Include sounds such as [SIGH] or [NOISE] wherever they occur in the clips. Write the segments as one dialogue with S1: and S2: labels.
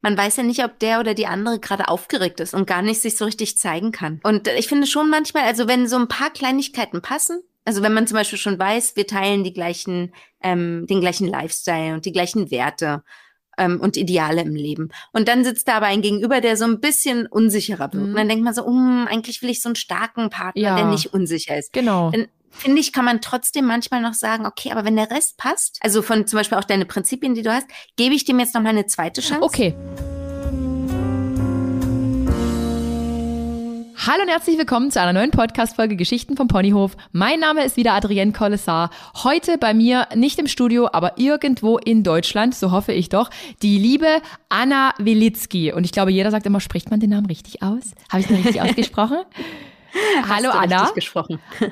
S1: man weiß ja nicht, ob der oder die andere gerade aufgeregt ist und gar nicht sich so richtig zeigen kann. Und ich finde schon manchmal, also wenn so ein paar Kleinigkeiten passen, also wenn man zum Beispiel schon weiß, wir teilen die gleichen, ähm, den gleichen Lifestyle und die gleichen Werte ähm, und Ideale im Leben. Und dann sitzt da aber ein Gegenüber, der so ein bisschen unsicherer wird. Mhm. Und dann denkt man so, um, eigentlich will ich so einen starken Partner, ja. der nicht unsicher ist.
S2: Genau.
S1: Dann finde ich, kann man trotzdem manchmal noch sagen, okay, aber wenn der Rest passt, also von zum Beispiel auch deine Prinzipien, die du hast, gebe ich dem jetzt noch mal eine zweite Chance.
S2: Okay. Hallo und herzlich willkommen zu einer neuen Podcast-Folge Geschichten vom Ponyhof. Mein Name ist wieder Adrienne Collessar. Heute bei mir nicht im Studio, aber irgendwo in Deutschland, so hoffe ich doch, die liebe Anna Wilitzki. Und ich glaube, jeder sagt immer, spricht man den Namen richtig aus? Habe ich den richtig [LAUGHS] ausgesprochen? Hallo Anna.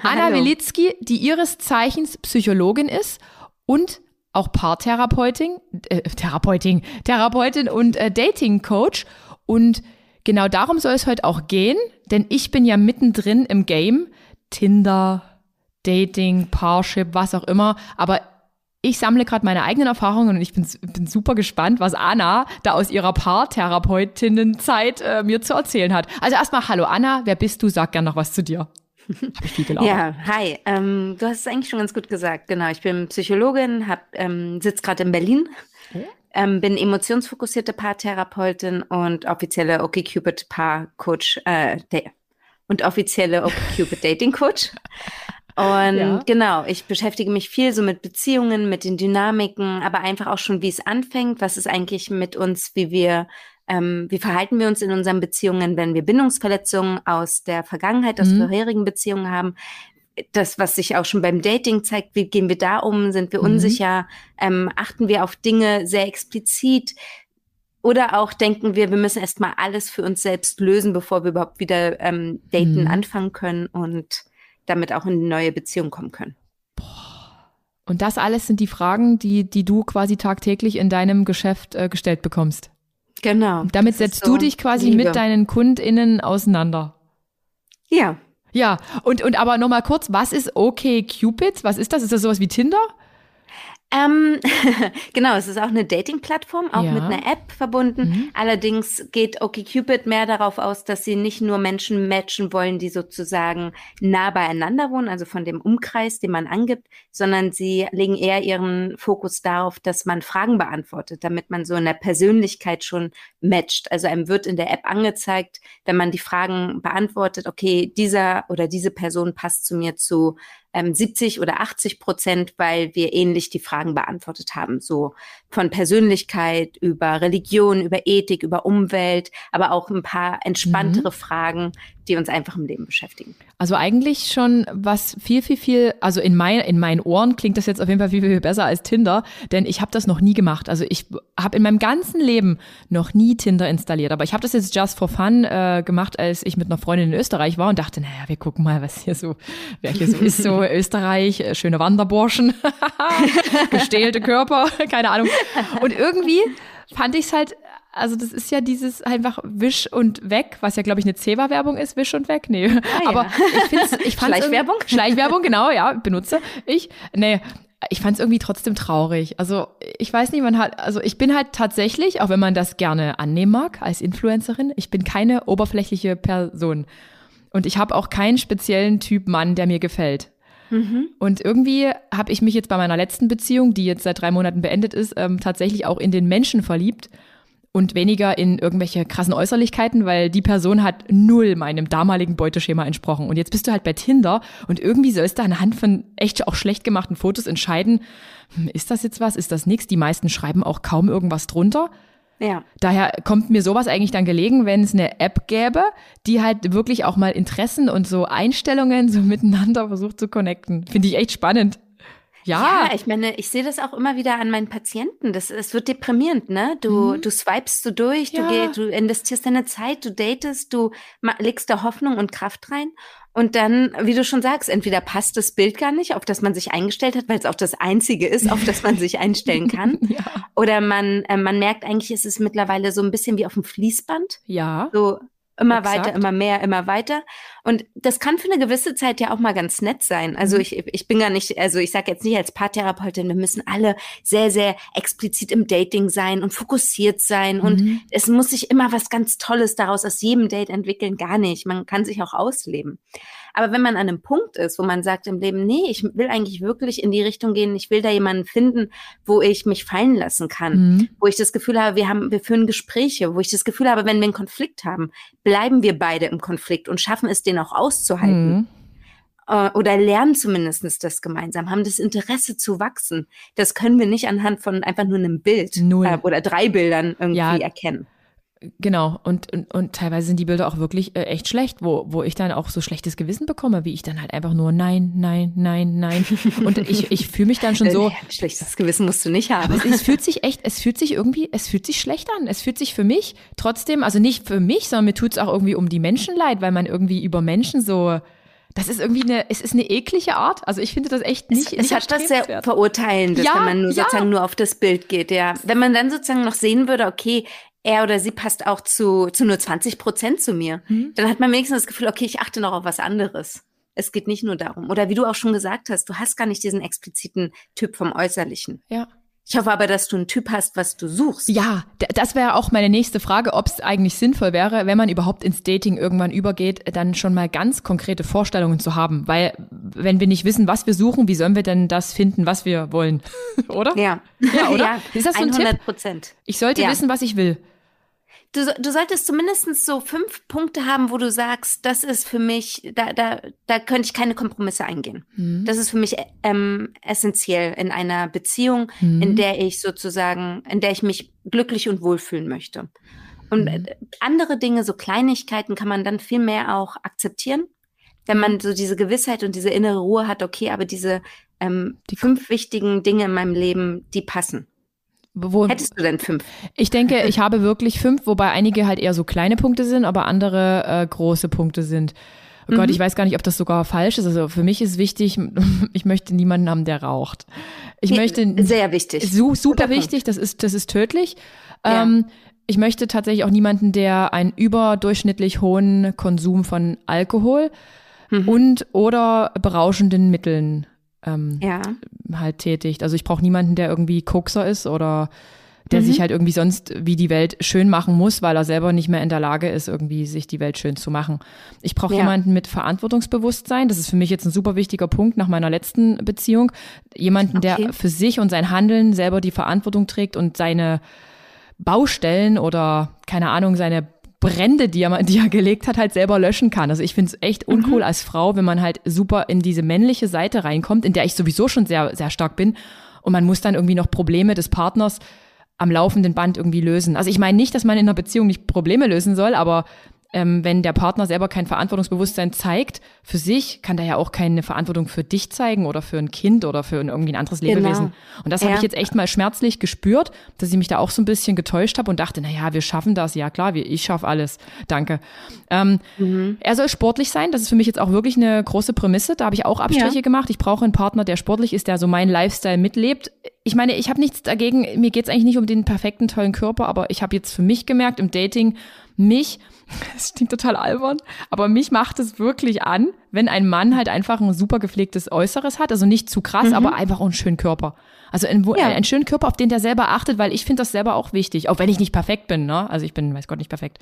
S2: Anna [LAUGHS] Wilitzki, die ihres Zeichens Psychologin ist und auch Paartherapeutin, äh, Therapeutin, Therapeutin und äh, Dating Coach. Und genau darum soll es heute auch gehen, denn ich bin ja mittendrin im Game. Tinder, Dating, Parship, was auch immer. Aber ich sammle gerade meine eigenen Erfahrungen und ich bin, bin super gespannt, was Anna da aus ihrer Paartherapeutinnenzeit äh, mir zu erzählen hat. Also erstmal, hallo Anna, wer bist du? Sag gern noch was zu dir.
S1: Hab ich viel gelaufen. Ja, hi. Ähm, du hast es eigentlich schon ganz gut gesagt. Genau, ich bin Psychologin, hab, ähm, sitze gerade in Berlin, ähm, bin emotionsfokussierte Paartherapeutin und offizielle OkCupid Paarcoach äh, und offizielle OkCupid Dating Coach. Und ja. genau, ich beschäftige mich viel so mit Beziehungen, mit den Dynamiken, aber einfach auch schon, wie es anfängt, was ist eigentlich mit uns, wie wir, ähm, wie verhalten wir uns in unseren Beziehungen, wenn wir Bindungsverletzungen aus der Vergangenheit, aus mhm. vorherigen Beziehungen haben. Das, was sich auch schon beim Dating zeigt, wie gehen wir da um, sind wir mhm. unsicher, ähm, achten wir auf Dinge sehr explizit, oder auch denken wir, wir müssen erstmal alles für uns selbst lösen, bevor wir überhaupt wieder ähm, daten mhm. anfangen können. Und damit auch in eine neue Beziehung kommen können.
S2: Und das alles sind die Fragen, die, die du quasi tagtäglich in deinem Geschäft äh, gestellt bekommst.
S1: Genau.
S2: Damit setzt so du dich quasi Liebe. mit deinen KundInnen auseinander.
S1: Ja.
S2: Ja, und, und aber nochmal kurz, was ist OK Cupid? Was ist das? Ist das sowas wie Tinder?
S1: Ähm, [LAUGHS] genau, es ist auch eine Dating-Plattform, auch ja. mit einer App verbunden. Mhm. Allerdings geht OkCupid mehr darauf aus, dass sie nicht nur Menschen matchen wollen, die sozusagen nah beieinander wohnen, also von dem Umkreis, den man angibt, sondern sie legen eher ihren Fokus darauf, dass man Fragen beantwortet, damit man so in der Persönlichkeit schon matcht. Also einem wird in der App angezeigt, wenn man die Fragen beantwortet, okay, dieser oder diese Person passt zu mir zu ähm, 70 oder 80 Prozent, weil wir ähnlich die Fragen beantwortet haben. So von Persönlichkeit über Religion, über Ethik, über Umwelt, aber auch ein paar entspanntere mhm. Fragen, die uns einfach im Leben beschäftigen.
S2: Also eigentlich schon was viel, viel, viel, also in, mein, in meinen Ohren klingt das jetzt auf jeden Fall viel, viel besser als Tinder, denn ich habe das noch nie gemacht. Also ich habe in meinem ganzen Leben noch nie Tinder installiert, aber ich habe das jetzt just for fun äh, gemacht, als ich mit einer Freundin in Österreich war und dachte, naja, wir gucken mal, was hier so, wer hier so ist, so [LAUGHS] Österreich, äh, schöne Wanderburschen, [LAUGHS] gestählte Körper, [LAUGHS] keine Ahnung. Und irgendwie fand ich es halt also das ist ja dieses einfach Wisch und Weg, was ja, glaube ich, eine Ceva-Werbung ist, Wisch und Weg. Nee, ah, aber ja. ich finde ich fand
S1: Schleichwerbung?
S2: Schleichwerbung, genau, ja, benutze ich. Nee, ich fand es irgendwie trotzdem traurig. Also ich weiß nicht, man hat, also ich bin halt tatsächlich, auch wenn man das gerne annehmen mag als Influencerin, ich bin keine oberflächliche Person. Und ich habe auch keinen speziellen Typ Mann, der mir gefällt. Mhm. Und irgendwie habe ich mich jetzt bei meiner letzten Beziehung, die jetzt seit drei Monaten beendet ist, ähm, tatsächlich auch in den Menschen verliebt und weniger in irgendwelche krassen Äußerlichkeiten, weil die Person hat null meinem damaligen Beuteschema entsprochen. Und jetzt bist du halt bei Tinder und irgendwie sollst du anhand von echt auch schlecht gemachten Fotos entscheiden, hm, ist das jetzt was, ist das nichts? Die meisten schreiben auch kaum irgendwas drunter.
S1: Ja.
S2: Daher kommt mir sowas eigentlich dann gelegen, wenn es eine App gäbe, die halt wirklich auch mal Interessen und so Einstellungen so [LAUGHS] miteinander versucht zu connecten. Finde ich echt spannend.
S1: Ja. ja, ich meine, ich sehe das auch immer wieder an meinen Patienten. Das, es wird deprimierend, ne? Du, mhm. du swipest so durch, ja. du, geh, du investierst deine Zeit, du datest, du legst da Hoffnung und Kraft rein. Und dann, wie du schon sagst, entweder passt das Bild gar nicht, auf das man sich eingestellt hat, weil es auch das einzige ist, auf das man sich [LAUGHS] einstellen kann. ja. Oder man, äh, man merkt eigentlich, ist es mittlerweile so ein bisschen wie auf dem Fließband.
S2: Ja.
S1: So, Immer Exakt. weiter, immer mehr, immer weiter. Und das kann für eine gewisse Zeit ja auch mal ganz nett sein. Also mhm. ich, ich bin gar nicht, also ich sage jetzt nicht als Paartherapeutin, wir müssen alle sehr, sehr explizit im Dating sein und fokussiert sein. Mhm. Und es muss sich immer was ganz Tolles daraus aus jedem Date entwickeln. Gar nicht. Man kann sich auch ausleben. Aber wenn man an einem Punkt ist, wo man sagt im Leben, nee, ich will eigentlich wirklich in die Richtung gehen, ich will da jemanden finden, wo ich mich fallen lassen kann, mhm. wo ich das Gefühl habe, wir haben, wir führen Gespräche, wo ich das Gefühl habe, wenn wir einen Konflikt haben, bleiben wir beide im Konflikt und schaffen es, den auch auszuhalten. Mhm äh, oder lernen zumindest das gemeinsam, haben das Interesse zu wachsen. Das können wir nicht anhand von einfach nur einem Bild äh, oder drei Bildern irgendwie ja, erkennen.
S2: Genau, und, und, und teilweise sind die Bilder auch wirklich äh, echt schlecht, wo, wo ich dann auch so schlechtes Gewissen bekomme, wie ich dann halt einfach nur nein, nein, nein, nein. [LAUGHS] Und ich, ich fühle mich dann schon so.
S1: Schlechtes Gewissen musst du nicht haben.
S2: Aber es, fühlt sich echt, es fühlt sich irgendwie, es fühlt sich schlecht an. Es fühlt sich für mich trotzdem, also nicht für mich, sondern mir tut es auch irgendwie um die Menschen leid, weil man irgendwie über Menschen so, das ist irgendwie eine, es ist eine eklige Art. Also ich finde das echt nicht.
S1: Es, es hat das sehr verurteilend, ja, wenn man nur sozusagen ja. nur auf das Bild geht, ja. Wenn man dann sozusagen noch sehen würde, okay, er oder sie passt auch zu, zu nur 20 Prozent zu mir. Mhm. Dann hat man wenigstens das Gefühl, okay, ich achte noch auf was anderes. Es geht nicht nur darum. Oder wie du auch schon gesagt hast, du hast gar nicht diesen expliziten Typ vom Äußerlichen.
S2: Ja.
S1: Ich hoffe aber, dass du einen Typ hast, was du suchst.
S2: Ja, das wäre auch meine nächste Frage, ob es eigentlich sinnvoll wäre, wenn man überhaupt ins Dating irgendwann übergeht, dann schon mal ganz konkrete Vorstellungen zu haben. Weil wenn wir nicht wissen, was wir suchen, wie sollen wir denn das finden, was wir wollen? [LAUGHS] oder?
S1: Ja.
S2: Ja, oder? [LAUGHS] Ja,
S1: Ist das so ein 100 Prozent.
S2: Ich sollte ja. wissen, was ich will
S1: du, du solltest zumindest so fünf Punkte haben, wo du sagst, das ist für mich, da, da, da könnte ich keine Kompromisse eingehen. Mhm. Das ist für mich ähm, essentiell in einer Beziehung, mhm. in der ich sozusagen, in der ich mich glücklich und wohlfühlen möchte. Und mhm. Andere Dinge, so Kleinigkeiten, kann man dann viel mehr auch akzeptieren, wenn man so diese Gewissheit und diese innere Ruhe hat, okay, aber diese ähm, die fünf wichtigen Dinge in meinem Leben, die passen.
S2: Wo,
S1: Hättest du denn fünf?
S2: Ich denke, ich habe wirklich fünf, wobei einige halt eher so kleine Punkte sind, aber andere äh, große Punkte sind. Oh Gott, mhm. ich weiß gar nicht, ob das sogar falsch ist. Also für mich ist wichtig, [LAUGHS] ich möchte niemanden haben, der raucht. Ich möchte
S1: sehr wichtig,
S2: su super wichtig. Das ist das ist tödlich. Ja. Ähm, ich möchte tatsächlich auch niemanden, der einen überdurchschnittlich hohen Konsum von Alkohol mhm. und oder berauschenden Mitteln ähm, ja. halt tätigt. Also ich brauche niemanden, der irgendwie Kokser ist oder der mhm. sich halt irgendwie sonst wie die Welt schön machen muss, weil er selber nicht mehr in der Lage ist, irgendwie sich die Welt schön zu machen. Ich brauche ja. jemanden mit Verantwortungsbewusstsein. Das ist für mich jetzt ein super wichtiger Punkt nach meiner letzten Beziehung. Jemanden, okay. der für sich und sein Handeln selber die Verantwortung trägt und seine Baustellen oder keine Ahnung, seine Brände, die er, die er gelegt hat, halt selber löschen kann. Also ich finde es echt uncool mhm. als Frau, wenn man halt super in diese männliche Seite reinkommt, in der ich sowieso schon sehr, sehr stark bin. Und man muss dann irgendwie noch Probleme des Partners am laufenden Band irgendwie lösen. Also ich meine nicht, dass man in einer Beziehung nicht Probleme lösen soll, aber ähm, wenn der Partner selber kein Verantwortungsbewusstsein zeigt für sich, kann der ja auch keine Verantwortung für dich zeigen oder für ein Kind oder für irgendwie ein anderes Lebewesen. Genau. Und das ja. habe ich jetzt echt mal schmerzlich gespürt, dass ich mich da auch so ein bisschen getäuscht habe und dachte, na ja, wir schaffen das. Ja klar, ich schaffe alles. Danke. Ähm, mhm. Er soll sportlich sein. Das ist für mich jetzt auch wirklich eine große Prämisse. Da habe ich auch Abstriche ja. gemacht. Ich brauche einen Partner, der sportlich ist, der so meinen Lifestyle mitlebt. Ich meine, ich habe nichts dagegen. Mir geht es eigentlich nicht um den perfekten, tollen Körper, aber ich habe jetzt für mich gemerkt im Dating, mich [LAUGHS] es klingt total albern, aber mich macht es wirklich an, wenn ein Mann halt einfach ein super gepflegtes Äußeres hat, also nicht zu krass, mhm. aber einfach auch einen schönen Körper. Also ein, ja. einen schönen Körper, auf den der selber achtet, weil ich finde das selber auch wichtig, auch wenn ich nicht perfekt bin, ne? Also ich bin, weiß Gott, nicht perfekt.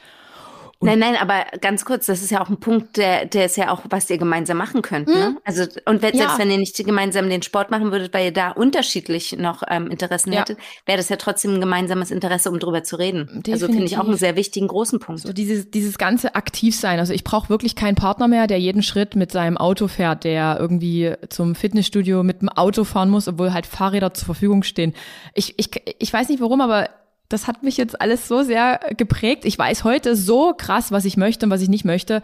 S1: Und nein, nein, aber ganz kurz, das ist ja auch ein Punkt, der, der ist ja auch, was ihr gemeinsam machen könnt. Ne? Mhm. Also, und wenn, selbst wenn ihr nicht gemeinsam den Sport machen würdet, weil ihr da unterschiedlich noch ähm, Interessen ja. hättet, wäre das ja trotzdem ein gemeinsames Interesse, um drüber zu reden. Definitiv. Also finde ich auch einen sehr wichtigen großen Punkt.
S2: So dieses, dieses ganze Aktivsein. Also ich brauche wirklich keinen Partner mehr, der jeden Schritt mit seinem Auto fährt, der irgendwie zum Fitnessstudio mit dem Auto fahren muss, obwohl halt Fahrräder zur Verfügung stehen. Ich, ich, ich weiß nicht warum, aber das hat mich jetzt alles so sehr geprägt. Ich weiß heute so krass, was ich möchte und was ich nicht möchte.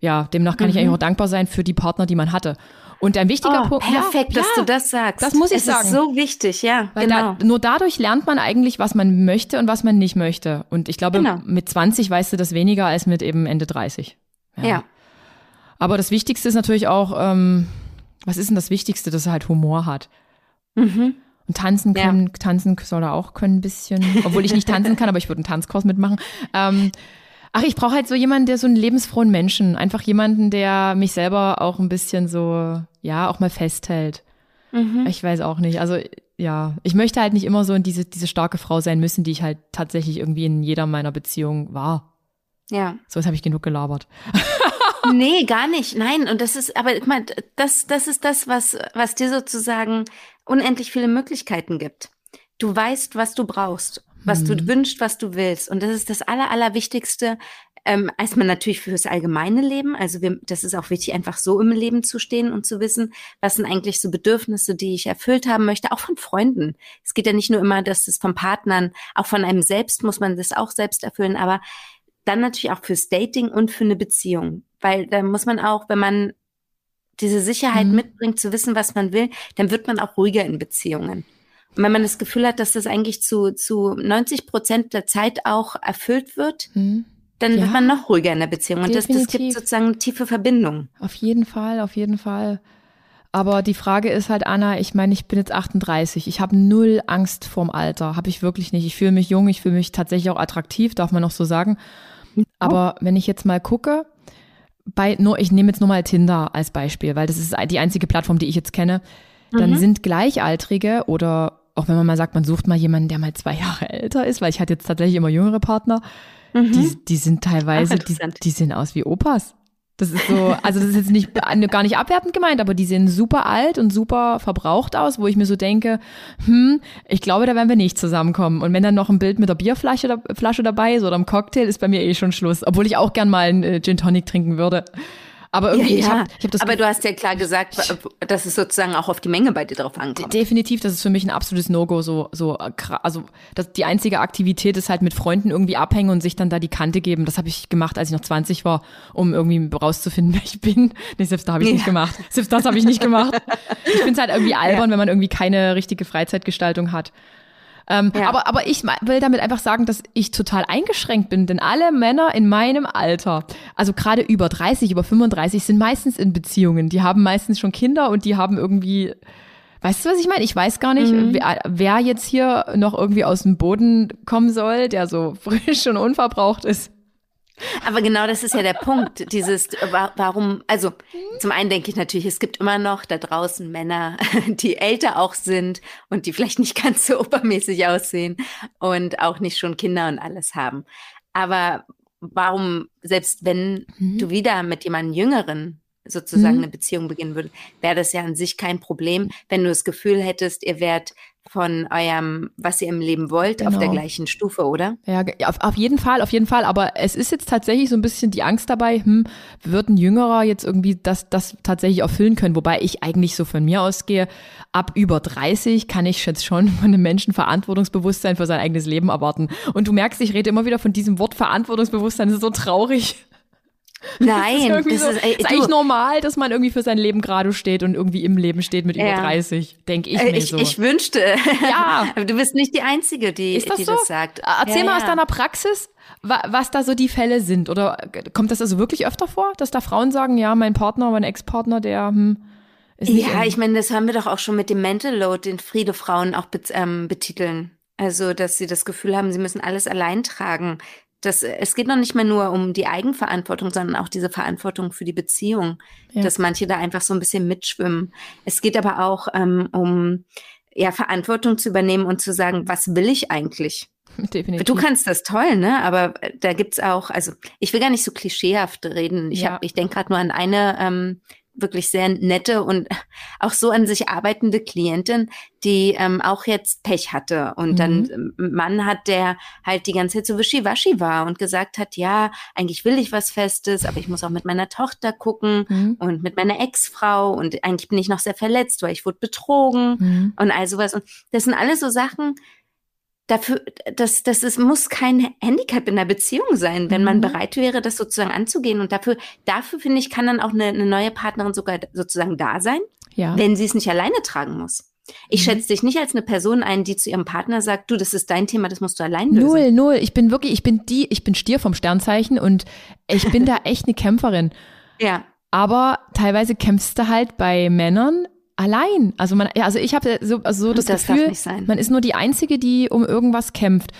S2: Ja, demnach kann mhm. ich eigentlich auch dankbar sein für die Partner, die man hatte. Und ein wichtiger
S1: oh,
S2: Punkt.
S1: Perfekt, ja, dass ja, du das sagst.
S2: Das muss ich
S1: es
S2: sagen.
S1: ist so wichtig, ja.
S2: Weil genau. Da, nur dadurch lernt man eigentlich, was man möchte und was man nicht möchte. Und ich glaube, genau. mit 20 weißt du das weniger als mit eben Ende 30.
S1: Ja. ja.
S2: Aber das Wichtigste ist natürlich auch, ähm, was ist denn das Wichtigste, dass er halt Humor hat? Mhm. Und tanzen können, ja. tanzen soll er auch können ein bisschen, obwohl ich nicht tanzen kann, aber ich würde einen Tanzkurs mitmachen. Ähm, Ach, ich brauche halt so jemanden, der so einen lebensfrohen Menschen, einfach jemanden, der mich selber auch ein bisschen so, ja, auch mal festhält. Mhm. Ich weiß auch nicht. Also ja, ich möchte halt nicht immer so in diese, diese starke Frau sein müssen, die ich halt tatsächlich irgendwie in jeder meiner Beziehungen war.
S1: Ja.
S2: So, jetzt habe ich genug gelabert. [LAUGHS]
S1: nee, gar nicht. Nein, und das ist, aber ich meine, das, das ist das, was, was dir sozusagen unendlich viele Möglichkeiten gibt. Du weißt, was du brauchst, was hm. du wünschst, was du willst. Und das ist das Aller, Allerwichtigste, ähm, erstmal natürlich fürs allgemeine Leben. Also wir, das ist auch wichtig, einfach so im Leben zu stehen und zu wissen, was sind eigentlich so Bedürfnisse, die ich erfüllt haben möchte, auch von Freunden. Es geht ja nicht nur immer, dass es von Partnern, auch von einem selbst muss man das auch selbst erfüllen, aber dann natürlich auch fürs Dating und für eine Beziehung. Weil da muss man auch, wenn man diese Sicherheit mhm. mitbringt, zu wissen, was man will, dann wird man auch ruhiger in Beziehungen. Und wenn man das Gefühl hat, dass das eigentlich zu, zu 90 Prozent der Zeit auch erfüllt wird, mhm dann ja, wird man noch ruhiger in der Beziehung. Und das, das gibt sozusagen tiefe Verbindung.
S2: Auf jeden Fall, auf jeden Fall. Aber die Frage ist halt, Anna, ich meine, ich bin jetzt 38. Ich habe null Angst vorm Alter. Habe ich wirklich nicht. Ich fühle mich jung, ich fühle mich tatsächlich auch attraktiv, darf man noch so sagen. Aber wenn ich jetzt mal gucke, bei nur, ich nehme jetzt nur mal Tinder als Beispiel, weil das ist die einzige Plattform, die ich jetzt kenne, dann mhm. sind Gleichaltrige oder auch wenn man mal sagt, man sucht mal jemanden, der mal zwei Jahre [LAUGHS] älter ist, weil ich hatte jetzt tatsächlich immer jüngere Partner, Mhm. Die, die sind teilweise, Ach, die, die sehen aus wie Opas. Das ist so, also das ist jetzt nicht gar nicht abwertend gemeint, aber die sehen super alt und super verbraucht aus, wo ich mir so denke, hm, ich glaube, da werden wir nicht zusammenkommen. Und wenn dann noch ein Bild mit der Bierflasche Flasche dabei ist oder einem Cocktail, ist bei mir eh schon Schluss. Obwohl ich auch gern mal einen äh, Gin Tonic trinken würde. Aber irgendwie, ja, ja. ich habe ich hab das.
S1: Aber du hast ja klar gesagt, dass es sozusagen auch auf die Menge bei dir drauf ankommt.
S2: Definitiv, das ist für mich ein absolutes No-Go. So, so, also das, die einzige Aktivität ist halt mit Freunden irgendwie abhängen und sich dann da die Kante geben. Das habe ich gemacht, als ich noch 20 war, um irgendwie rauszufinden, [LAUGHS] wer ich bin. Nee, selbst da habe ich ja. nicht gemacht. Selbst das habe ich nicht gemacht. [LAUGHS] Ich finde es halt irgendwie albern, wenn man irgendwie keine richtige Freizeitgestaltung hat. Ähm, ja. aber, aber ich will damit einfach sagen, dass ich total eingeschränkt bin, denn alle Männer in meinem Alter, also gerade über 30, über 35, sind meistens in Beziehungen. Die haben meistens schon Kinder und die haben irgendwie Weißt du, was ich meine? Ich weiß gar nicht, mhm. wer, wer, jetzt hier noch irgendwie aus dem Boden kommen soll, der so [LAUGHS] frisch und unverbraucht ist.
S1: Aber genau das ist ja der Punkt. Dieses, warum, also zum einen denke ich natürlich, es gibt immer noch da draußen Männer, [LAUGHS] die älter auch sind und die vielleicht nicht ganz so obermäßig aussehen und auch nicht schon Kinder und alles haben. Aber warum, selbst wenn mhm. du wieder mit jemandem Jüngeren sozusagen mhm. eine Beziehung beginnen würdest, wäre das ja an sich kein Problem, wenn du das Gefühl hättest, ihr wärt von eurem, was ihr im Leben wollt, genau. auf der genau. gleichen Stufe, oder?
S2: Ja, auf, auf jeden Fall, auf jeden Fall. Aber es ist jetzt tatsächlich so ein bisschen die Angst dabei, hm, wird ein Jüngerer jetzt irgendwie das, das tatsächlich erfüllen können? Wobei ich eigentlich so von mir ausgehe, ab über 30 kann ich jetzt schon [LAUGHS] von einem Menschen Verantwortungsbewusstsein für sein eigenes Leben erwarten. Und du merkst, ich rede immer wieder von diesem Wort Verantwortungsbewusstsein, das ist so traurig.
S1: Nein, [LAUGHS]
S2: das ist, das ist, ey, ist eigentlich normal, dass man irgendwie für sein Leben gerade steht und irgendwie im Leben steht mit ja. über 30, denke ich äh, mir
S1: ich,
S2: so.
S1: Ich wünschte. Ja. [LAUGHS] Aber du bist nicht die Einzige, die, ist das, die so? das sagt.
S2: Erzähl ja, mal aus deiner Praxis, was da so die Fälle sind. Oder kommt das also wirklich öfter vor, dass da Frauen sagen, ja, mein Partner, mein Ex-Partner, der hm,
S1: ist nicht Ja, ich meine, das haben wir doch auch schon mit dem Mental Load, den Friede Frauen auch ähm, betiteln. Also, dass sie das Gefühl haben, sie müssen alles allein tragen das, es geht noch nicht mehr nur um die Eigenverantwortung, sondern auch diese Verantwortung für die Beziehung, ja. dass manche da einfach so ein bisschen mitschwimmen. Es geht aber auch ähm, um ja, Verantwortung zu übernehmen und zu sagen, was will ich eigentlich? Definitiv. Du kannst das toll, ne? Aber da gibt's auch, also ich will gar nicht so klischeehaft reden. Ich ja. habe, ich denke gerade nur an eine ähm, wirklich sehr nette und auch so an sich arbeitende Klientin, die ähm, auch jetzt Pech hatte und mhm. dann ähm, Mann hat, der halt die ganze Zeit so wischiwaschi war und gesagt hat, ja, eigentlich will ich was Festes, aber ich muss auch mit meiner Tochter gucken mhm. und mit meiner Ex-Frau und eigentlich bin ich noch sehr verletzt, weil ich wurde betrogen mhm. und all sowas. Und das sind alles so Sachen, dafür, das, das ist, muss kein Handicap in der Beziehung sein, wenn man mhm. bereit wäre, das sozusagen anzugehen. Und dafür, dafür finde ich, kann dann auch eine, eine neue Partnerin sogar sozusagen da sein, ja. wenn sie es nicht alleine tragen muss. Ich mhm. schätze dich nicht als eine Person ein, die zu ihrem Partner sagt, du, das ist dein Thema, das musst du allein lösen.
S2: Null, null. Ich bin wirklich, ich bin die, ich bin Stier vom Sternzeichen und ich bin [LAUGHS] da echt eine Kämpferin.
S1: Ja.
S2: Aber teilweise kämpfst du halt bei Männern allein. Also man, also ich habe so, also so das, das Gefühl, man ist nur die Einzige, die um irgendwas kämpft.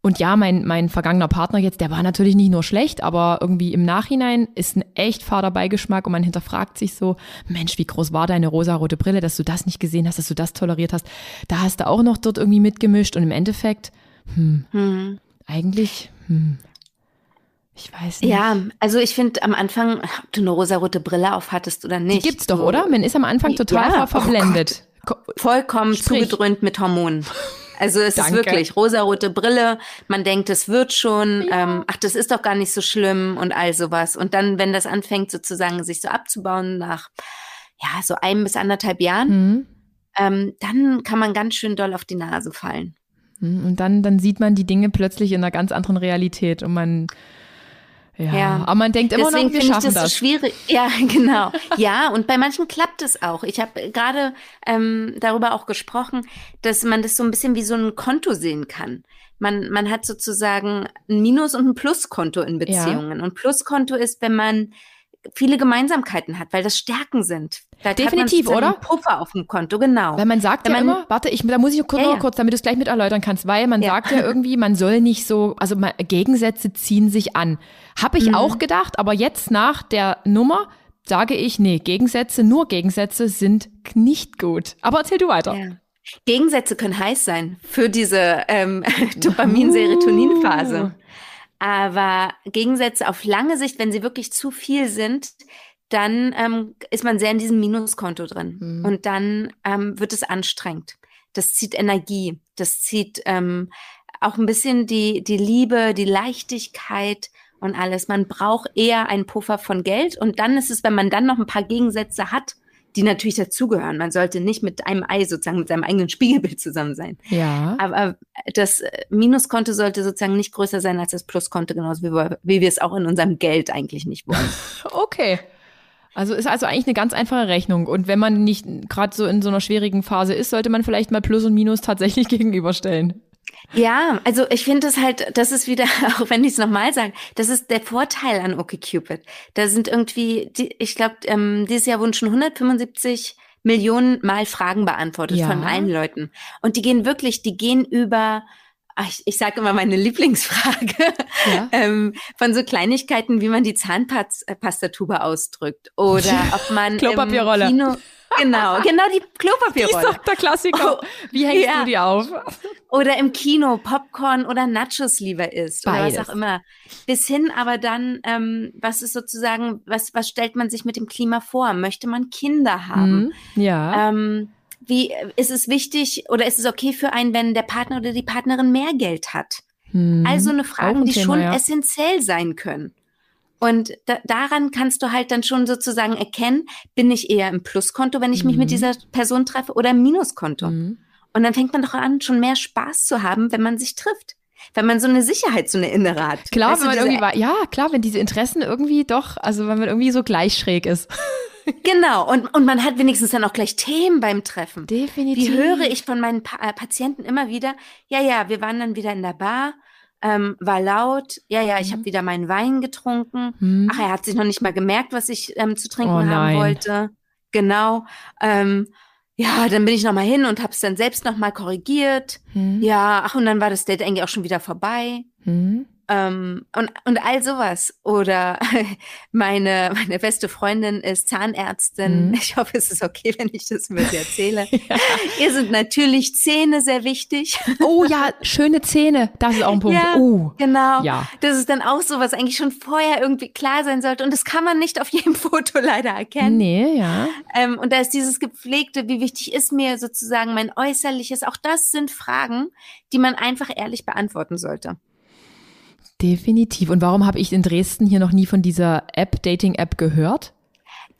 S2: Und ja, mein, mein vergangener Partner jetzt, der war natürlich nicht nur schlecht, aber irgendwie im Nachhinein ist ein echt fader Beigeschmack und man hinterfragt sich so, Mensch, wie groß war deine rosarote Brille, dass du das nicht gesehen hast, dass du das toleriert hast. Da hast du auch noch dort irgendwie mitgemischt und im Endeffekt, hm, hm. eigentlich, hm, ich weiß nicht.
S1: Ja, also ich finde am Anfang, ob du eine rosarote Brille auf hattest oder nicht.
S2: Die gibt's doch, oder? Man ist am Anfang total ja, verblendet.
S1: Oh Vollkommen Sprich. zugedröhnt mit Hormonen. Also es Danke. ist wirklich rosarote Brille. Man denkt, es wird schon. Ja. Ähm, ach, das ist doch gar nicht so schlimm und all sowas. Und dann, wenn das anfängt sozusagen sich so abzubauen nach ja so einem bis anderthalb Jahren, mhm. ähm, dann kann man ganz schön doll auf die Nase fallen.
S2: Mhm, und dann, dann sieht man die Dinge plötzlich in einer ganz anderen Realität und man ja, ja, aber man denkt immer Deswegen noch, wir schaffen ich das.
S1: das. So schwierig. [LAUGHS] Ja, genau. ja, und bei manchen klappt es auch. Ich habe gerade ähm, darüber auch gesprochen, dass man das so ein bisschen wie so ein Konto sehen kann. Man, man hat sozusagen ein Minus- und ein Pluskonto in Beziehungen. Ja. Und Pluskonto ist, wenn man viele Gemeinsamkeiten hat, weil das Stärken sind.
S2: Vielleicht Definitiv, oder?
S1: Puffer auf dem Konto, genau.
S2: Weil man sagt ja man, immer, warte, ich, da muss ich kurz, ja, ja. kurz, damit du es gleich mit erläutern kannst, weil man sagt ja irgendwie, man soll nicht so, also man, Gegensätze ziehen sich an. Habe ich mhm. auch gedacht, aber jetzt nach der Nummer sage ich, nee, Gegensätze, nur Gegensätze sind nicht gut. Aber erzähl du weiter.
S1: Gegensätze können heiß sein für diese ähm, [LAUGHS] Dopamin-Serotonin-Phase. Uh. Aber Gegensätze auf lange Sicht, wenn sie wirklich zu viel sind, dann ähm, ist man sehr in diesem Minuskonto drin. Mhm. Und dann ähm, wird es anstrengend. Das zieht Energie. Das zieht ähm, auch ein bisschen die, die Liebe, die Leichtigkeit und alles. Man braucht eher einen Puffer von Geld. Und dann ist es, wenn man dann noch ein paar Gegensätze hat, die natürlich dazugehören. Man sollte nicht mit einem Ei sozusagen mit seinem eigenen Spiegelbild zusammen sein.
S2: Ja.
S1: Aber das Minuskonto sollte sozusagen nicht größer sein als das Pluskonto, genauso wie wir, wie wir es auch in unserem Geld eigentlich nicht wollen. [LAUGHS]
S2: okay. Also ist also eigentlich eine ganz einfache Rechnung. Und wenn man nicht gerade so in so einer schwierigen Phase ist, sollte man vielleicht mal Plus und Minus tatsächlich [LAUGHS] gegenüberstellen.
S1: Ja, also ich finde es halt, das ist wieder, [LAUGHS] auch wenn ich es nochmal sage, das ist der Vorteil an OkCupid. Da sind irgendwie, die, ich glaube, ähm, dieses Jahr wurden schon 175 Millionen Mal Fragen beantwortet ja. von allen Leuten. Und die gehen wirklich, die gehen über ach, ich, ich sage immer meine [LAUGHS] Lieblingsfrage, ja. ähm, von so Kleinigkeiten, wie man die Zahnpastatube ausdrückt oder [LAUGHS] ob man
S2: Klopapierrolle.
S1: im Kino Genau, genau die Klopapierrolle.
S2: Die ist doch der Klassiker. Oh, Wie hängst ja. du die auf?
S1: Oder im Kino Popcorn oder Nachos lieber isst Beides. oder was auch immer. Bis hin aber dann, ähm, was ist sozusagen, was, was stellt man sich mit dem Klima vor? Möchte man Kinder haben?
S2: Mhm, ja.
S1: Ähm, wie ist es wichtig oder ist es okay für einen, wenn der Partner oder die Partnerin mehr Geld hat? Hm, also eine Frage, ein die Thema, schon ja. essentiell sein können. Und da, daran kannst du halt dann schon sozusagen erkennen, bin ich eher im Pluskonto, wenn ich mich mit mhm. dieser Person treffe, oder im Minuskonto. Mhm. Und dann fängt man doch an, schon mehr Spaß zu haben, wenn man sich trifft. Wenn man so eine Sicherheit, so eine innere hat.
S2: Klar, weißt wenn man irgendwie war, ja, klar, wenn diese Interessen irgendwie doch, also wenn man irgendwie so gleich schräg ist. [LAUGHS]
S1: Genau, und, und man hat wenigstens dann auch gleich Themen beim Treffen.
S2: Definitiv.
S1: Wie höre ich von meinen pa äh, Patienten immer wieder, ja, ja, wir waren dann wieder in der Bar ähm, war laut. Ja, ja, ich mhm. habe wieder meinen Wein getrunken. Mhm. Ach, er hat sich noch nicht mal gemerkt, was ich ähm, zu trinken oh, haben wollte. Genau. Ähm, ja, dann bin ich noch mal hin und habe es dann selbst noch mal korrigiert. Mhm. Ja, ach und dann war das Date eigentlich auch schon wieder vorbei. Mhm. Ähm, und, und all sowas. Oder [LAUGHS] meine, meine beste Freundin ist Zahnärztin. Mhm. Ich hoffe, es ist okay, wenn ich das mit ihr erzähle. [LAUGHS] ja. Ihr sind natürlich Zähne sehr wichtig.
S2: Oh ja, schöne Zähne. Das ist auch ein Punkt.
S1: Ja,
S2: uh.
S1: Genau. Ja. Das ist dann auch so, was eigentlich schon vorher irgendwie klar sein sollte. Und das kann man nicht auf jedem [LAUGHS] Foto leider erkennen.
S2: Nee, ja.
S1: Ähm, und da ist dieses gepflegte, wie wichtig ist mir sozusagen mein Äußerliches. Auch das sind Fragen, die man einfach ehrlich beantworten sollte.
S2: Definitiv. Und warum habe ich in Dresden hier noch nie von dieser App, Dating-App gehört?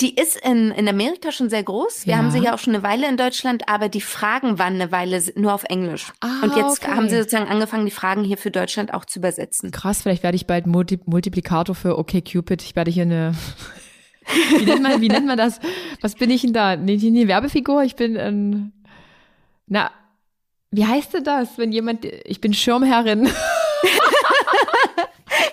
S1: Die ist in, in Amerika schon sehr groß. Wir ja. haben sie ja auch schon eine Weile in Deutschland, aber die Fragen waren eine Weile nur auf Englisch. Ah, und jetzt okay. haben sie sozusagen angefangen, die Fragen hier für Deutschland auch zu übersetzen.
S2: Krass, vielleicht werde ich bald Multi Multiplikator für OkCupid. Ich werde hier eine [LAUGHS] wie, nennt man, wie nennt man das? Was bin ich denn da? Nee, eine Werbefigur? Ich bin ein, na, wie heißt denn das, wenn jemand, ich bin Schirmherrin. [LAUGHS]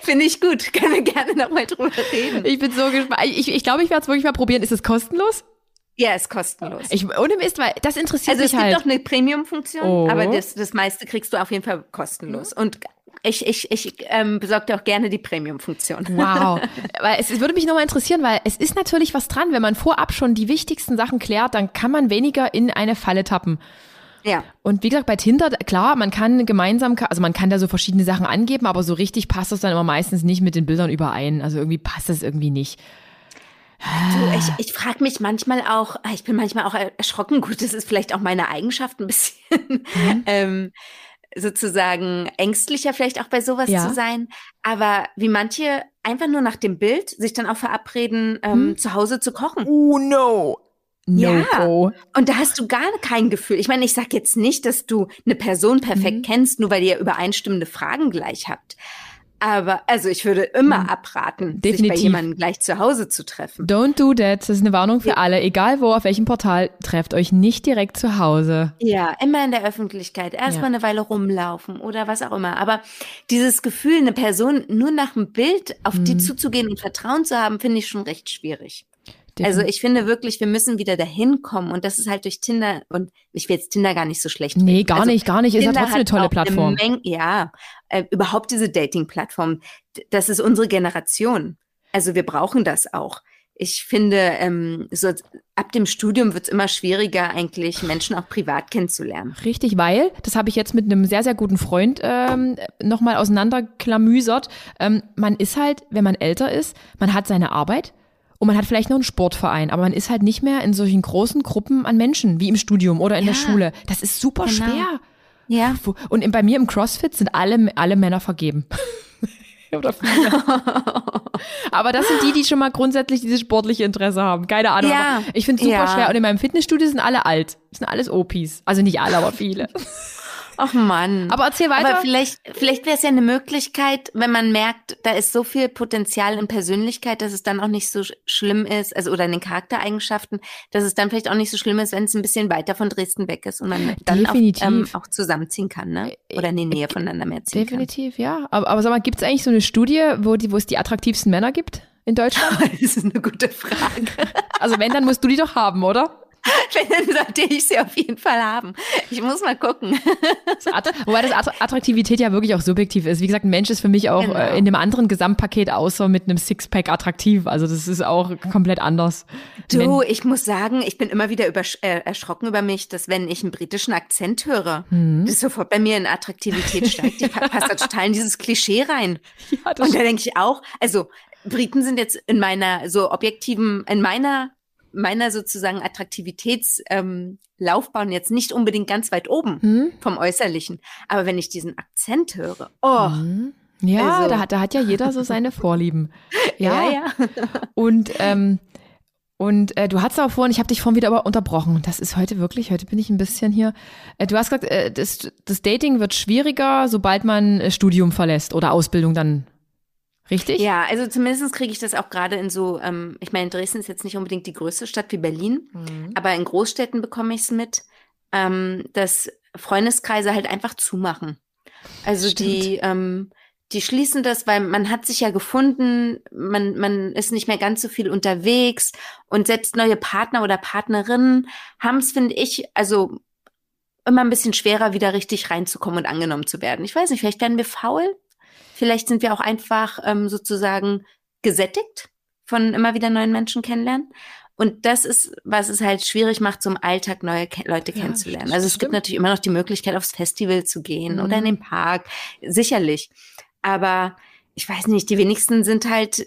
S1: Finde ich gut. [LAUGHS] Können wir gerne nochmal drüber reden.
S2: Ich bin so gespannt. Ich, ich glaube, ich werde es wirklich mal probieren. Ist es kostenlos?
S1: Ja, ist kostenlos.
S2: Ich, ohne Mist, weil das interessiert
S1: also
S2: mich
S1: halt.
S2: halt.
S1: Also es gibt doch eine Premium-Funktion,
S2: Oh.
S1: aber das, das meiste kriegst du auf jeden Fall kostenlos. Und ich, ich, ich ähm, besorge dir auch gerne die Premium-Funktion.
S2: Wow. [LAUGHS] weil es, es würde mich nochmal interessieren, weil es ist natürlich was dran. Wenn man vorab schon die wichtigsten Sachen klärt, dann kann man weniger in eine Falle tappen.
S1: Ja.
S2: Und wie gesagt, bei Tinder, klar, man kann gemeinsam, also man kann da so verschiedene Sachen angeben, aber so richtig passt das dann immer meistens nicht mit den Bildern überein. Also irgendwie passt das irgendwie nicht.
S1: Du, ich, ich frage mich manchmal auch, ah, ich bin manchmal auch erschrocken, gut, das ist vielleicht auch meine Eigenschaft ein bisschen,
S2: Mhm. [LAUGHS]
S1: ähm, sozusagen ängstlicher vielleicht auch bei sowas
S2: Ja.
S1: zu sein, aber wie manche einfach nur nach dem Bild sich dann auch verabreden, ähm,
S2: Hm?
S1: zu Hause zu kochen.
S2: Oh no. No
S1: Ja. Und da hast du gar kein Gefühl. Ich meine, ich sag jetzt nicht, dass du eine Person perfekt
S2: Mhm.
S1: kennst, nur weil ihr übereinstimmende Fragen gleich habt. Aber also ich würde immer
S2: Mhm.
S1: abraten, sich
S2: Definitiv.
S1: bei jemandem gleich zu Hause zu treffen.
S2: Don't do that. Das ist eine Warnung für
S1: Ja.
S2: alle. Egal wo, auf welchem Portal, trefft euch nicht direkt zu Hause.
S1: Ja, immer in der Öffentlichkeit. Erstmal eine Weile rumlaufen oder was auch immer. Aber dieses Gefühl, eine Person nur nach dem Bild auf die
S2: Mhm.
S1: zuzugehen und Vertrauen zu haben, finde ich schon recht schwierig. Also ich finde wirklich, wir müssen wieder dahin kommen und das ist halt durch Tinder und ich will jetzt Tinder gar nicht so schlecht.
S2: Nee,
S1: reden.
S2: gar
S1: Also
S2: nicht, gar nicht. Ist ja trotzdem eine tolle Plattform.
S1: Menge, ja, äh, überhaupt diese Dating-Plattform, das ist unsere Generation. Also wir brauchen das auch. Ich finde, ähm, so ab dem Studium wird es immer schwieriger, eigentlich Menschen auch privat kennenzulernen.
S2: Richtig, weil, das habe ich jetzt mit einem sehr, sehr guten Freund ähm, nochmal auseinanderklamüsert. Ähm, man ist halt, wenn man älter ist, man hat seine Arbeit und man hat vielleicht noch einen Sportverein, aber man ist halt nicht mehr in solchen großen Gruppen an Menschen, wie im Studium oder in der
S1: Ja.
S2: Schule. Das ist super
S1: Genau.
S2: schwer.
S1: Ja.
S2: Und bei mir im CrossFit sind alle, alle Männer vergeben. [LAUGHS] Oder viele. [LAUGHS] Aber das sind die, die schon mal grundsätzlich dieses sportliche Interesse haben. Keine Ahnung.
S1: Ja.
S2: Ich finde es super
S1: Ja.
S2: schwer. Und in meinem Fitnessstudio sind alle alt. Das sind alles Opis. Also nicht alle, aber viele. [LAUGHS]
S1: Ach Mann.
S2: Aber erzähl weiter.
S1: Aber vielleicht, vielleicht wäre es ja eine Möglichkeit, wenn man merkt, da ist so viel Potenzial in Persönlichkeit, dass es dann auch nicht so sch- schlimm ist, also oder in den Charaktereigenschaften, dass es dann vielleicht auch nicht so schlimm ist, wenn es ein bisschen weiter von Dresden weg ist und man dann
S2: Definitiv.
S1: ähm, auch zusammenziehen kann, ne? Oder in die Nähe voneinander mehr ziehen
S2: Definitiv, ja. Aber, aber sag mal, gibt es eigentlich so eine Studie, wo, die, wo es die attraktivsten Männer gibt in Deutschland?
S1: kann. [LAUGHS] Das ist eine gute Frage.
S2: Also wenn, dann musst du die doch haben, oder? [LAUGHS]
S1: Wenn, dann sollte ich sie auf jeden Fall haben. Ich muss mal gucken.
S2: Wobei das Att Attraktivität ja wirklich auch subjektiv ist. Wie gesagt, ein Mensch ist für mich auch
S1: Genau.
S2: äh, in einem anderen Gesamtpaket außer mit einem Sixpack attraktiv. Also das ist auch komplett anders.
S1: Du, ich muss sagen, ich bin immer wieder äh, erschrocken über mich, dass wenn ich einen britischen Akzent höre,
S2: Mhm.
S1: das sofort bei mir in Attraktivität steigt. Die pa- passt da total in dieses Klischee rein. [LAUGHS]
S2: Ja,
S1: Und da denke ich auch, also Briten sind jetzt in meiner so objektiven, in meiner meiner sozusagen Attraktivitätslaufbahn ähm, jetzt nicht unbedingt ganz weit oben
S2: Hm?
S1: vom Äußerlichen. Aber wenn ich diesen Akzent höre, oh,
S2: Mhm. Ja,
S1: Also-
S2: da, hat, da hat ja jeder so seine Vorlieben. [LAUGHS] Ja,
S1: ja, ja.
S2: Und, ähm, und äh, du hast auch vorhin, ich habe dich vorhin wieder aber unterbrochen. Das ist heute wirklich, heute bin ich ein bisschen hier. Äh, du hast gesagt, äh, das, das Dating wird schwieriger, sobald man äh, Studium verlässt oder Ausbildung dann. Richtig?
S1: Ja, also zumindest kriege ich das auch gerade in so, ähm, ich meine, Dresden ist jetzt nicht unbedingt die größte Stadt wie Berlin,
S2: Mhm.
S1: aber in Großstädten bekomme ich es mit, ähm, dass Freundeskreise halt einfach zumachen. Also
S2: Stimmt.
S1: die, ähm, die schließen das, weil man hat sich ja gefunden, man, man ist nicht mehr ganz so viel unterwegs und selbst neue Partner oder Partnerinnen haben es, finde ich, also immer ein bisschen schwerer, wieder richtig reinzukommen und angenommen zu werden. Ich weiß nicht, vielleicht werden wir faul, vielleicht sind wir auch einfach ähm, sozusagen gesättigt von immer wieder neuen Menschen kennenlernen. Und das ist, was es halt schwierig macht, zum Alltag neue Ke Leute
S2: Ja,
S1: kennenzulernen. Also es
S2: stimmt.
S1: gibt natürlich immer noch die Möglichkeit, aufs Festival zu gehen oder in
S2: Mhm.
S1: den Park. Sicherlich. Aber ich weiß nicht, die wenigsten sind halt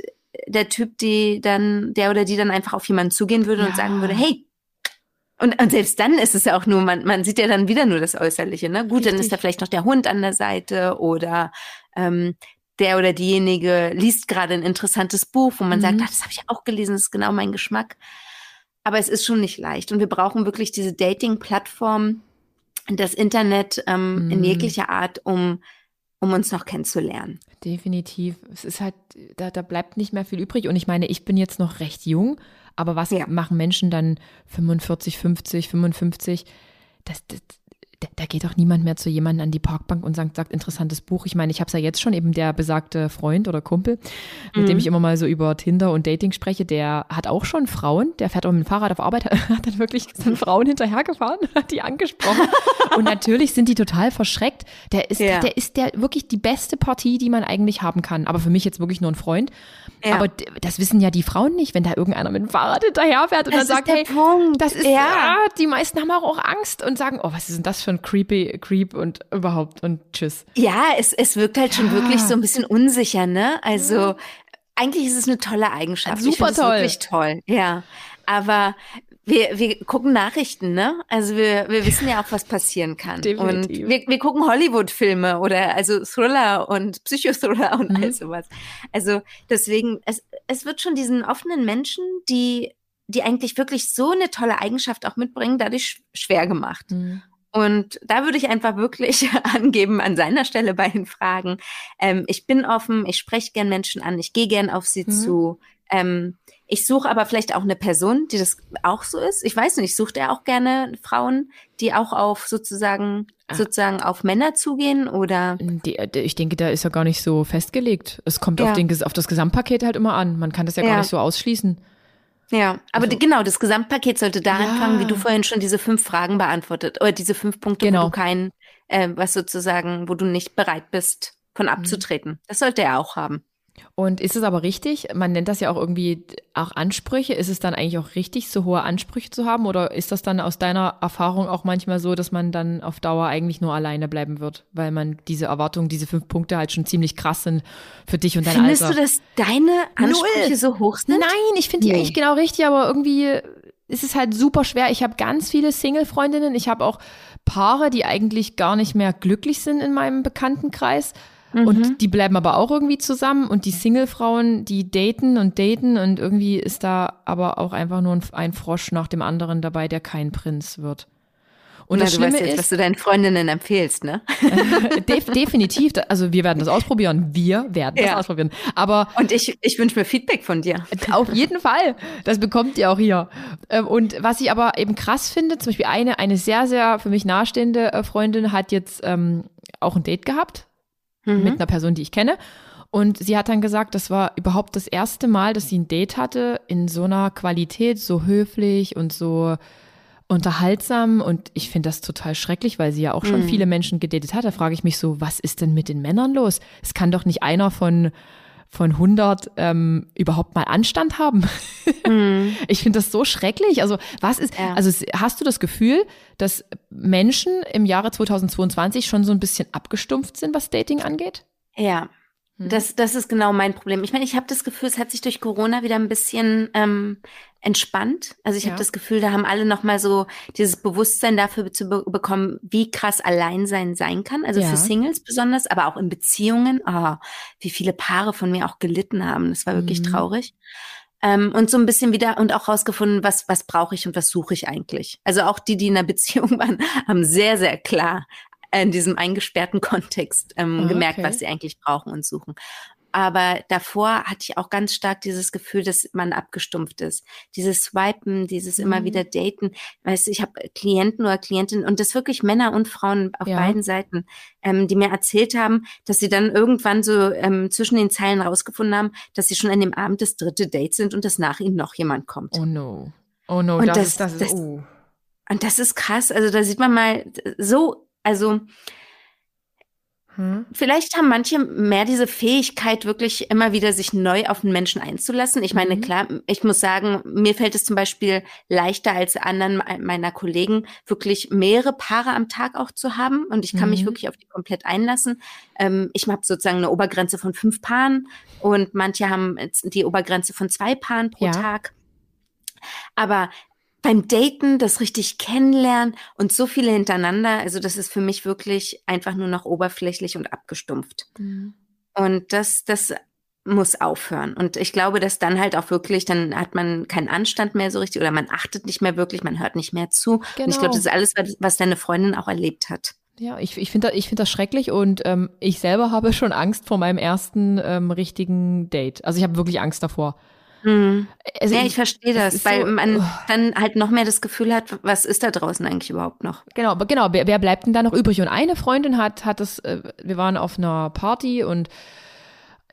S1: der Typ, die dann, der oder die dann einfach auf jemanden zugehen würde
S2: Ja.
S1: und sagen würde, hey, und, und selbst dann ist es ja auch nur, man, man sieht ja dann wieder nur das Äußerliche, ne? Gut, dann
S2: Richtig.
S1: ist da vielleicht noch der Hund an der Seite oder ähm, der oder diejenige liest gerade ein interessantes Buch, wo man
S2: Mhm.
S1: sagt, ah, das habe ich auch gelesen, das ist genau mein Geschmack. Aber es ist schon nicht leicht. Und wir brauchen wirklich diese Dating-Plattform, das Internet ähm, in
S2: Mhm.
S1: jeglicher Art, um, um uns noch kennenzulernen.
S2: Definitiv. Es ist halt, da, da bleibt nicht mehr viel übrig. Und ich meine, ich bin jetzt noch recht jung, aber was
S1: Ja.
S2: machen Menschen dann 45, 50, 55? Das, das, da, da geht doch niemand mehr zu jemandem an die Parkbank und sagt, sagt interessantes Buch. Ich meine, ich habe es ja jetzt schon eben der besagte Freund oder Kumpel, mit mhm. dem ich immer mal so über Tinder und Dating spreche, der hat auch schon Frauen, der fährt auch mit dem Fahrrad auf Arbeit, [LAUGHS] hat dann wirklich sind Frauen hinterhergefahren und hat die angesprochen. [LAUGHS] und natürlich sind die total verschreckt. Der ist, ja. der ist der wirklich die beste Partie, die man eigentlich haben kann. Aber für mich jetzt wirklich nur ein Freund. Ja. Aber das wissen ja die Frauen nicht, wenn da irgendeiner mit dem Fahrrad hinterherfährt und das dann sagt, hey, Punkt. das ist, ja. ja. die meisten haben auch Angst und sagen, oh, was ist denn das für ein creepy Creep und überhaupt und tschüss.
S1: Ja, es, es wirkt halt schon wirklich so ein bisschen unsicher, ne? Also, eigentlich ist es eine tolle Eigenschaft.
S2: Super toll.
S1: wirklich toll, ja. Aber wir, wir gucken Nachrichten, ne? Also wir, wir wissen ja auch, was passieren kann. Definitiv. Und wir, wir gucken Hollywood-Filme oder also Thriller und Psychothriller und mhm. all sowas. Also deswegen, es, es wird schon diesen offenen Menschen, die, die eigentlich wirklich so eine tolle Eigenschaft auch mitbringen, dadurch schwer gemacht. Mhm. Und da würde ich einfach wirklich [LAUGHS] angeben, an seiner Stelle bei den Fragen. Ähm, ich bin offen, ich spreche gern Menschen an, ich gehe gern auf sie mhm. zu. Ähm, ich suche aber vielleicht auch eine Person, die das auch so ist. Ich weiß nicht, sucht er auch gerne Frauen, die auch auf sozusagen Ach. sozusagen auf Männer zugehen oder?
S2: Die, ich denke, da ist ja gar nicht so festgelegt. Es kommt ja. auf, den, auf das Gesamtpaket halt immer an. Man kann das ja, ja. gar nicht so ausschließen.
S1: Ja, aber also, genau, das Gesamtpaket sollte da ja. anfangen, wie du vorhin schon diese fünf Fragen beantwortet oder diese fünf Punkte, genau. wo du kein, äh, was sozusagen, wo du nicht bereit bist, von mhm. abzutreten. Mhm. Das sollte er auch haben.
S2: Und ist es aber richtig? Man nennt das ja auch irgendwie auch Ansprüche. Ist es dann eigentlich auch richtig, so hohe Ansprüche zu haben? Oder ist das dann aus deiner Erfahrung auch manchmal so, dass man dann auf Dauer eigentlich nur alleine bleiben wird, weil man diese Erwartungen, diese fünf Punkte halt schon ziemlich krass sind für dich und dein
S1: Findest
S2: Alter?
S1: Findest du, dass deine Ansprüche Null. so hoch sind?
S2: Nein, ich finde die nee. eigentlich genau richtig, aber irgendwie ist es halt super schwer. Ich habe ganz viele Single-Freundinnen. Ich habe auch Paare, die eigentlich gar nicht mehr glücklich sind in meinem Bekanntenkreis. Mhm. Und die bleiben aber auch irgendwie zusammen und die Single-Frauen, die daten und daten und irgendwie ist da aber auch einfach nur ein Frosch nach dem anderen dabei, der kein Prinz wird.
S1: Und Na, das du Schlimme weißt jetzt, ist, was du deinen Freundinnen empfehlst, ne? [LAUGHS]
S2: Def definitiv. Also wir werden das ausprobieren. Wir werden das ja. ausprobieren. Aber
S1: und ich, ich wünsche mir Feedback von dir.
S2: Auf jeden Fall. Das bekommt ihr auch hier. Ähm, und was ich aber eben krass finde, zum Beispiel eine, eine sehr, sehr für mich nahestehende äh, Freundin hat jetzt ähm, auch ein Date gehabt mhm. mit einer Person, die ich kenne. Und sie hat dann gesagt, das war überhaupt das erste Mal, dass sie ein Date hatte in so einer Qualität, so höflich und so unterhaltsam. Und ich finde das total schrecklich, weil sie ja auch schon mhm. viele Menschen gedatet hat. Da frage ich mich so, was ist denn mit den Männern los? Es kann doch nicht einer von von 100 ähm, überhaupt mal Anstand haben. Mm. [LAUGHS] Ich finde das so schrecklich. Also was ist, ja. also hast du das Gefühl, dass Menschen im Jahre 2022 schon so ein bisschen abgestumpft sind, was Dating angeht?
S1: Ja. Das, das ist genau mein Problem. Ich meine, ich habe das Gefühl, es hat sich durch Corona wieder ein bisschen ähm, entspannt. Also ich ja. habe das Gefühl, da haben alle noch mal so dieses Bewusstsein dafür zu be bekommen, wie krass Alleinsein sein kann. Also ja. für Singles besonders, aber auch in Beziehungen. Oh, wie viele Paare von mir auch gelitten haben. Das war wirklich mhm. traurig. Ähm, und so ein bisschen wieder und auch rausgefunden, was, was brauche ich und was suche ich eigentlich. Also auch die, die in einer Beziehung [LAUGHS] waren, haben sehr, sehr klar in diesem eingesperrten [LAUGHS] Kontext ähm, oh, gemerkt, was sie eigentlich brauchen und suchen. Aber davor hatte ich auch ganz stark dieses Gefühl, dass man abgestumpft ist. Dieses Swipen, dieses mhm. immer wieder Daten. Weißt du, ich habe Klienten oder Klientinnen und das wirklich Männer und Frauen auf ja. beiden Seiten, ähm, die mir erzählt haben, dass sie dann irgendwann so ähm, zwischen den Zeilen rausgefunden haben, dass sie schon an dem Abend das dritte Date sind und dass nach ihnen noch jemand kommt.
S2: Oh no. Oh no, und das, das ist, das, das ist, oh.
S1: Und das ist krass. Also da sieht man mal so also hm. vielleicht haben manche mehr diese Fähigkeit, wirklich immer wieder sich neu auf den Menschen einzulassen. Ich meine, mhm. klar, ich muss sagen, mir fällt es zum Beispiel leichter als anderen meiner Kollegen, wirklich mehrere Paare am Tag auch zu haben. Und ich kann mhm. mich wirklich auf die komplett einlassen. Ähm, ich habe sozusagen eine Obergrenze von fünf Paaren und manche haben die Obergrenze von zwei Paaren pro ja. Tag. Aber beim Daten, das richtig kennenlernen und so viele hintereinander, also das ist für mich wirklich einfach nur noch oberflächlich und abgestumpft. Mhm. Und das, das muss aufhören. Und ich glaube, dass dann halt auch wirklich, dann hat man keinen Anstand mehr so richtig oder man achtet nicht mehr wirklich, man hört nicht mehr zu. Genau. Und ich glaube, genau. das ist alles, was deine Freundin auch erlebt hat.
S2: Ja, ich, ich finde ich find das schrecklich und ähm, ich selber habe schon Angst vor meinem ersten ähm, richtigen Date. Also ich habe wirklich Angst davor.
S1: Mhm. Also ja, ich, ich verstehe das, weil so, man oh. dann halt noch mehr das Gefühl hat, was ist da draußen eigentlich überhaupt noch?
S2: Genau, genau. Wer, wer bleibt denn da noch übrig? Und eine Freundin hat, hat das, äh, wir waren auf einer Party und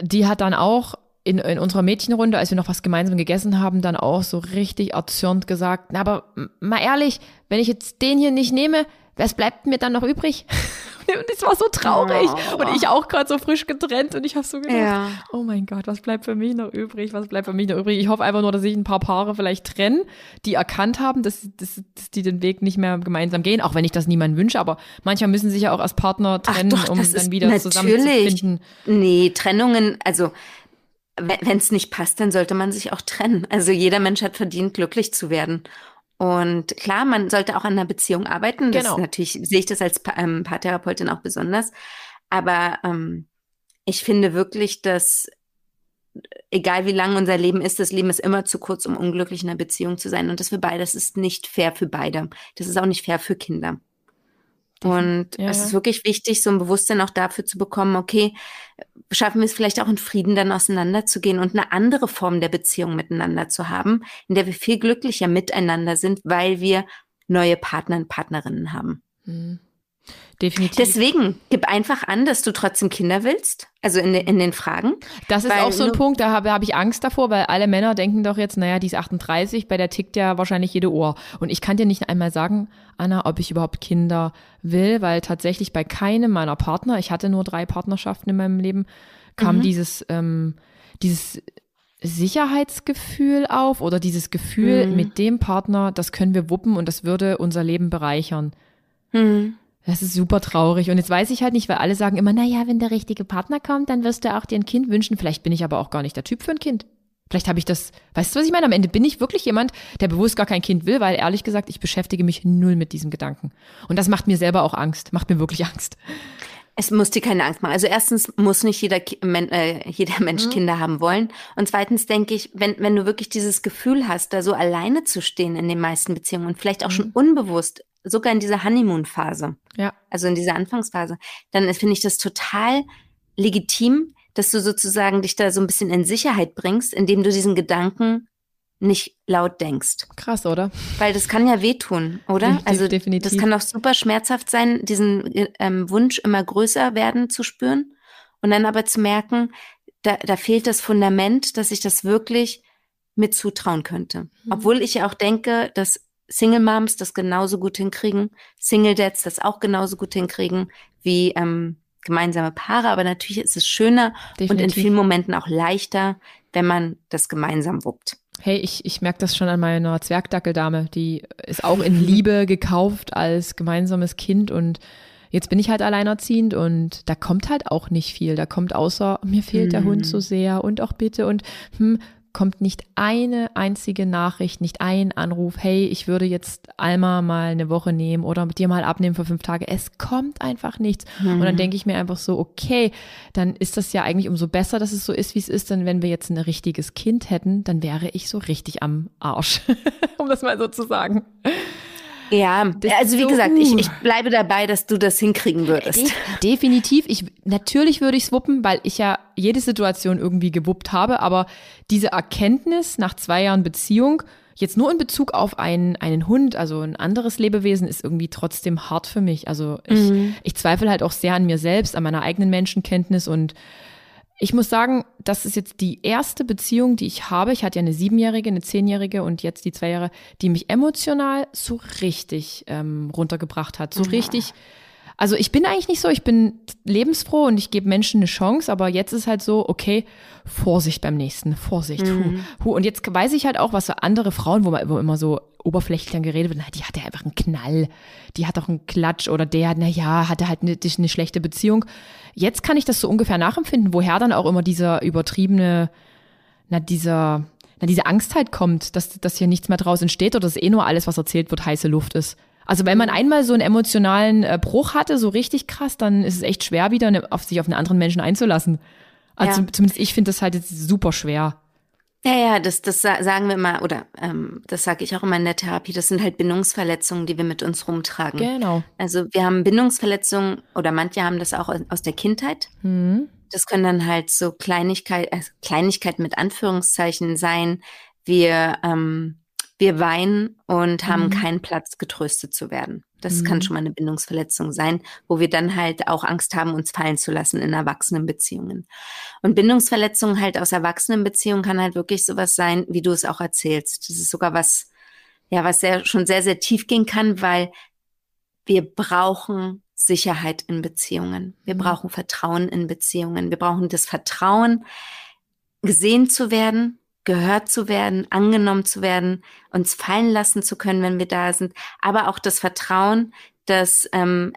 S2: die hat dann auch in, in unserer Mädchenrunde, als wir noch was gemeinsam gegessen haben, dann auch so richtig erzürnt gesagt, na, aber mal ehrlich, wenn ich jetzt den hier nicht nehme, was bleibt mir dann noch übrig? [LAUGHS] und es war so traurig. Oh. Und ich auch gerade so frisch getrennt und ich habe so gedacht, ja. oh mein Gott, was bleibt für mich noch übrig? Was bleibt für mich noch übrig? Ich hoffe einfach nur, dass sich ein paar Paare vielleicht trennen, die erkannt haben, dass, dass, dass die den Weg nicht mehr gemeinsam gehen, auch wenn ich das niemandem wünsche, aber manchmal müssen sich ja auch als Partner trennen, doch, um dann wieder zusammenzufinden.
S1: Nee, Trennungen, also wenn es nicht passt, dann sollte man sich auch trennen. Also jeder Mensch hat verdient, glücklich zu werden. Und klar, man sollte auch an einer Beziehung arbeiten. Das genau. natürlich sehe ich das als pa ähm, Paartherapeutin auch besonders. Aber ähm, ich finde wirklich, dass egal wie lang unser Leben ist, das Leben ist immer zu kurz, um unglücklich in einer Beziehung zu sein. Und das für beide, das ist nicht fair für beide. Das ist auch nicht fair für Kinder. Und ja. es ist wirklich wichtig, so ein Bewusstsein auch dafür zu bekommen, okay, schaffen wir es vielleicht auch in Frieden dann auseinanderzugehen und eine andere Form der Beziehung miteinander zu haben, in der wir viel glücklicher miteinander sind, weil wir neue Partner und Partnerinnen haben. Mhm.
S2: Definitiv.
S1: Deswegen, gib einfach an, dass du trotzdem Kinder willst. Also in, in den Fragen.
S2: Das ist auch so ein Punkt, da habe hab ich Angst davor, weil alle Männer denken doch jetzt, naja, die ist 38, bei der tickt ja wahrscheinlich jede Ohr. Und ich kann dir nicht einmal sagen, Anna, ob ich überhaupt Kinder will, weil tatsächlich bei keinem meiner Partner, ich hatte nur drei Partnerschaften in meinem Leben, kam mhm. dieses, ähm, dieses Sicherheitsgefühl auf oder dieses Gefühl, mhm. mit dem Partner, das können wir wuppen und das würde unser Leben bereichern. Mhm. Das ist super traurig. Und jetzt weiß ich halt nicht, weil alle sagen immer, na ja, wenn der richtige Partner kommt, dann wirst du auch dir ein Kind wünschen. Vielleicht bin ich aber auch gar nicht der Typ für ein Kind. Vielleicht habe ich das, weißt du, was ich meine? Am Ende bin ich wirklich jemand, der bewusst gar kein Kind will, weil ehrlich gesagt, ich beschäftige mich null mit diesem Gedanken. Und das macht mir selber auch Angst, macht mir wirklich [LAUGHS] Angst.
S1: Es muss dir keine Angst machen. Also erstens muss nicht jeder, äh, jeder Mensch mhm. Kinder haben wollen. Und zweitens denke ich, wenn, wenn du wirklich dieses Gefühl hast, da so alleine zu stehen in den meisten Beziehungen und vielleicht auch mhm. schon unbewusst sogar in dieser Honeymoon-Phase,
S2: ja.
S1: also in dieser Anfangsphase, dann finde ich das total legitim, dass du sozusagen dich da so ein bisschen in Sicherheit bringst, indem du diesen Gedanken nicht laut denkst.
S2: Krass, oder?
S1: Weil das kann ja wehtun, oder?
S2: Also definitiv.
S1: das kann auch super schmerzhaft sein, diesen ähm, Wunsch immer größer werden zu spüren und dann aber zu merken, da, da fehlt das Fundament, dass ich das wirklich mit zutrauen könnte. Mhm. Obwohl ich ja auch denke, dass Single Moms das genauso gut hinkriegen, Single Dads das auch genauso gut hinkriegen wie ähm, gemeinsame Paare. Aber natürlich ist es schöner Definitiv. und in vielen Momenten auch leichter, wenn man das gemeinsam wuppt.
S2: Hey, ich, ich merke das schon an meiner Zwergdackeldame. Die ist auch in [LAUGHS] Liebe gekauft als gemeinsames Kind und jetzt bin ich halt alleinerziehend und da kommt halt auch nicht viel. Da kommt außer, mir fehlt der Hund hm. so sehr und auch bitte und hm, kommt nicht eine einzige Nachricht, nicht ein Anruf, hey, ich würde jetzt Alma mal eine Woche nehmen oder mit dir mal abnehmen für fünf Tage. Es kommt einfach nichts. Mhm. Und dann mhm. denke ich mir einfach so, okay, dann ist das ja eigentlich umso besser, dass es so ist, wie es ist, denn wenn wir jetzt ein richtiges Kind hätten, dann wäre ich so richtig am Arsch, [LAUGHS] um das mal so zu sagen.
S1: Ja, also wie gesagt, ich, ich bleibe dabei, dass du das hinkriegen würdest.
S2: Definitiv. Ich, natürlich würde ich es wuppen, weil ich ja jede Situation irgendwie gewuppt habe, aber diese Erkenntnis nach zwei Jahren Beziehung, jetzt nur in Bezug auf einen, einen Hund, also ein anderes Lebewesen, ist irgendwie trotzdem hart für mich. Also ich, mhm. ich zweifle halt auch sehr an mir selbst, an meiner eigenen Menschenkenntnis und ich muss sagen, das ist jetzt die erste Beziehung, die ich habe. Ich hatte ja eine siebenjährige, eine zehnjährige und jetzt die zwei Jahre, die mich emotional so richtig ähm, runtergebracht hat. So ja. richtig. Also ich bin eigentlich nicht so, ich bin lebensfroh und ich gebe Menschen eine Chance, aber jetzt ist halt so, okay, Vorsicht beim nächsten, Vorsicht. Mhm. Hu, hu. Und jetzt weiß ich halt auch, was so andere Frauen, wo man immer so oberflächlich dann geredet wird, na, die hatte einfach einen Knall, die hat auch einen Klatsch oder der, na ja, hatte halt eine, eine schlechte Beziehung. Jetzt kann ich das so ungefähr nachempfinden, woher dann auch immer dieser übertriebene, na, dieser, na, diese Angst halt kommt, dass, dass hier nichts mehr draus entsteht oder dass eh nur alles, was erzählt wird, heiße Luft ist. Also wenn man einmal so einen emotionalen äh, Bruch hatte, so richtig krass, dann ist es echt schwer, wieder ne, auf sich auf einen anderen Menschen einzulassen. Also ja. zumindest ich finde das halt jetzt super schwer.
S1: Ja, ja, das, das sagen wir immer, oder ähm, das sage ich auch immer in der Therapie, das sind halt Bindungsverletzungen, die wir mit uns rumtragen.
S2: Genau.
S1: Also wir haben Bindungsverletzungen oder manche haben das auch aus der Kindheit. Mhm. Das können dann halt so Kleinigkeit, äh, Kleinigkeiten mit Anführungszeichen sein. Wir, ähm, wir weinen und haben mhm. keinen Platz, getröstet zu werden. Das mhm. kann schon mal eine Bindungsverletzung sein, wo wir dann halt auch Angst haben, uns fallen zu lassen in Erwachsenenbeziehungen. Und Bindungsverletzungen halt aus Erwachsenenbeziehungen kann halt wirklich sowas sein, wie du es auch erzählst. Das ist sogar was, ja, was sehr, schon sehr, sehr tief gehen kann, weil wir brauchen Sicherheit in Beziehungen. Wir mhm. brauchen Vertrauen in Beziehungen. Wir brauchen das Vertrauen, gesehen zu werden, gehört zu werden, angenommen zu werden, uns fallen lassen zu können, wenn wir da sind, aber auch das Vertrauen, dass ähm,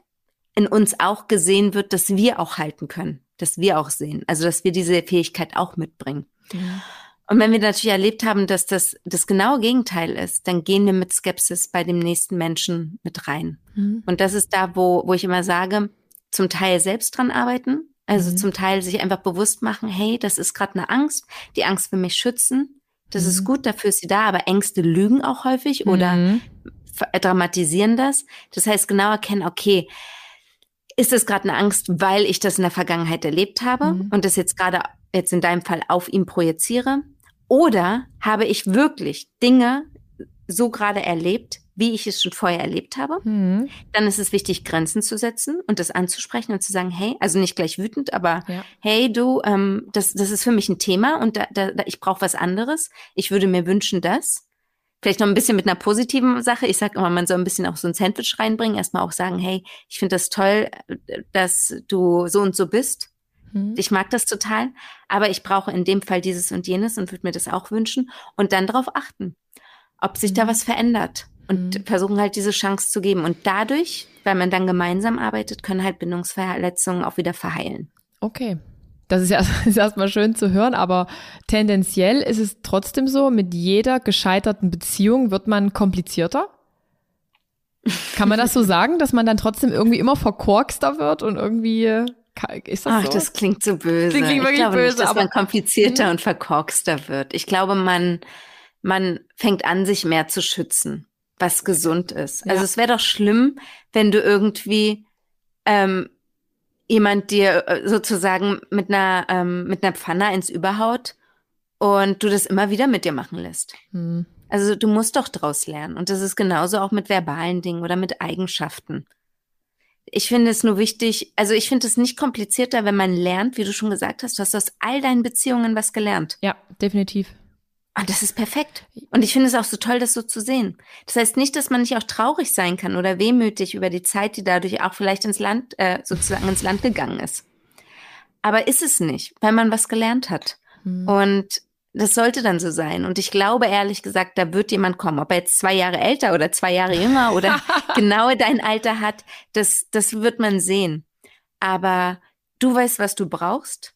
S1: in uns auch gesehen wird, dass wir auch halten können, dass wir auch sehen, also dass wir diese Fähigkeit auch mitbringen. Ja. Und wenn wir natürlich erlebt haben, dass das das genaue Gegenteil ist, dann gehen wir mit Skepsis bei dem nächsten Menschen mit rein. Mhm. Und das ist da, wo, wo ich immer sage, zum Teil selbst dran arbeiten, also mhm. zum Teil sich einfach bewusst machen, hey, das ist gerade eine Angst, die Angst will mich schützen. Das mhm. ist gut, dafür ist sie da, aber Ängste lügen auch häufig oder mhm. dramatisieren das. Das heißt, genau erkennen, okay, ist es gerade eine Angst, weil ich das in der Vergangenheit erlebt habe mhm. und das jetzt gerade jetzt in deinem Fall auf ihn projiziere? Oder habe ich wirklich Dinge so gerade erlebt, wie ich es schon vorher erlebt habe. Mhm. Dann ist es wichtig, Grenzen zu setzen und das anzusprechen und zu sagen, hey, also nicht gleich wütend, aber ja. hey, du, ähm, das, das ist für mich ein Thema und da, da, da ich brauche was anderes. Ich würde mir wünschen, dass. Vielleicht noch ein bisschen mit einer positiven Sache. Ich sage immer, man soll ein bisschen auch so ein Sandwich reinbringen. Erstmal auch sagen, hey, ich finde das toll, dass du so und so bist. Mhm. Ich mag das total, aber ich brauche in dem Fall dieses und jenes und würde mir das auch wünschen. Und dann darauf achten, ob sich mhm. da was verändert und mhm. versuchen halt diese Chance zu geben. Und dadurch, weil man dann gemeinsam arbeitet, können halt Bindungsverletzungen auch wieder verheilen.
S2: Okay. Das ist ja [LAUGHS] ist erstmal schön zu hören, aber tendenziell ist es trotzdem so, mit jeder gescheiterten Beziehung wird man komplizierter. Kann man das so [LAUGHS] sagen, dass man dann trotzdem irgendwie immer verkorkster wird und irgendwie ist das
S1: Ach,
S2: so?
S1: das klingt so böse.
S2: Das klingt wirklich
S1: ich glaube
S2: böse,
S1: nicht, dass man komplizierter und verkorkster wird. Ich glaube, man, man fängt an, sich mehr zu schützen was gesund ist. Ja. Also es wäre doch schlimm, wenn du irgendwie ähm, jemand dir äh, sozusagen mit einer ähm, mit einer Pfanne ins Überhaut und du das immer wieder mit dir machen lässt. Hm. Also du musst doch draus lernen und das ist genauso auch mit verbalen Dingen oder mit Eigenschaften. Ich finde es nur wichtig, also ich finde es nicht komplizierter, wenn man lernt, wie du schon gesagt hast, du hast aus all deinen Beziehungen was gelernt.
S2: Ja, definitiv.
S1: Und ah, das ist perfekt. Und ich finde es auch so toll, das so zu sehen. Das heißt nicht, dass man nicht auch traurig sein kann oder wehmütig über die Zeit, die dadurch auch vielleicht ins Land, äh, sozusagen ins Land gegangen ist. Aber ist es nicht, weil man was gelernt hat. Mhm. Und das sollte dann so sein. Und ich glaube ehrlich gesagt, da wird jemand kommen. Ob er jetzt zwei Jahre älter oder zwei Jahre jünger oder [LAUGHS] genau dein Alter hat, das, das wird man sehen. Aber du weißt, was du brauchst.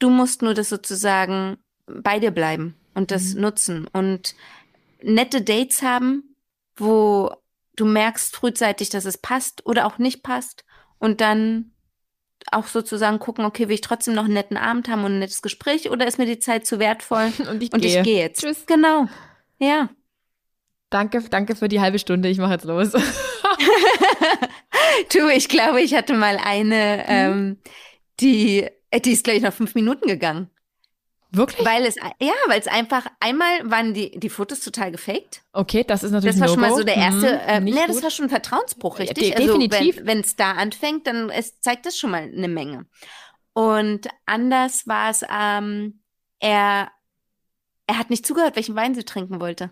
S1: Du musst nur das sozusagen bei dir bleiben und das mhm. nutzen und nette Dates haben, wo du merkst frühzeitig, dass es passt oder auch nicht passt und dann auch sozusagen gucken, okay, will ich trotzdem noch einen netten Abend haben und ein nettes Gespräch oder ist mir die Zeit zu wertvoll [LAUGHS]
S2: und ich,
S1: und
S2: gehe.
S1: ich gehe jetzt.
S2: Tschüss.
S1: Genau. Ja.
S2: Danke, danke für die halbe Stunde. Ich mache jetzt los. [LAUGHS]
S1: du, ich glaube, ich hatte mal eine, mhm. ähm, die, die ist, glaube ich, noch fünf Minuten gegangen.
S2: Wirklich?
S1: Weil es, ja, weil es einfach, einmal waren die, die Fotos total gefaked.
S2: Okay, das ist natürlich
S1: Das war
S2: schon
S1: mal so der erste, mhm, äh, ne, das war schon ein Vertrauensbruch, richtig?
S2: De definitiv.
S1: Also, wenn es da anfängt, dann es zeigt das schon mal eine Menge. Und anders war es, ähm, er, er hat nicht zugehört, welchen Wein sie trinken wollte.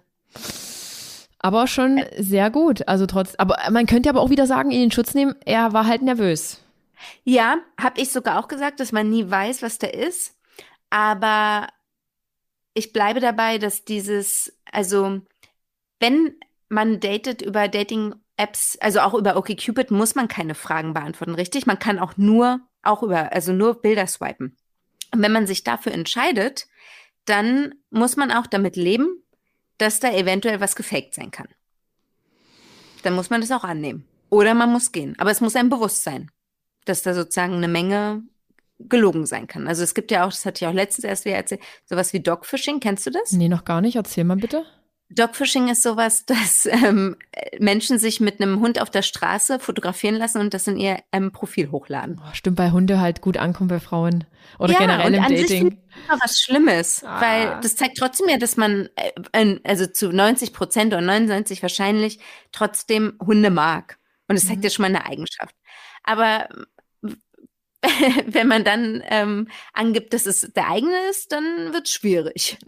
S2: Aber schon sehr gut. Also trotz, aber man könnte aber auch wieder sagen, ihn in Schutz nehmen, er war halt nervös.
S1: Ja, habe ich sogar auch gesagt, dass man nie weiß, was da ist. Aber ich bleibe dabei, dass dieses, also wenn man datet über Dating-Apps, also auch über OkCupid, muss man keine Fragen beantworten, richtig? Man kann auch nur, auch über, also nur Bilder swipen. Und wenn man sich dafür entscheidet, dann muss man auch damit leben, dass da eventuell was gefaked sein kann. Dann muss man das auch annehmen. Oder man muss gehen. Aber es muss einem bewusst sein, dass da sozusagen eine Menge gelogen sein kann. Also es gibt ja auch, das hatte ich auch letztens erst wieder erzählt, sowas wie Dogfishing. Kennst du das?
S2: Nee, noch gar nicht. Erzähl mal bitte.
S1: Dogfishing ist sowas, [LAUGHS] dass ähm, Menschen sich mit einem Hund auf der Straße fotografieren lassen und das in ihr ähm, Profil hochladen.
S2: Oh, stimmt, bei Hunde halt gut ankommen bei Frauen oder
S1: ja,
S2: generell
S1: und
S2: im
S1: an
S2: Dating.
S1: Sich immer was Schlimmes,
S2: Ah.
S1: weil das zeigt trotzdem ja, dass man, äh, also zu 90 Prozent oder 99 wahrscheinlich trotzdem Hunde mag. Und es zeigt
S2: Mhm.
S1: ja schon mal eine Eigenschaft. Aber [LAUGHS] wenn man dann ähm, angibt, dass es der eigene ist, dann wird es schwierig.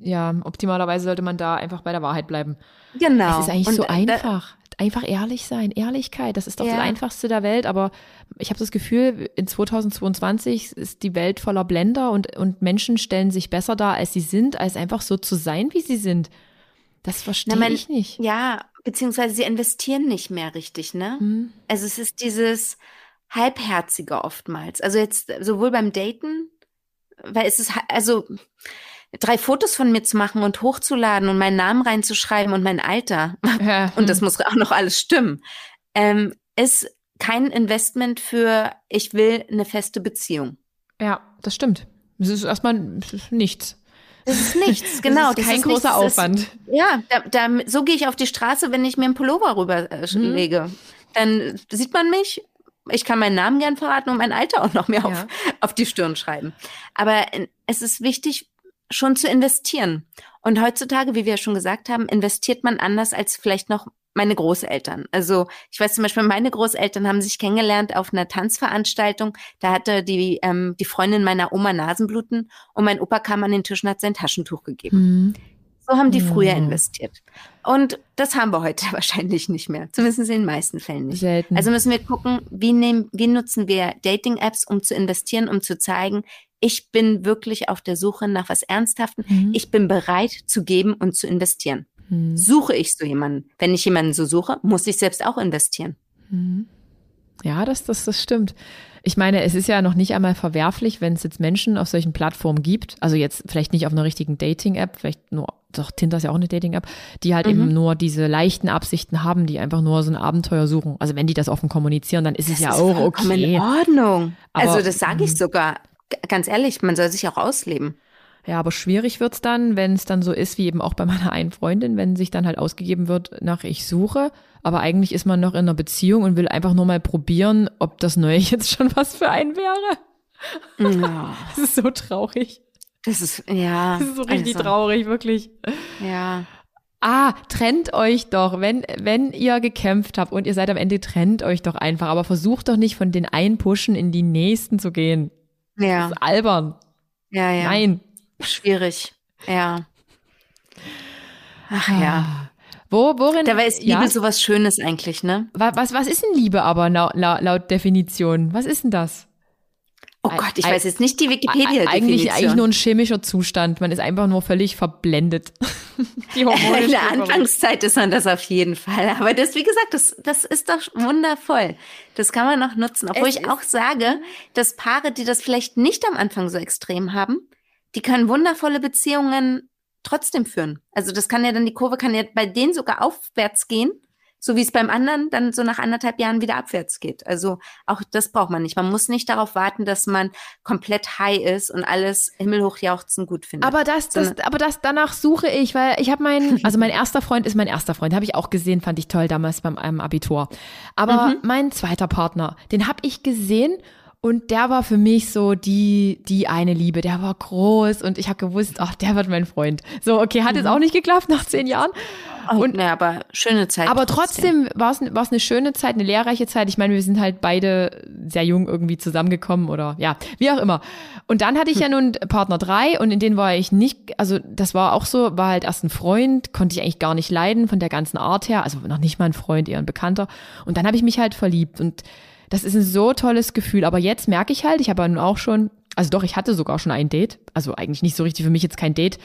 S2: ja, optimalerweise sollte man da einfach bei der Wahrheit bleiben.
S1: Genau.
S2: Es ist eigentlich
S1: Und,
S2: so
S1: äh, da-
S2: einfach. Einfach ehrlich sein, Ehrlichkeit, das ist doch das
S1: Ja.
S2: Einfachste der Welt, aber ich habe das Gefühl, in 2022 ist die Welt voller Blender und, und Menschen stellen sich besser dar, als sie sind, als einfach so zu sein, wie sie sind. Das verstehe
S1: man-
S2: ich nicht.
S1: Ja, beziehungsweise sie investieren nicht mehr richtig, ne?
S2: Hm.
S1: Also es ist dieses Halbherzige oftmals. Also jetzt sowohl beim Daten, weil es ist, also drei Fotos von mir zu machen und hochzuladen und meinen Namen reinzuschreiben und mein Alter, [LAUGHS]
S2: Ja,
S1: und das
S2: hm.
S1: muss auch noch alles stimmen, ähm, ist kein Investment für, ich will eine feste Beziehung.
S2: ja, das stimmt. Es ist erstmal ist nichts.
S1: Das ist nichts, [LAUGHS] genau.
S2: das ist kein großer
S1: nichts, das ist-
S2: Aufwand.
S1: Ja, da, da, so gehe ich auf die Straße, wenn ich mir einen Pullover rüberlege. Dann sieht man mich. Ich kann meinen Namen gern verraten und mein Alter auch noch mehr auf,
S2: Ja.
S1: auf die Stirn schreiben. Aber äh, es ist wichtig, schon zu investieren. Und heutzutage, wie wir ja schon gesagt haben, investiert man anders als vielleicht noch meine Großeltern. Also ich weiß zum Beispiel, meine Großeltern haben sich kennengelernt auf einer Tanzveranstaltung. Da hatte die, ähm, die Freundin meiner Oma Nasenbluten und mein Opa kam an den Tisch und hat sein Taschentuch gegeben.
S2: Hm.
S1: So haben die früher investiert. Und das haben wir heute [LAUGHS] wahrscheinlich nicht mehr. Zumindest in den meisten Fällen nicht.
S2: Selten.
S1: Also müssen wir gucken, wie, nehmen, wie nutzen wir Dating-Apps, um zu investieren, um zu zeigen, ich bin wirklich auf der Suche nach was Ernsthaften.
S2: Mhm.
S1: Ich bin bereit zu geben und zu investieren.
S2: Hm.
S1: Suche ich so jemanden? Wenn ich jemanden so suche, muss ich selbst auch investieren.
S2: Mhm. Ja, das, das, das stimmt. Ich meine, es ist ja noch nicht einmal verwerflich, wenn es jetzt Menschen auf solchen Plattformen gibt, also jetzt vielleicht nicht auf einer richtigen Dating-App, vielleicht nur, doch Tinder ist ja auch eine Dating-App, die halt
S1: Mhm.
S2: eben nur diese leichten Absichten haben, die einfach nur so ein Abenteuer suchen. Also wenn die das offen kommunizieren, dann ist es
S1: Das
S2: ja
S1: ist
S2: auch okay.
S1: in Ordnung.
S2: Aber-
S1: also das sage
S2: Mhm.
S1: ich sogar. G- Ganz ehrlich, man soll sich auch ausleben.
S2: Ja, aber schwierig wird's dann, wenn es dann so ist, wie eben auch bei meiner einen Freundin, wenn sich dann halt ausgegeben wird nach ich suche, aber eigentlich ist man noch in einer Beziehung und will einfach nur mal probieren, ob das Neue [LAUGHS] jetzt schon was für einen wäre.
S1: Ja, [LAUGHS]
S2: Das ist so traurig.
S1: Das ist, ja. [LAUGHS]
S2: Das ist so richtig
S1: also,
S2: traurig, wirklich.
S1: Ja.
S2: Ah, trennt euch doch, wenn, wenn ihr gekämpft habt und ihr seid am Ende, trennt euch doch einfach, aber versucht doch nicht von den einen Pushen in die nächsten zu gehen.
S1: Ja,
S2: Das ist albern.
S1: ja, ja.
S2: Nein.
S1: Schwierig. Ja. Ach ja.
S2: Wo, worin?
S1: Dabei ist Liebe
S2: ja?
S1: sowas Schönes eigentlich, ne?
S2: Wa- Was, was ist denn Liebe aber laut, laut Definition? Was ist denn das?
S1: Oh Gott, ich
S2: ei-
S1: weiß jetzt nicht die
S2: Eigentlich,
S1: Wikipedia-Definition.
S2: eigentlich nur ein chemischer Zustand. Man ist einfach nur völlig verblendet. [LAUGHS] die Hormone
S1: In der. Anfangszeit ist man das auf jeden Fall. Aber das, wie gesagt, das, das ist doch wundervoll. Das kann man noch nutzen. Obwohl
S2: Es
S1: ich auch sage, dass Paare, die das vielleicht nicht am Anfang so extrem haben, die können wundervolle Beziehungen trotzdem führen. Also das kann ja dann, die Kurve kann ja bei denen sogar aufwärts gehen, so wie es beim anderen dann so nach anderthalb Jahren wieder abwärts geht. Also auch das braucht man nicht. Man muss nicht darauf warten, dass man komplett high ist und alles himmelhoch jauchzen gut findet.
S2: Aber das, das, aber das danach suche ich, weil ich habe meinen, [LAUGHS] also mein erster Freund ist mein erster Freund, habe ich auch gesehen, fand ich toll damals beim einem Abitur. Aber
S1: Mhm.
S2: mein zweiter Partner, den habe ich gesehen und der war für mich so die die eine Liebe. Der war groß und ich habe gewusst, ach, der wird mein Freund. So, okay, hat jetzt auch nicht geklappt nach zehn Jahren. Und-
S1: ne, aber schöne Zeit.
S2: Aber trotzdem war es war es eine schöne Zeit, eine lehrreiche Zeit. Ich meine, wir sind halt beide sehr jung irgendwie zusammengekommen oder ja, wie auch immer. Und dann hatte ich ja nun Partner drei und in denen war ich nicht, also das war auch so, war halt erst ein Freund, konnte ich eigentlich gar nicht leiden von der ganzen Art her, also noch nicht mal ein Freund, eher ein Bekannter. Und dann habe ich mich halt verliebt und das ist ein so tolles Gefühl. Aber jetzt merke ich halt, ich habe ja nun auch schon, also doch, ich hatte sogar schon ein Date, also eigentlich nicht so richtig für mich jetzt kein Date,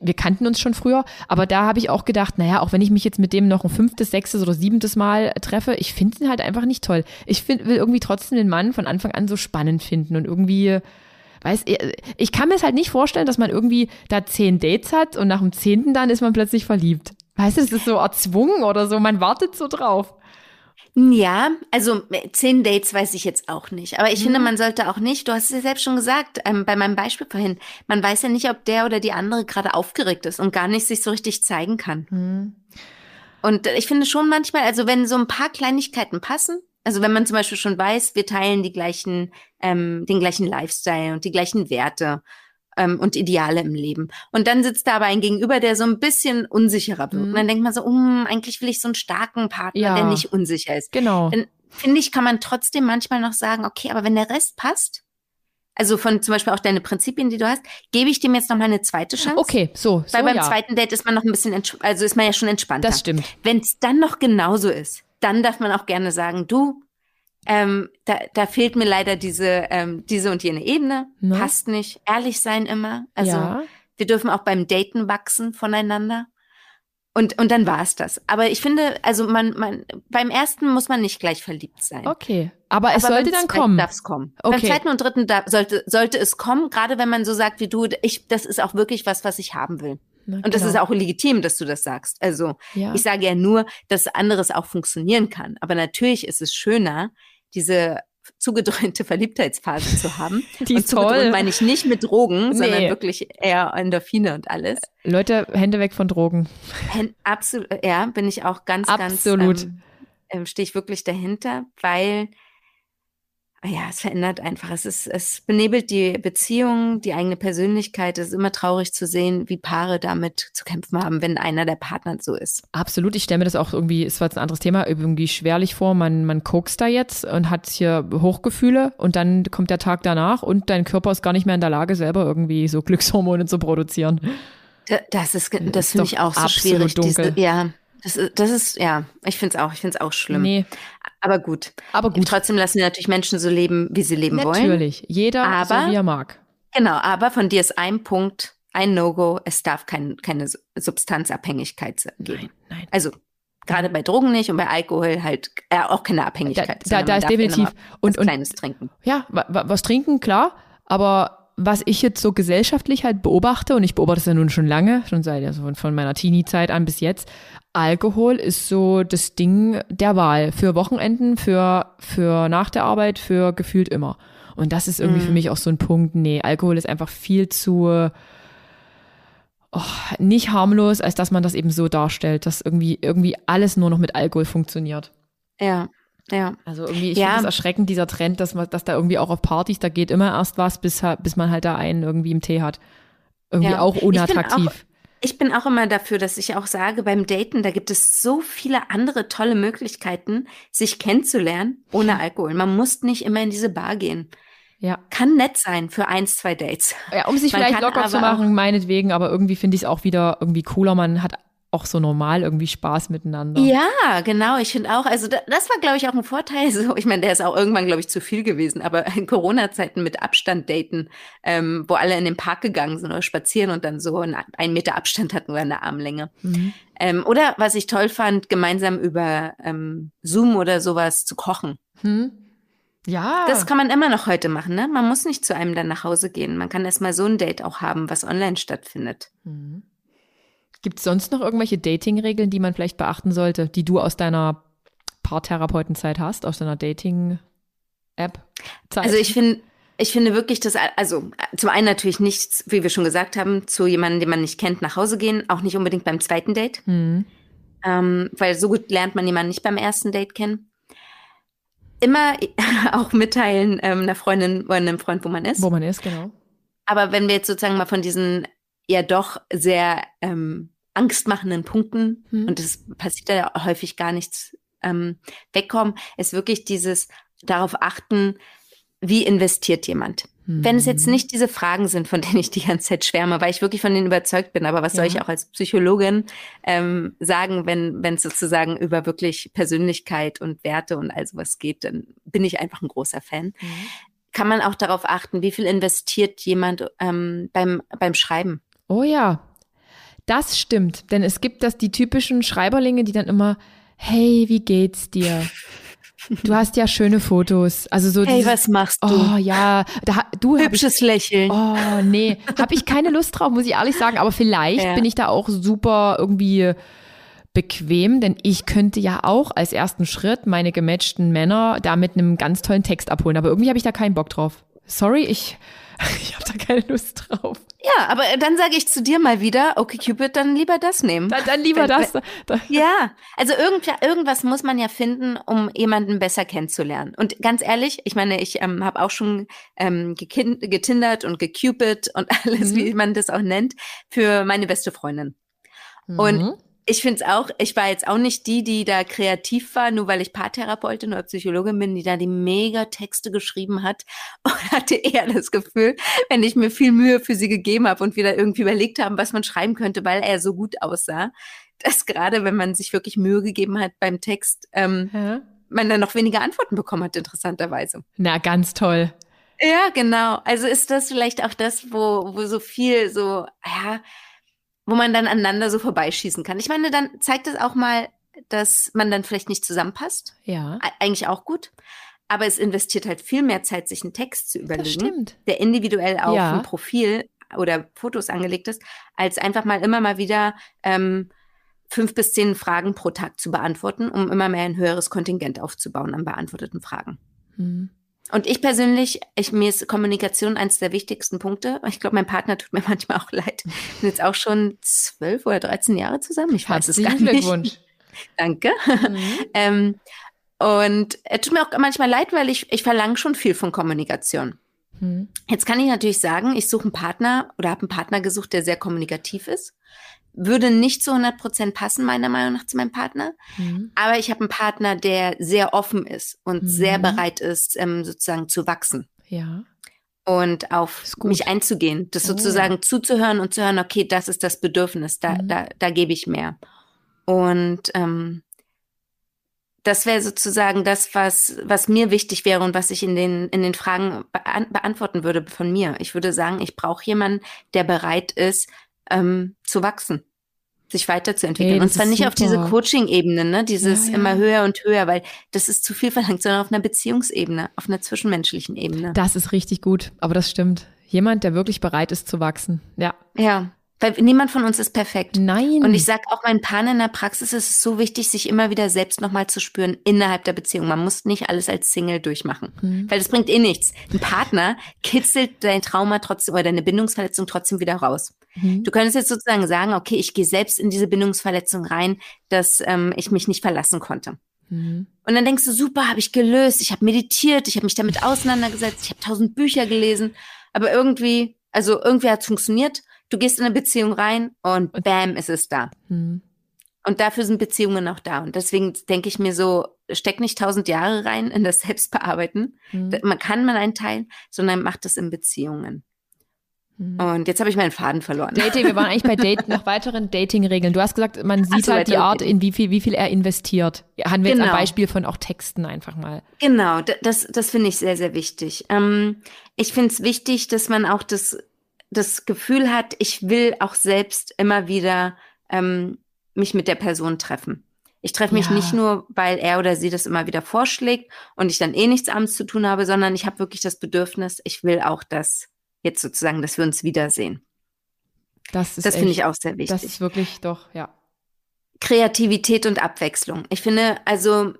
S2: wir kannten uns schon früher, aber da habe ich auch gedacht, naja, auch wenn ich mich jetzt mit dem noch ein fünftes, sechstes oder siebentes Mal treffe, ich finde ihn halt einfach nicht toll. Ich find, will irgendwie trotzdem den Mann von Anfang an so spannend finden und irgendwie, weiß ich, ich kann mir es halt nicht vorstellen, dass man irgendwie da zehn Dates hat und nach dem zehnten dann ist man plötzlich verliebt. Weißt du, das ist so erzwungen oder so, man wartet so drauf.
S1: Ja, also äh, zehn Dates weiß ich jetzt auch nicht. Aber ich mhm. finde, man sollte auch nicht, du hast es ja selbst schon gesagt, ähm, bei meinem Beispiel vorhin, man weiß ja nicht, ob der oder die andere gerade aufgeregt ist und gar nicht sich so richtig zeigen kann. Mhm. Und ich finde schon manchmal, also wenn so ein paar Kleinigkeiten passen, also wenn man zum Beispiel schon weiß, wir teilen die gleichen, ähm, den gleichen Lifestyle und die gleichen Werte ähm, und Ideale im Leben. Und dann sitzt da aber ein Gegenüber, der so ein bisschen unsicherer wird. Mhm. Und dann denkt man so, um, eigentlich will ich so einen starken Partner, ja. der nicht unsicher ist.
S2: Genau.
S1: Dann finde ich, kann man trotzdem manchmal noch sagen, okay, aber wenn der Rest passt, also von zum Beispiel auch deine Prinzipien, die du hast, gebe ich dem jetzt noch mal eine zweite Chance.
S2: Okay, so.
S1: so Weil beim
S2: ja.
S1: zweiten Date ist man noch ein bisschen, also ist man ja schon entspannter.
S2: Das stimmt.
S1: Wenn es dann noch genauso ist, dann darf man auch gerne sagen, du, ähm, da, da fehlt mir leider diese, ähm, diese und jene Ebene. Ne? Passt nicht. Ehrlich sein immer. Also ja. wir dürfen auch beim Daten wachsen voneinander. Und, und dann war es das. Aber ich finde, also man, man, beim ersten muss man nicht gleich verliebt sein.
S2: Okay. Aber es Aber sollte dann kommen.
S1: Darf es kommen. Okay. Beim zweiten und dritten da, sollte, sollte es kommen, gerade wenn man so sagt wie du, ich, das ist auch wirklich was, was ich haben will. Na, und das ist auch legitim, dass du das sagst. Also ja. ich sage ja nur, dass anderes auch funktionieren kann. Aber natürlich ist es schöner, diese zugedröhnte [LAUGHS] Verliebtheitsphase zu haben.
S2: Die und
S1: toll. meine ich nicht mit Drogen, nee. sondern wirklich eher Endorphine und alles.
S2: Leute, Hände weg von Drogen.
S1: absolut, ja, bin ich auch ganz,
S2: absolut.
S1: ganz, ähm, ähm, stehe ich wirklich dahinter, weil ja, es verändert einfach. Es ist, es benebelt die Beziehung, die eigene Persönlichkeit. Es ist immer traurig zu sehen, wie Paare damit zu kämpfen haben, wenn einer der Partner so ist.
S2: Absolut. Ich stelle mir das auch irgendwie, ist zwar jetzt ein anderes Thema, irgendwie schwerlich vor. Man, man kokst da jetzt und hat hier Hochgefühle und dann kommt der Tag danach und dein Körper ist gar nicht mehr in der Lage, selber irgendwie so Glückshormone zu produzieren.
S1: Das ist, das finde ich auch so schwierig.
S2: Dunkel.
S1: Diese, ja, das ist, das ist, ja, ich finde es auch, ich finde es auch schlimm. Nee. Aber gut.
S2: Aber gut.
S1: Trotzdem lassen wir natürlich Menschen so leben, wie sie leben
S2: natürlich.
S1: wollen.
S2: Natürlich. Jeder aber, so wie er mag.
S1: Genau, aber von dir ist ein Punkt, ein No-Go, es darf kein, keine Substanzabhängigkeit geben. Nein, nein. Also gerade bei Drogen nicht und bei Alkohol halt äh, auch keine Abhängigkeit.
S2: Da, da, da ist definitiv
S1: und, und kleines Trinken.
S2: Ja, was trinken, klar, aber was ich jetzt so gesellschaftlich halt beobachte, und ich beobachte es ja nun schon lange, schon seit also von, von meiner Teenie-Zeit an bis jetzt, Alkohol ist so das Ding der Wahl für Wochenenden, für, für nach der Arbeit, für gefühlt immer. Und das ist irgendwie mm. für mich auch so ein Punkt, nee, Alkohol ist einfach viel zu oh, nicht harmlos, als dass man das eben so darstellt, dass irgendwie, irgendwie alles nur noch mit Alkohol funktioniert.
S1: Ja. Ja.
S2: Also irgendwie, ich
S1: ja.
S2: finde es erschreckend, dieser Trend, dass man, dass da irgendwie auch auf Partys, da geht immer erst was, bis, bis man halt da einen irgendwie im Tee hat. Irgendwie ja. auch unattraktiv.
S1: Ich bin auch immer dafür, dass ich auch sage, beim Daten, da gibt es so viele andere tolle Möglichkeiten, sich kennenzulernen ohne Alkohol. Man muss nicht immer in diese Bar gehen.
S2: Ja.
S1: Kann nett sein für eins, zwei Dates.
S2: Ja, um sich man vielleicht locker zu machen, meinetwegen, aber irgendwie finde ich es auch wieder irgendwie cooler. Man hat auch so normal irgendwie Spaß miteinander.
S1: Ja, genau. Ich finde auch, also das war, glaube ich, auch ein Vorteil. [LAUGHS] So, ich meine, der ist auch irgendwann, glaube ich, zu viel gewesen, aber in Corona-Zeiten mit Abstand daten, ähm, wo alle in den Park gegangen sind oder spazieren und dann so einen, einen Meter Abstand hatten oder eine Armlänge. Mhm. Ähm, oder was ich toll fand, gemeinsam über ähm, Zoom oder sowas zu kochen.
S2: Mhm. Ja.
S1: Das kann man immer noch heute machen, ne? Man muss nicht zu einem dann nach Hause gehen. Man kann erstmal so ein Date auch haben, was online stattfindet. Mhm.
S2: Gibt es sonst noch irgendwelche Dating-Regeln, die man vielleicht beachten sollte, die du aus deiner Paartherapeutenzeit hast, aus deiner Dating-App?
S1: Also ich finde, ich finde wirklich, dass, also zum einen natürlich nichts, wie wir schon gesagt haben, zu jemandem, den man nicht kennt, nach Hause gehen, auch nicht unbedingt beim zweiten Date. Mhm. Ähm, weil so gut lernt man jemanden nicht beim ersten Date kennen. Immer [LAUGHS] auch mitteilen ähm, einer Freundin oder einem Freund, wo man ist.
S2: Wo man ist, genau.
S1: Aber wenn wir jetzt sozusagen mal von diesen ja doch sehr ähm, angstmachenden Punkten, hm. und es passiert ja häufig gar nichts, ähm, wegkommen, ist wirklich dieses darauf achten, wie investiert jemand. Hm. Wenn es jetzt nicht diese Fragen sind, von denen ich die ganze Zeit schwärme, weil ich wirklich von denen überzeugt bin, aber was ja. soll ich auch als Psychologin ähm, sagen, wenn wenn es sozusagen über wirklich Persönlichkeit und Werte und all sowas geht, dann bin ich einfach ein großer Fan. Mhm. Kann man auch darauf achten, wie viel investiert jemand ähm, beim, beim Schreiben?
S2: Oh ja, das stimmt, denn es gibt das die typischen Schreiberlinge, die dann immer, hey, wie geht's dir? Du hast ja schöne Fotos. Also so
S1: Hey, dieses, was machst du?
S2: Oh ja, da, du
S1: hübsches
S2: ich,
S1: Lächeln.
S2: Oh nee, habe ich keine Lust drauf, muss ich ehrlich sagen. Aber vielleicht ja. bin ich da auch super irgendwie bequem, denn ich könnte ja auch als ersten Schritt meine gematchten Männer da mit einem ganz tollen Text abholen. Aber irgendwie habe ich da keinen Bock drauf. Sorry, ich, [LAUGHS] ich habe da keine Lust drauf.
S1: Ja, aber dann sage ich zu dir mal wieder, okay Cupid, dann lieber das nehmen.
S2: Dann, dann lieber das. Da-
S1: Ja, also irgend, irgendwas muss man ja finden, um jemanden besser kennenzulernen. Und ganz ehrlich, ich meine, ich ähm, habe auch schon ähm, getindert und gecupid und [LAUGHS] alles,
S2: Mhm.
S1: wie man das auch nennt, für meine beste Freundin. Und
S2: Mhm.
S1: Ich finde es auch, ich war jetzt auch nicht die, die da kreativ war, nur weil ich Paartherapeutin oder Psychologin bin, die da die mega Texte geschrieben hat [LAUGHS] und hatte eher das Gefühl, wenn ich mir viel Mühe für sie gegeben habe und wir da irgendwie überlegt haben, was man schreiben könnte, weil er so gut aussah, dass gerade wenn man sich wirklich Mühe gegeben hat beim Text, ähm,
S2: Ja.
S1: man dann noch weniger Antworten bekommen hat, interessanterweise.
S2: Na, ganz toll.
S1: Ja, genau. Also ist das vielleicht auch das, wo, wo so viel so, ja, wo man dann aneinander so vorbeischießen kann. Ich meine, dann zeigt es auch mal, dass man dann vielleicht nicht zusammenpasst.
S2: Ja.
S1: Eigentlich auch gut. Aber es investiert halt viel mehr Zeit, sich einen Text zu
S2: Das
S1: überlegen,
S2: stimmt.
S1: der individuell auf
S2: Ja.
S1: ein Profil oder Fotos angelegt ist, als einfach mal immer mal wieder ähm, fünf bis zehn Fragen pro Tag zu beantworten, um immer mehr ein höheres Kontingent aufzubauen an beantworteten Fragen.
S2: Mhm.
S1: Und ich persönlich, ich, mir ist Kommunikation eines der wichtigsten Punkte. Ich glaube, mein Partner tut mir [LAUGHS] manchmal auch leid. Wir sind jetzt auch schon zwölf oder 13 Jahre zusammen. Ich weiß es gar nicht.
S2: Glückwunsch.
S1: Danke.
S2: Mhm. [LAUGHS]
S1: Ähm, und er tut mir auch manchmal leid, weil ich, ich verlange schon viel von Kommunikation.
S2: Mhm.
S1: Jetzt kann ich natürlich sagen, ich suche einen Partner oder habe einen Partner gesucht, der sehr kommunikativ ist. Würde nicht zu 100 Prozent passen, meiner Meinung nach, zu meinem Partner.
S2: Mhm.
S1: Aber ich habe einen Partner, der sehr offen ist und
S2: Mhm.
S1: sehr bereit ist, ähm, sozusagen zu wachsen
S2: Ja.
S1: und auf mich einzugehen. Das
S2: Oh.
S1: sozusagen zuzuhören und zu hören, okay, das ist das Bedürfnis, da,
S2: Mhm.
S1: da, da gebe ich mehr. Und ähm, das wäre sozusagen das, was, was mir wichtig wäre und was ich in den, in den Fragen beant beantworten würde von mir. Ich würde sagen, ich brauche jemanden, der bereit ist, ähm, zu wachsen, sich weiterzuentwickeln.
S2: Ey,
S1: und zwar nicht auf diese
S2: super.
S1: Coaching-Ebene, ne? dieses
S2: Ja, ja.
S1: immer höher und höher, weil das ist zu viel verlangt, sondern auf einer Beziehungsebene, auf einer zwischenmenschlichen Ebene.
S2: Das ist richtig gut, aber das stimmt. Jemand, der wirklich bereit ist zu wachsen. Ja.
S1: Ja, weil niemand von uns ist perfekt.
S2: Nein.
S1: Und ich sag auch meinen Paaren in der Praxis ist es so wichtig, sich immer wieder selbst nochmal zu spüren innerhalb der Beziehung. Man muss nicht alles als Single durchmachen,
S2: Mhm.
S1: weil das bringt eh nichts. Ein Partner kitzelt dein Trauma trotzdem oder deine Bindungsverletzung trotzdem wieder raus.
S2: Mhm.
S1: Du könntest jetzt sozusagen sagen, okay, ich gehe selbst in diese Bindungsverletzung rein, dass ähm, ich mich nicht verlassen konnte.
S2: Mhm.
S1: Und dann denkst du, super, habe ich gelöst, ich habe meditiert, ich habe mich damit auseinandergesetzt, ich habe tausend Bücher gelesen, aber irgendwie, also irgendwie hat es funktioniert. Du gehst in eine Beziehung rein und bam, ist es da.
S2: Mhm.
S1: Und dafür sind Beziehungen auch da. Und deswegen denke ich mir so, steck nicht tausend Jahre rein in das [LAUGHS] Selbstbearbeiten.
S2: Mhm.
S1: Man kann man einteilen, sondern macht es in Beziehungen.
S2: Mhm.
S1: Und jetzt habe ich meinen Faden verloren.
S2: Dating, wir waren eigentlich bei Date, [LAUGHS] noch weiteren Dating-Regeln. Du hast gesagt, man sieht
S1: so,
S2: halt die Art, in wie viel, wie viel er investiert. Haben wir jetzt
S1: Genau.
S2: am Beispiel von auch Texten einfach mal.
S1: Genau, das, das finde ich sehr, sehr wichtig. Ähm, ich finde es wichtig, dass man auch das, das Gefühl hat, ich will auch selbst immer wieder ähm, mich mit der Person treffen. Ich treffe mich
S2: Ja.
S1: nicht nur, weil er oder sie das immer wieder vorschlägt und ich dann eh nichts abends zu tun habe, sondern ich habe wirklich das Bedürfnis, ich will auch das jetzt sozusagen, dass wir uns wiedersehen.
S2: Das ist
S1: Das finde ich auch sehr wichtig.
S2: Das ist wirklich doch, ja.
S1: Kreativität und Abwechslung. Ich finde, also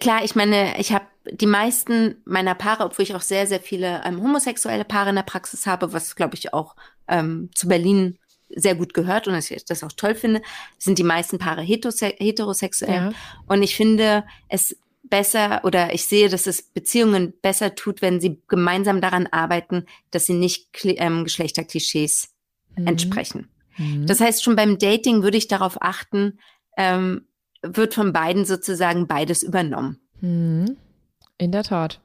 S1: klar, ich meine, ich habe die meisten meiner Paare, obwohl ich auch sehr, sehr viele ähm, homosexuelle Paare in der Praxis habe, was glaube ich auch ähm, zu Berlin sehr gut gehört und ich das auch toll finde, sind die meisten Paare heterosexuell.
S2: ja.
S1: Und ich finde es besser oder ich sehe, dass es Beziehungen besser tut, wenn sie gemeinsam daran arbeiten, dass sie nicht ähm, Geschlechterklischees
S2: Mhm.
S1: entsprechen.
S2: Mhm.
S1: Das heißt, schon beim Dating würde ich darauf achten, ähm, wird von beiden sozusagen beides übernommen.
S2: Mhm. In der Tat.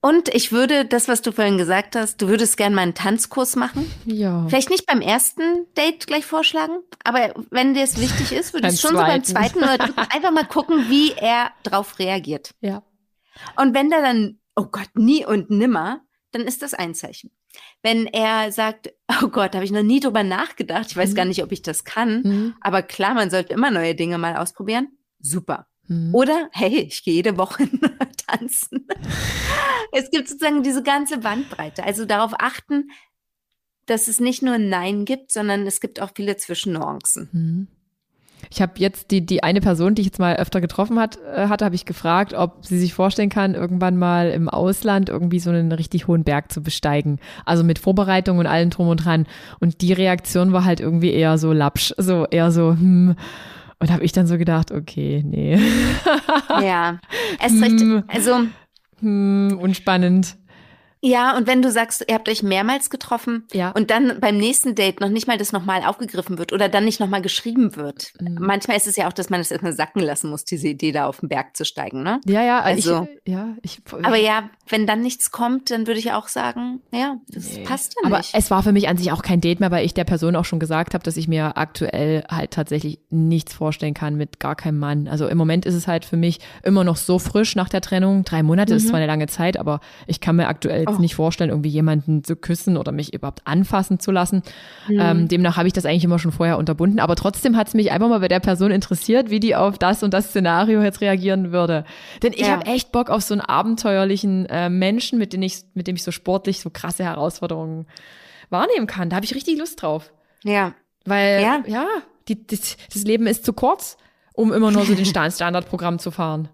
S1: Und ich würde das, was du vorhin gesagt hast, du würdest gerne mal einen Tanzkurs machen.
S2: Ja.
S1: Vielleicht nicht beim ersten Date gleich vorschlagen, aber wenn dir es wichtig ist, würde ich schon so beim
S2: zweiten.
S1: zweiten oder dritten einfach mal gucken, wie er drauf reagiert.
S2: Ja.
S1: Und wenn der dann, oh Gott, nie und nimmer, dann ist das ein Zeichen. Wenn er sagt, [LAUGHS] oh Gott, habe ich noch nie drüber nachgedacht, ich weiß
S2: Mhm.
S1: gar nicht, ob ich das kann,
S2: Mhm.
S1: aber klar, man sollte immer neue Dinge mal ausprobieren. Super.
S2: Mhm.
S1: Oder, hey, ich gehe jede Woche [LAUGHS] tanzen. [LAUGHS] es gibt sozusagen diese ganze Bandbreite. Also darauf achten, dass es nicht nur Nein gibt, sondern es gibt auch viele Zwischennuancen.
S2: Ich habe jetzt die, die eine Person, die ich jetzt mal öfter getroffen hat, äh, hatte, habe ich gefragt, ob sie sich vorstellen kann, irgendwann mal im Ausland irgendwie so einen richtig hohen Berg zu besteigen. Also mit Vorbereitung und allem drum und dran. Und die Reaktion war halt irgendwie eher so lapsch, so eher so, hm. Und habe ich dann so gedacht, okay, nee. [LAUGHS]
S1: ja, es ist richtig, hm. also.
S2: Hm, unspannend.
S1: Ja, und wenn du sagst, ihr habt euch mehrmals getroffen
S2: ja.
S1: und dann beim nächsten Date noch nicht mal das nochmal aufgegriffen wird oder dann nicht nochmal geschrieben wird. Mhm. Manchmal ist es ja auch, dass man das erstmal sacken lassen muss, diese Idee da auf den Berg zu steigen, ne?
S2: Ja, ja, also. Ich, ja, ich,
S1: aber ja, wenn dann nichts kommt, dann würde ich auch sagen, ja, das nee. passt ja
S2: nicht. Aber es war für mich an sich auch kein Date mehr, weil ich der Person auch schon gesagt habe, dass ich mir aktuell halt tatsächlich nichts vorstellen kann mit gar keinem Mann. Also im Moment ist es halt für mich immer noch so frisch nach der Trennung. Drei Monate mhm. ist zwar eine lange Zeit, aber ich kann mir aktuell oh. nicht vorstellen, irgendwie jemanden zu küssen oder mich überhaupt anfassen zu lassen. Mhm. Ähm, demnach habe ich das eigentlich immer schon vorher unterbunden. Aber trotzdem hat es mich einfach mal bei der Person interessiert, wie die auf das und das Szenario jetzt reagieren würde. Denn ich ja. habe echt Bock auf so einen abenteuerlichen äh, Menschen, mit, denen ich, mit dem ich so sportlich so krasse Herausforderungen wahrnehmen kann. Da habe ich richtig Lust drauf.
S1: Ja.
S2: Weil, ja, ja die, die, das Leben ist zu kurz, um immer nur so den [LAUGHS] Standardprogramm zu fahren.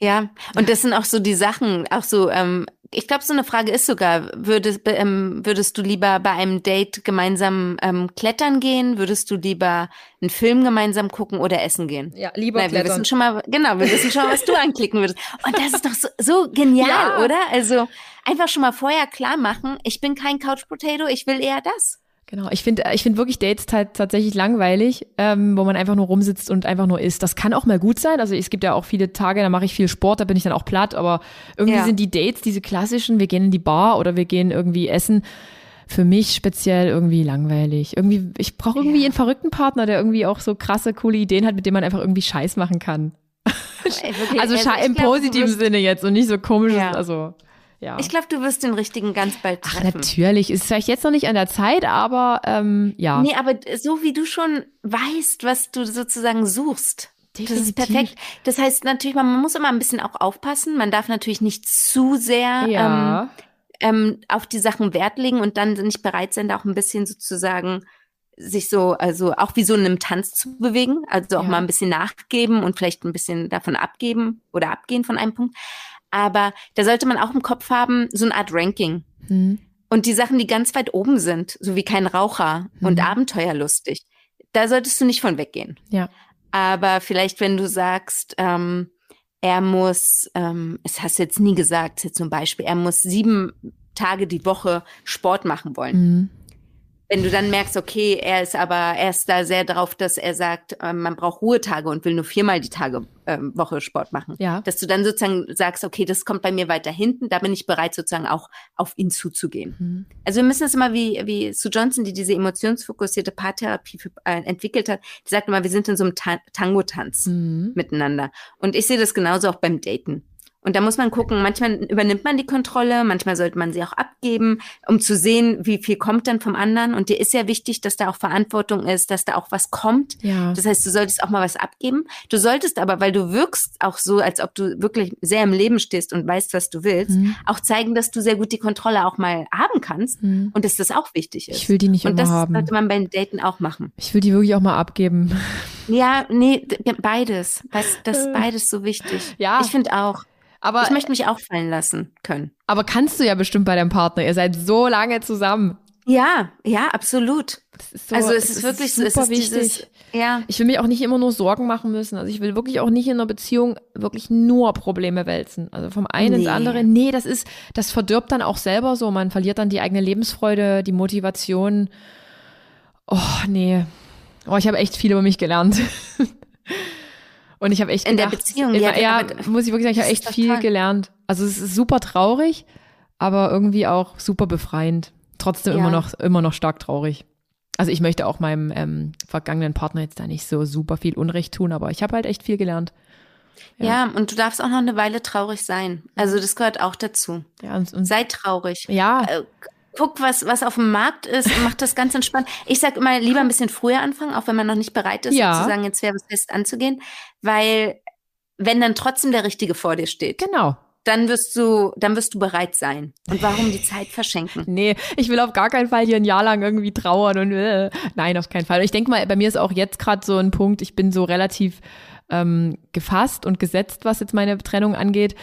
S1: Ja, und das sind auch so die Sachen, auch so, ähm, ich glaube, so eine Frage ist sogar, würdest, ähm, würdest du lieber bei einem Date gemeinsam ähm, klettern gehen? Würdest du lieber einen Film gemeinsam gucken oder essen gehen?
S2: Ja, lieber Nein,
S1: klettern. Wir wissen schon mal, genau, wir wissen schon mal, was du [LAUGHS] anklicken würdest. Und das ist doch so, so genial, ja. oder? Also einfach schon mal vorher klar machen, ich bin kein Couch Potato, ich will eher das.
S2: Genau, ich finde ich finde wirklich Dates halt tatsächlich langweilig, ähm, wo man einfach nur rumsitzt und einfach nur isst. Das kann auch mal gut sein. Also es gibt ja auch viele Tage, da mache ich viel Sport, da bin ich dann auch platt, aber irgendwie ja. sind die Dates, diese klassischen, wir gehen in die Bar oder wir gehen irgendwie essen, für mich speziell irgendwie langweilig. Irgendwie, ich brauche irgendwie ja. einen verrückten Partner, der irgendwie auch so krasse, coole Ideen hat, mit dem man einfach irgendwie Scheiß machen kann. Ey, [LAUGHS] also, also im positiven Sinne jetzt und nicht so komisch, ja. also ja.
S1: Ich glaube, du wirst den richtigen ganz bald treffen.
S2: Ach, natürlich. Ist vielleicht jetzt noch nicht an der Zeit, aber ähm, ja.
S1: Nee, aber so wie du schon weißt, was du sozusagen suchst. Definitiv. Das ist perfekt. Das heißt natürlich, man muss immer ein bisschen auch aufpassen. Man darf natürlich nicht zu sehr ja. ähm, ähm, auf die Sachen Wert legen und dann nicht bereit sein, da auch ein bisschen sozusagen sich so, also auch wie so in einem Tanz zu bewegen, also auch ja. mal ein bisschen nachgeben und vielleicht ein bisschen davon abgeben oder abgehen von einem Punkt. Aber da sollte man auch im Kopf haben, so eine Art Ranking. Mhm. Und die Sachen, die ganz weit oben sind, so wie kein Raucher mhm. und abenteuerlustig, da solltest du nicht von weggehen.
S2: Ja.
S1: Aber vielleicht, wenn du sagst, ähm, er muss, ähm, es hast du jetzt nie gesagt, jetzt zum Beispiel, er muss sieben Tage die Woche Sport machen wollen. Mhm wenn du dann merkst, okay, er ist aber, er ist da sehr drauf, dass er sagt, äh, man braucht Ruhetage und will nur viermal die Tage äh, Woche Sport machen.
S2: Ja.
S1: Dass du dann sozusagen sagst, okay, das kommt bei mir weiter hinten, da bin ich bereit, sozusagen auch auf ihn zuzugehen. Mhm. Also wir müssen es immer wie, wie Sue Johnson, die diese emotionsfokussierte Paartherapie für, äh, entwickelt hat, die sagt immer, wir sind in so einem Ta Tango-Tanz mhm. miteinander. Und ich sehe das genauso auch beim Daten. Und da muss man gucken, manchmal übernimmt man die Kontrolle, manchmal sollte man sie auch abgeben, um zu sehen, wie viel kommt dann vom anderen. Und dir ist ja wichtig, dass da auch Verantwortung ist, dass da auch was kommt.
S2: Ja.
S1: Das heißt, du solltest auch mal was abgeben. Du solltest aber, weil du wirkst auch so, als ob du wirklich sehr im Leben stehst und weißt, was du willst, mhm. auch zeigen, dass du sehr gut die Kontrolle auch mal haben kannst mhm. und dass das auch wichtig ist.
S2: Ich will die nicht
S1: und
S2: immer haben.
S1: Und das sollte man beim Daten auch machen.
S2: Ich will die wirklich auch mal abgeben.
S1: Ja, nee, beides. Das ist äh. beides so wichtig.
S2: Ja.
S1: Ich finde auch.
S2: Aber
S1: ich möchte mich auch fallen lassen können.
S2: Aber kannst du ja bestimmt bei deinem Partner. Ihr seid so lange zusammen.
S1: Ja, ja, absolut.
S2: So, also es, ist wirklich super so, es wichtig. Dieses, ja. Ich will mich auch nicht immer nur Sorgen machen müssen. Also ich will wirklich auch nicht in einer Beziehung wirklich nur Probleme wälzen. Also vom einen nee. ins andere. Nee, das ist, das verdirbt dann auch selber so. Man verliert dann die eigene Lebensfreude, die Motivation. Oh, nee. Oh, ich habe echt viel über mich gelernt. [LAUGHS] Und ich habe echt
S1: in gedacht, der Beziehung, immer,
S2: ja, ja muss ich wirklich sagen, ich habe echt viel toll. gelernt. Also es ist super traurig, aber irgendwie auch super befreiend. Trotzdem ja. immer noch immer noch stark traurig. Also ich möchte auch meinem ähm, vergangenen Partner jetzt da nicht so super viel Unrecht tun, aber ich habe halt echt viel gelernt.
S1: Ja. ja. und du darfst auch noch eine Weile traurig sein. Also das gehört auch dazu.
S2: Ja, und, und
S1: Sei traurig.
S2: Ja.
S1: Guck, was, was auf dem Markt ist und mach das ganz entspannt. Ich sag immer, lieber ein bisschen früher anfangen, auch wenn man noch nicht bereit ist, ja. sozusagen jetzt wäre was fest anzugehen, weil wenn dann trotzdem der Richtige vor dir steht.
S2: Genau.
S1: dann wirst du, dann wirst du bereit sein. Und warum die Zeit verschenken? [LAUGHS]
S2: nee, ich will auf gar keinen Fall hier ein Jahr lang irgendwie trauern und äh, nein, auf keinen Fall. Ich denke mal, bei mir ist auch jetzt gerade so ein Punkt, ich bin so relativ ähm, gefasst und gesetzt, was jetzt meine Trennung angeht.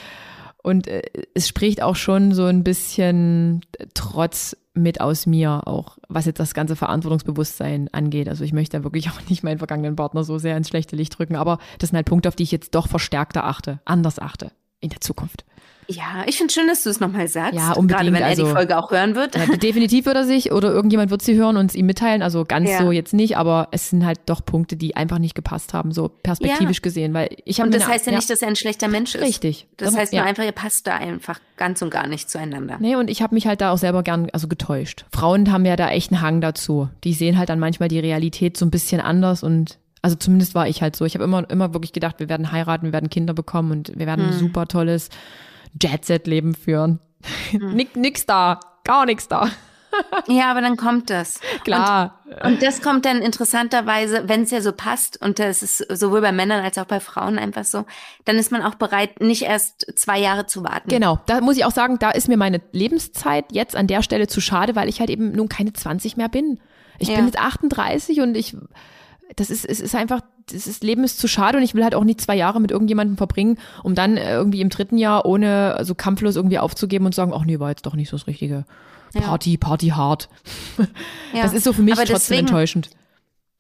S2: Und äh, es spricht auch schon so ein bisschen Trotz mit aus mir, auch was jetzt das ganze Verantwortungsbewusstsein angeht. Also ich möchte da wirklich [LAUGHS] auch nicht meinen vergangenen Partner so sehr ins schlechte Licht drücken, aber das sind halt Punkte, auf die ich jetzt doch verstärkter achte, anders achte in der Zukunft.
S1: Ja, ich finde schön, dass du es nochmal sagst.
S2: Ja, unbedingt.
S1: Gerade wenn er
S2: also,
S1: die Folge auch hören wird.
S2: Ja, definitiv wird er sich oder irgendjemand wird sie hören und es ihm mitteilen. Also ganz ja. so jetzt nicht, aber es sind halt doch Punkte, die einfach nicht gepasst haben, so perspektivisch ja. gesehen. Weil ich
S1: Und das heißt ja nicht, dass er ein schlechter Mensch ist.
S2: Richtig.
S1: Das, das heißt nur einfach, ihr passt da einfach ganz und gar nicht zueinander.
S2: Nee, und ich habe mich halt da auch selber gern also getäuscht. Frauen haben ja da echt einen Hang dazu. Die sehen halt dann manchmal die Realität so ein bisschen anders und also zumindest war ich halt so. Ich habe immer, immer wirklich gedacht, wir werden heiraten, wir werden Kinder bekommen und wir werden hm. ein super tolles Jet-Set-Leben führen. Hm. Nick, nix da, gar nichts da.
S1: ja, aber dann kommt das. [LAUGHS]
S2: Klar.
S1: Und, und das kommt dann interessanterweise, wenn es ja so passt, und das ist sowohl bei Männern als auch bei Frauen einfach so, dann ist man auch bereit, nicht erst zwei Jahre zu warten.
S2: Genau, da muss ich auch sagen, da ist mir meine Lebenszeit jetzt an der Stelle zu schade, weil ich halt eben nun keine 20 mehr bin. Ich ja. bin jetzt 38 und ich das ist, es ist einfach, das Leben ist zu schade und ich will halt auch nicht zwei Jahre mit irgendjemandem verbringen, um dann äh, irgendwie im dritten Jahr ohne so also kampflos irgendwie aufzugeben und zu sagen, ach nee, war jetzt doch nicht so das Richtige. Party, ja. Party hart. [LAUGHS] Ja. Das ist so für mich Aber trotzdem deswegen, enttäuschend.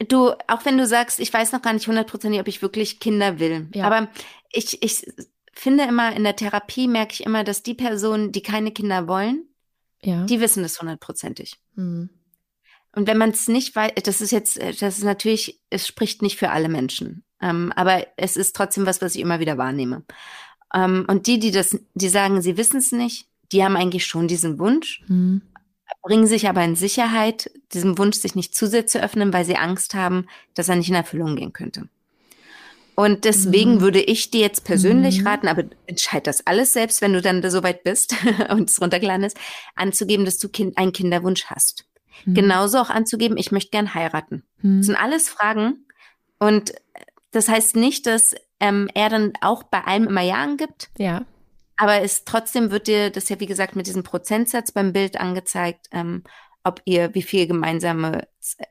S1: Du, auch wenn du sagst, ich weiß noch gar nicht hundertprozentig, ob ich wirklich Kinder will. Ja. Aber ich, ich finde immer, in der Therapie merke ich immer, dass die Personen, die keine Kinder wollen, die wissen das hundertprozentig. Mhm. Und wenn man es nicht weiß, das ist jetzt, das ist natürlich, es spricht nicht für alle Menschen. Ähm, aber es ist trotzdem was, was ich immer wieder wahrnehme. Ähm, und die, die das, die sagen, sie wissen es nicht, die haben eigentlich schon diesen Wunsch, mhm. bringen sich aber in Sicherheit, diesem Wunsch, sich nicht zu sehr zu öffnen, weil sie Angst haben, dass er nicht in Erfüllung gehen könnte. Und deswegen mhm. würde ich dir jetzt persönlich mhm. raten, aber entscheid das alles selbst, wenn du dann so weit bist [LAUGHS] und es runtergeladen ist, anzugeben, dass du kind, einen Kinderwunsch hast. Mhm. Genauso auch anzugeben, ich möchte gern heiraten. Mhm. Das sind alles Fragen. Und das heißt nicht, dass ähm, er dann auch bei allem immer Ja angibt.
S2: Ja.
S1: Aber es trotzdem wird dir das ja, wie gesagt, mit diesem Prozentsatz beim Bild angezeigt, ähm, ob ihr, wie viele gemeinsame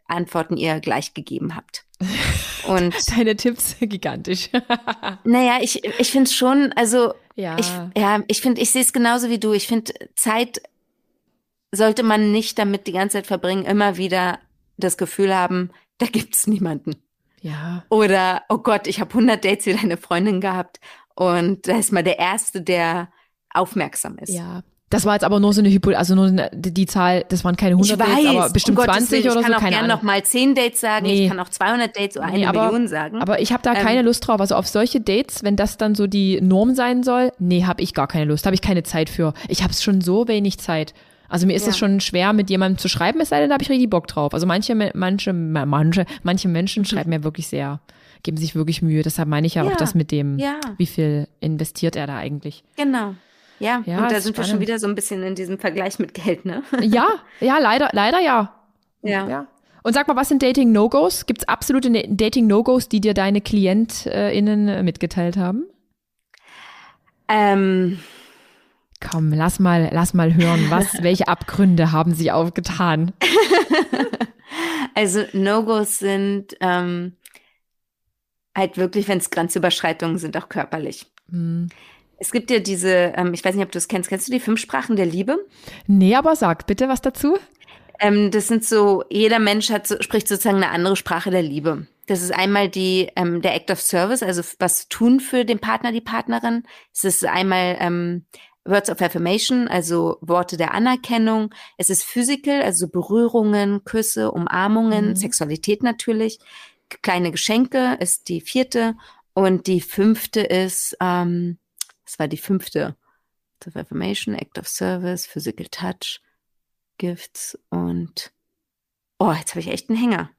S1: Antworten ihr gleich gegeben habt. [LAUGHS]
S2: Und deine Tipps gigantisch. [LAUGHS]
S1: naja, ich, ich finde es schon, also ja, ich, ja, ich finde, ich sehe es genauso wie du. Ich finde, Zeit sollte man nicht damit die ganze Zeit verbringen, immer wieder das Gefühl haben, da gibt's niemanden.
S2: Ja.
S1: Oder, oh Gott, ich habe 100 Dates wie deine Freundin gehabt und da ist mal der Erste, der aufmerksam ist.
S2: Ja. Das war jetzt aber nur so eine Hypothese, also nur eine, die Zahl, das waren keine 100
S1: weiß,
S2: Dates, aber bestimmt um 20
S1: Willen,
S2: oder so.
S1: Ich kann auch gerne noch mal 10 Dates sagen, nee. ich kann auch 200 Dates oder eine nee, aber, Million sagen.
S2: Aber ich habe da ähm, keine Lust drauf. Also auf solche Dates, wenn das dann so die Norm sein soll, nee, habe ich gar keine Lust, habe ich keine Zeit für. Ich habe schon so wenig Zeit. Also mir ist es schon schwer, mit jemandem zu schreiben, es sei denn, da habe ich richtig Bock drauf. Also manche, manche, manche, manche Menschen schreiben mir wirklich sehr, geben sich wirklich Mühe. Deshalb meine ich ja, ja. auch das mit dem, ja. wie viel investiert er da eigentlich.
S1: Genau. Ja, ja und da sind spannend. wir schon wieder so ein bisschen in diesem Vergleich mit Geld, ne? [LAUGHS]
S2: Ja, ja, leider, leider ja.
S1: Ja. ja.
S2: Und sag mal, was sind Dating-No-Gos? Gibt es absolute ne-, Dating-No-Gos, die dir deine KlientInnen mitgeteilt haben?
S1: Ähm,
S2: Komm, lass mal, lass mal hören, was, [LAUGHS] welche Abgründe haben sie aufgetan?
S1: also No-Gos sind ähm, halt wirklich, wenn es Grenzüberschreitungen sind, auch körperlich. Hm. Es gibt ja diese, ähm, ich weiß nicht, ob du es kennst, kennst du die fünf Sprachen der Liebe?
S2: Nee, aber sag bitte was dazu.
S1: Ähm, das sind so, jeder Mensch hat so, spricht sozusagen eine andere Sprache der Liebe. Das ist einmal die, ähm, der Act of Service, also was tun für den Partner, die Partnerin. Es ist einmal ähm, Words of Affirmation, also Worte der Anerkennung. Es ist Physical, also Berührungen, Küsse, Umarmungen, mhm. Sexualität natürlich. Kleine Geschenke ist die vierte. Und die fünfte ist, ähm, das war die fünfte. Words of Affirmation, Act of Service, Physical Touch, Gifts und oh, jetzt habe ich echt einen Hänger.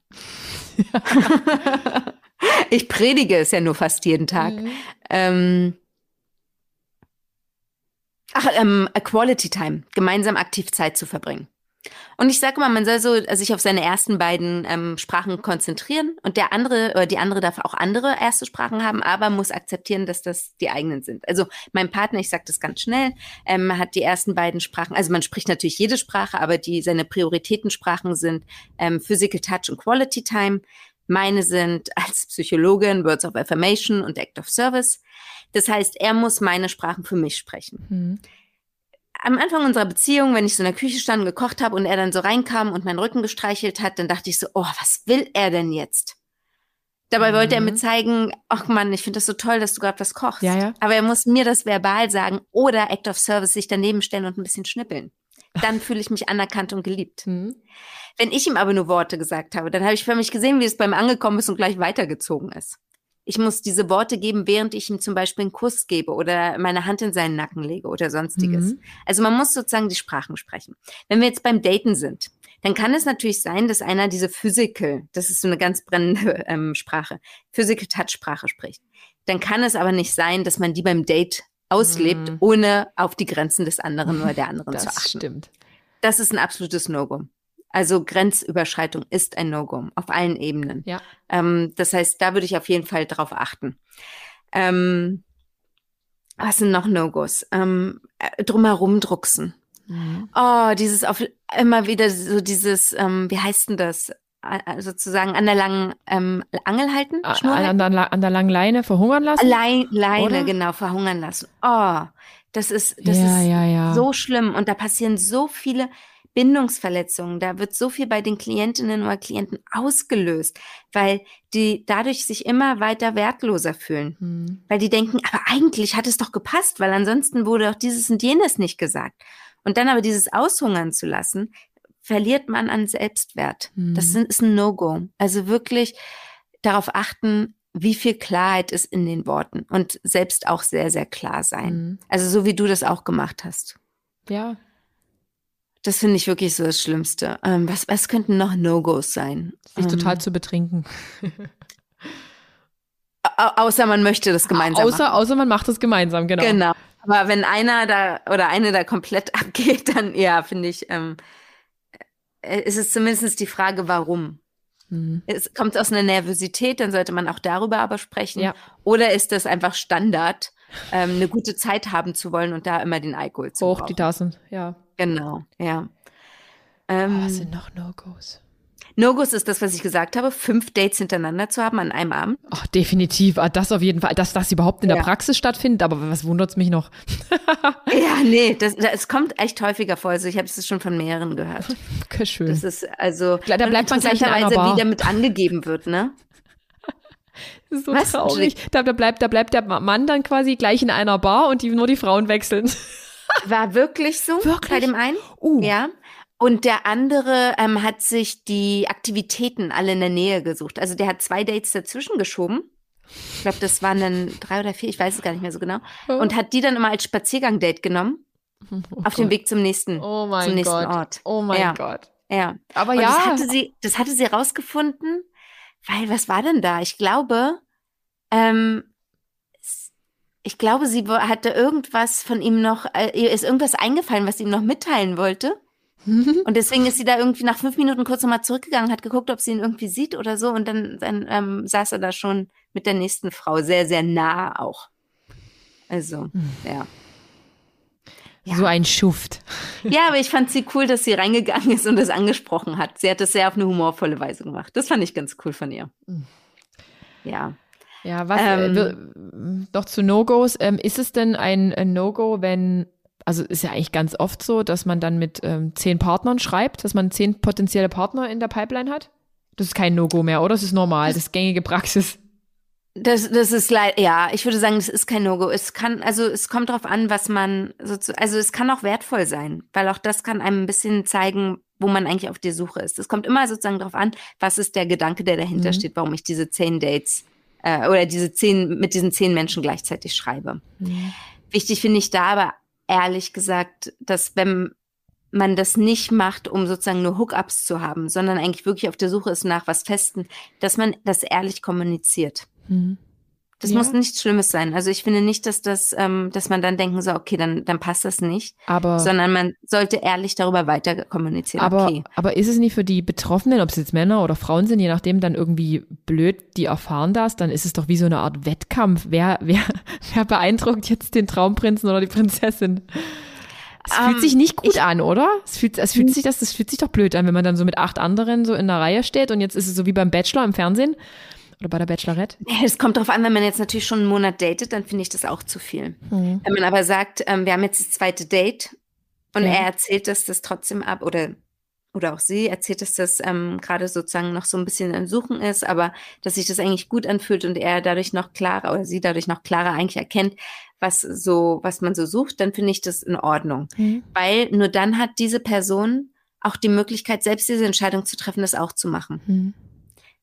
S1: [LAUGHS] [LAUGHS] ich predige es ja nur fast jeden Tag. Mhm. Ähm, Ach, ähm, Quality Time, gemeinsam aktiv Zeit zu verbringen. Und ich sage mal, man soll so also sich auf seine ersten beiden ähm, Sprachen konzentrieren und der andere oder die andere darf auch andere erste Sprachen haben, aber muss akzeptieren, dass das die eigenen sind. Also mein Partner, ich sage das ganz schnell, ähm, hat die ersten beiden Sprachen. Also man spricht natürlich jede Sprache, aber die seine Prioritätensprachen sind ähm, Physical Touch und Quality Time. Meine sind als Psychologin Words of Affirmation und Act of Service. Das heißt, er muss meine Sprachen für mich sprechen. Mhm am Anfang unserer Beziehung, wenn ich so in der Küche stand und gekocht habe und er dann so reinkam und meinen Rücken gestreichelt hat, dann dachte ich so, oh, was will er denn jetzt? Dabei mhm. wollte er mir mhm. zeigen, ach Mann, ich finde das so toll, dass du gerade was kochst.
S2: Ja, ja.
S1: Aber er muss mir das verbal sagen oder Act of Service sich daneben stellen und ein bisschen schnippeln. Dann fühle ich mich anerkannt und geliebt. Mhm. Wenn ich ihm aber nur Worte gesagt habe, dann habe ich für mich gesehen, wie es beim Angekommen ist und gleich weitergezogen ist. Ich muss diese Worte geben, während ich ihm zum Beispiel einen Kuss gebe oder meine Hand in seinen Nacken lege oder sonstiges. Mhm. Also man muss sozusagen die Sprachen sprechen. Wenn wir jetzt beim Daten sind, dann kann es natürlich sein, dass einer diese Physical, das ist so eine ganz brennende [LAUGHS] ähm, Sprache, Physical Touch Sprache spricht. Dann kann es aber nicht sein, dass man die beim Date auslebt, mhm. ohne auf die Grenzen des anderen oder der anderen
S2: das
S1: zu achten.
S2: Das stimmt.
S1: Das ist ein absolutes No-Go. Also Grenzüberschreitung ist ein No-Go auf allen Ebenen.
S2: Ja.
S1: Ähm, das heißt, da würde ich auf jeden Fall drauf achten. Ähm, was sind noch No-Gos? Ähm, äh, drumherum drucksen. Mhm. Oh, dieses auf immer wieder so dieses, ähm, wie heißt denn das? sozusagen an der langen ähm, Angel halten?
S2: Schnur an, an, an, der langen Leine verhungern lassen?
S1: Leine, Leine genau, verhungern lassen. Oh, das ist, das
S2: ja,
S1: ist
S2: ja, ja.
S1: so schlimm und da passieren so viele Bindungsverletzungen. Da wird so viel bei den Klientinnen oder Klienten ausgelöst, weil die dadurch sich immer weiter wertloser fühlen. Mhm. Weil die denken, aber eigentlich hat es doch gepasst, weil ansonsten wurde auch dieses und jenes nicht gesagt. Und dann aber dieses aushungern zu lassen, verliert man an Selbstwert. Mhm. Das ist ein No-Go. Also wirklich darauf achten, wie viel Klarheit ist in den Worten und selbst auch sehr, sehr klar sein. Mhm. Also so wie du das auch gemacht hast.
S2: Ja,
S1: das finde ich wirklich so das Schlimmste. Ähm, was, was könnten noch No-Gos sein?
S2: Sich ähm, total zu betrinken. [LAUGHS]
S1: außer man möchte das gemeinsam
S2: außer, machen. Außer man macht es gemeinsam, genau.
S1: Genau. Aber wenn einer da oder eine da komplett [LAUGHS] abgeht, dann ja, finde ich, ähm, äh, ist es zumindest die Frage, warum. Mhm. Es kommt aus einer Nervosität, dann sollte man auch darüber aber sprechen.
S2: Ja.
S1: Oder ist das einfach Standard, ähm, eine gute Zeit haben zu wollen und da immer den Alkohol zu
S2: Hoch brauchen? die Tassen, ja.
S1: Genau, ja.
S2: Ähm, oh, was sind noch No-Gos?
S1: No-Gos ist das, was ich gesagt habe, fünf Dates hintereinander zu haben an einem Abend.
S2: Ach, definitiv. Ah, das auf jeden Fall. Dass das überhaupt in ja. der Praxis stattfindet, aber was wundert es mich noch? [LAUGHS]
S1: ja, nee, das, das, es kommt echt häufiger vor. Also ich habe es schon von mehreren gehört.
S2: Okay, schön.
S1: Das ist also
S2: da bleibt man gleich in einer Bar.
S1: wie damit angegeben wird, ne?
S2: Das [LAUGHS] ist so was? traurig. Da, da, bleibt, da bleibt der Mann dann quasi gleich in einer Bar und die, nur die Frauen wechseln. [LAUGHS]
S1: War wirklich so
S2: wirklich?
S1: bei dem einen.
S2: Uh.
S1: Ja. Und der andere ähm, hat sich die Aktivitäten alle in der Nähe gesucht. Also der hat zwei Dates dazwischen geschoben. Ich glaube, das waren dann drei oder vier, ich weiß es gar nicht mehr so genau. Und hat die dann immer als Spaziergang-Date genommen. Oh auf Gott. dem Weg zum nächsten,
S2: oh mein
S1: zum nächsten
S2: Gott.
S1: Ort.
S2: Oh mein
S1: ja.
S2: Gott.
S1: Ja.
S2: Aber
S1: Und
S2: ja.
S1: Das hatte sie, das hatte sie rausgefunden, weil was war denn da? Ich glaube, ähm, ich glaube, sie hatte irgendwas von ihm noch, äh, ihr ist irgendwas eingefallen, was sie ihm noch mitteilen wollte. [LAUGHS] und deswegen ist sie da irgendwie nach fünf Minuten kurz nochmal zurückgegangen, hat geguckt, ob sie ihn irgendwie sieht oder so. Und dann, dann ähm, saß er da schon mit der nächsten Frau, sehr, sehr nah auch. Also, hm. ja.
S2: Ja. So ein Schuft.
S1: Ja, aber ich fand sie cool, dass sie reingegangen ist und das angesprochen hat. Sie hat das sehr auf eine humorvolle Weise gemacht. Das fand ich ganz cool von ihr. Hm. Ja.
S2: Ja, was äh, ähm, äh, noch zu No-Gos. Ähm, ist es denn ein, ein No-Go, wenn, also ist ja eigentlich ganz oft so, dass man dann mit ähm, zehn Partnern schreibt, dass man zehn potenzielle Partner in der Pipeline hat? Das ist kein No-Go mehr, oder? Das ist normal, das ist gängige Praxis.
S1: Das, das ist leider, ja, ich würde sagen, das ist kein No-Go. Es kann, also es kommt darauf an, was man, also es kann auch wertvoll sein, weil auch das kann einem ein bisschen zeigen, wo man eigentlich auf der Suche ist. Es kommt immer sozusagen darauf an, was ist der Gedanke, der dahinter mhm. steht, warum ich diese zehn Dates äh, oder diese zehn, mit diesen zehn Menschen gleichzeitig schreibe. Mhm. Wichtig finde ich da aber ehrlich gesagt, dass wenn man das nicht macht, um sozusagen nur Hookups zu haben, sondern eigentlich wirklich auf der Suche ist nach was Festen, dass man das ehrlich kommuniziert. Mhm. Das ja. muss nichts Schlimmes sein. Also ich finde nicht, dass das, ähm, dass man dann denken soll, okay, dann, dann passt das nicht.
S2: Aber
S1: sondern man sollte ehrlich darüber weiter kommunizieren.
S2: Aber,
S1: okay.
S2: aber ist es nicht für die Betroffenen, ob es jetzt Männer oder Frauen sind, je nachdem dann irgendwie blöd, die erfahren das, dann ist es doch wie so eine Art Wettkampf. Wer, [LAUGHS] wer, wer beeindruckt jetzt den Traumprinzen oder die Prinzessin? Es um, fühlt ähm, sich nicht gut ich, an, oder? Es fühlt, es fühlt sich das, das fühlt sich doch blöd an, wenn man dann so mit acht anderen so in der Reihe steht und jetzt ist es so wie beim Bachelor im Fernsehen oder bei der Bachelorette? [LAUGHS]
S1: Es kommt darauf an, wenn man jetzt natürlich schon einen Monat datet, dann finde ich das auch zu viel. Mhm. Wenn man aber sagt, ähm, wir haben jetzt das zweite Date und ja. er erzählt, dass das trotzdem ab oder oder auch sie erzählt, dass das ähm, gerade sozusagen noch so ein bisschen ein Suchen ist, aber dass sich das eigentlich gut anfühlt und er dadurch noch klarer oder sie dadurch noch klarer eigentlich erkennt, was so, was man so sucht, dann finde ich das in Ordnung. Mhm. Weil nur dann hat diese Person auch die Möglichkeit, selbst diese Entscheidung zu treffen, das auch zu machen. Mhm.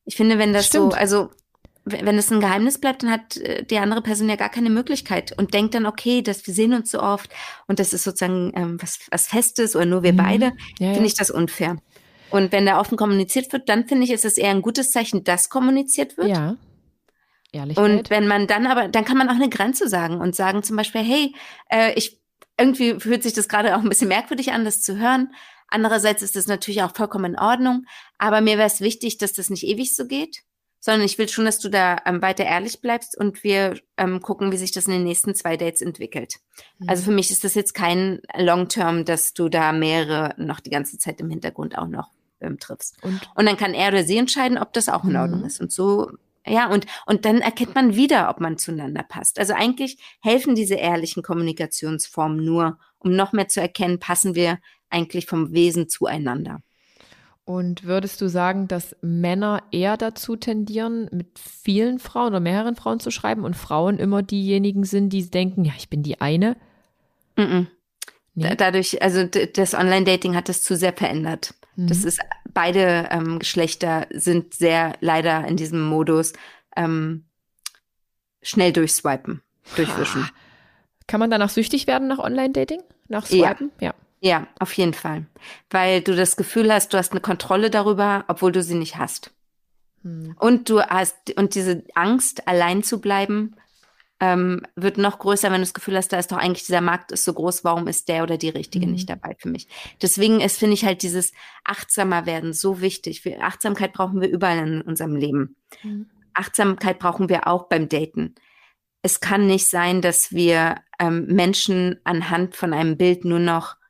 S1: Ich finde, wenn das Stimmt. so, also wenn es ein Geheimnis bleibt, dann hat äh, die andere Person ja gar keine Möglichkeit und denkt dann, okay, dass wir sehen uns so oft und das ist sozusagen ähm, was, was Festes oder nur wir mhm. beide, ja, finde ja. ich das unfair. Und wenn da offen kommuniziert wird, dann finde ich, ist es eher ein gutes Zeichen, dass kommuniziert wird.
S2: Ja. Ehrlichkeit.
S1: Und wenn man dann aber, dann kann man auch eine Grenze sagen und sagen zum Beispiel, hey, äh, ich irgendwie fühlt sich das gerade auch ein bisschen merkwürdig an, das zu hören. Andererseits ist das natürlich auch vollkommen in Ordnung. Aber mir wäre es wichtig, dass das nicht ewig so geht, sondern ich will schon, dass du da ähm, weiter ehrlich bleibst und wir ähm, gucken, wie sich das in den nächsten zwei Dates entwickelt. Mhm. Also für mich ist das jetzt kein Long-Term, dass du da mehrere noch die ganze Zeit im Hintergrund auch noch ähm, triffst. Und? und dann kann er oder sie entscheiden, ob das auch in Ordnung mhm. ist. Und so ja, und, und dann erkennt man wieder, ob man zueinander passt. Also eigentlich helfen diese ehrlichen Kommunikationsformen nur, um noch mehr zu erkennen, passen wir eigentlich vom Wesen zueinander.
S2: Und würdest du sagen, dass Männer eher dazu tendieren, mit vielen Frauen oder mehreren Frauen zu schreiben und Frauen immer diejenigen sind, die denken, ja, ich bin die eine?
S1: Mm -mm. Nee. Dadurch, also das Online-Dating hat das zu sehr verändert. Mhm. Das ist, beide ähm, Geschlechter sind sehr leider in diesem Modus ähm, schnell durchswipen, durchwischen.
S2: Kann man danach süchtig werden nach Online-Dating? Nach Swipen?
S1: Ja. ja. Ja, auf jeden Fall. Weil du das Gefühl hast, du hast eine Kontrolle darüber, obwohl du sie nicht hast. Hm. Und du hast, und diese Angst, allein zu bleiben, ähm, wird noch größer, wenn du das Gefühl hast, da ist doch eigentlich dieser Markt ist so groß, warum ist der oder die Richtige mhm. nicht dabei für mich? Deswegen ist, finde ich halt dieses achtsamer werden so wichtig. Wir, Achtsamkeit brauchen wir überall in unserem Leben. Mhm. Achtsamkeit brauchen wir auch beim Daten. Es kann nicht sein, dass wir ähm, Menschen anhand von einem Bild nur noch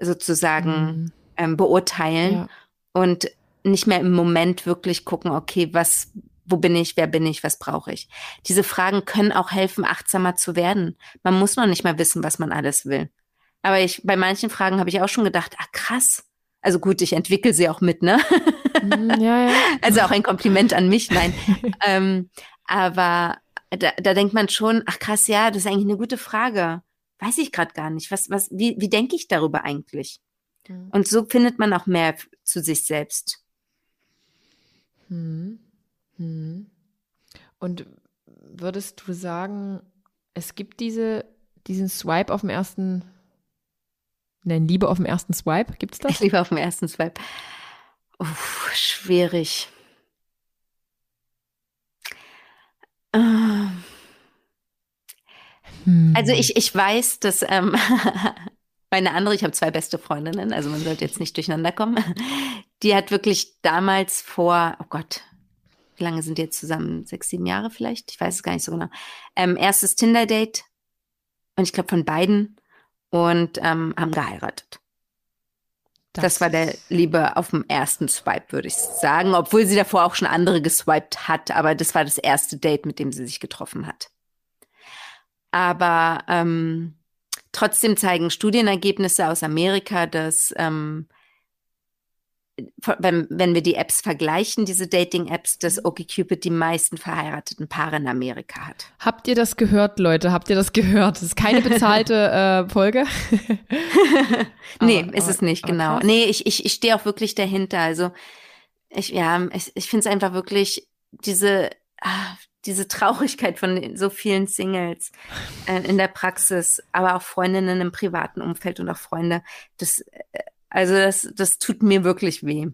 S1: sozusagen mhm. ähm, beurteilen ja. und nicht mehr im Moment wirklich gucken, okay, was, wo bin ich, wer bin ich, was brauche ich. Diese Fragen können auch helfen, achtsamer zu werden. Man muss noch nicht mal wissen, was man alles will. Aber ich, bei manchen Fragen habe ich auch schon gedacht, ah krass. Also gut, ich entwickle sie auch mit, ne? Mm, ja, ja. [LAUGHS] Also auch ein Kompliment an mich, nein. [LAUGHS] ähm, aber da, da denkt man schon, ach krass, ja, das ist eigentlich eine gute Frage. Weiß ich gerade gar nicht. Was, was, wie, wie denke ich darüber eigentlich? Mhm. Und so findet man auch mehr zu sich selbst.
S2: Mhm. Mhm. Und würdest du sagen, es gibt diese, diesen Swipe auf dem ersten, nein, Liebe auf dem ersten Swipe, gibt es das? [LAUGHS]
S1: Liebe auf dem ersten Swipe. Uff, schwierig. Ähm. Also ich, ich weiß, dass ähm, [LAUGHS] meine andere, ich habe zwei beste Freundinnen, also man sollte jetzt nicht durcheinander kommen. Die hat wirklich damals vor, oh Gott, wie lange sind die jetzt zusammen? Sechs, sieben Jahre vielleicht? Ich weiß es gar nicht so genau. Ähm, erstes Tinder-Date und ich glaube von beiden und ähm, haben geheiratet. Das, das, war der Liebe auf dem ersten Swipe, würde ich sagen, obwohl sie davor auch schon andere geswiped hat, aber das war das erste Date, mit dem sie sich getroffen hat. Aber ähm, trotzdem zeigen Studienergebnisse aus Amerika, dass ähm, wenn, wenn wir die Apps vergleichen, diese Dating-Apps, dass mhm. OkCupid die meisten verheirateten Paare in Amerika hat.
S2: Habt ihr das gehört, Leute? Habt ihr das gehört? Das ist keine bezahlte [LAUGHS] äh, Folge. [LAUGHS]
S1: nee, aber, ist es nicht, genau. Krass. Nee, ich, ich, ich stehe auch wirklich dahinter. Also ich, ja, ich, ich finde es einfach wirklich diese, ah, diese Traurigkeit von so vielen Singles äh, in der Praxis, aber auch Freundinnen im privaten Umfeld und auch Freunde, das äh, also das, das tut mir wirklich weh.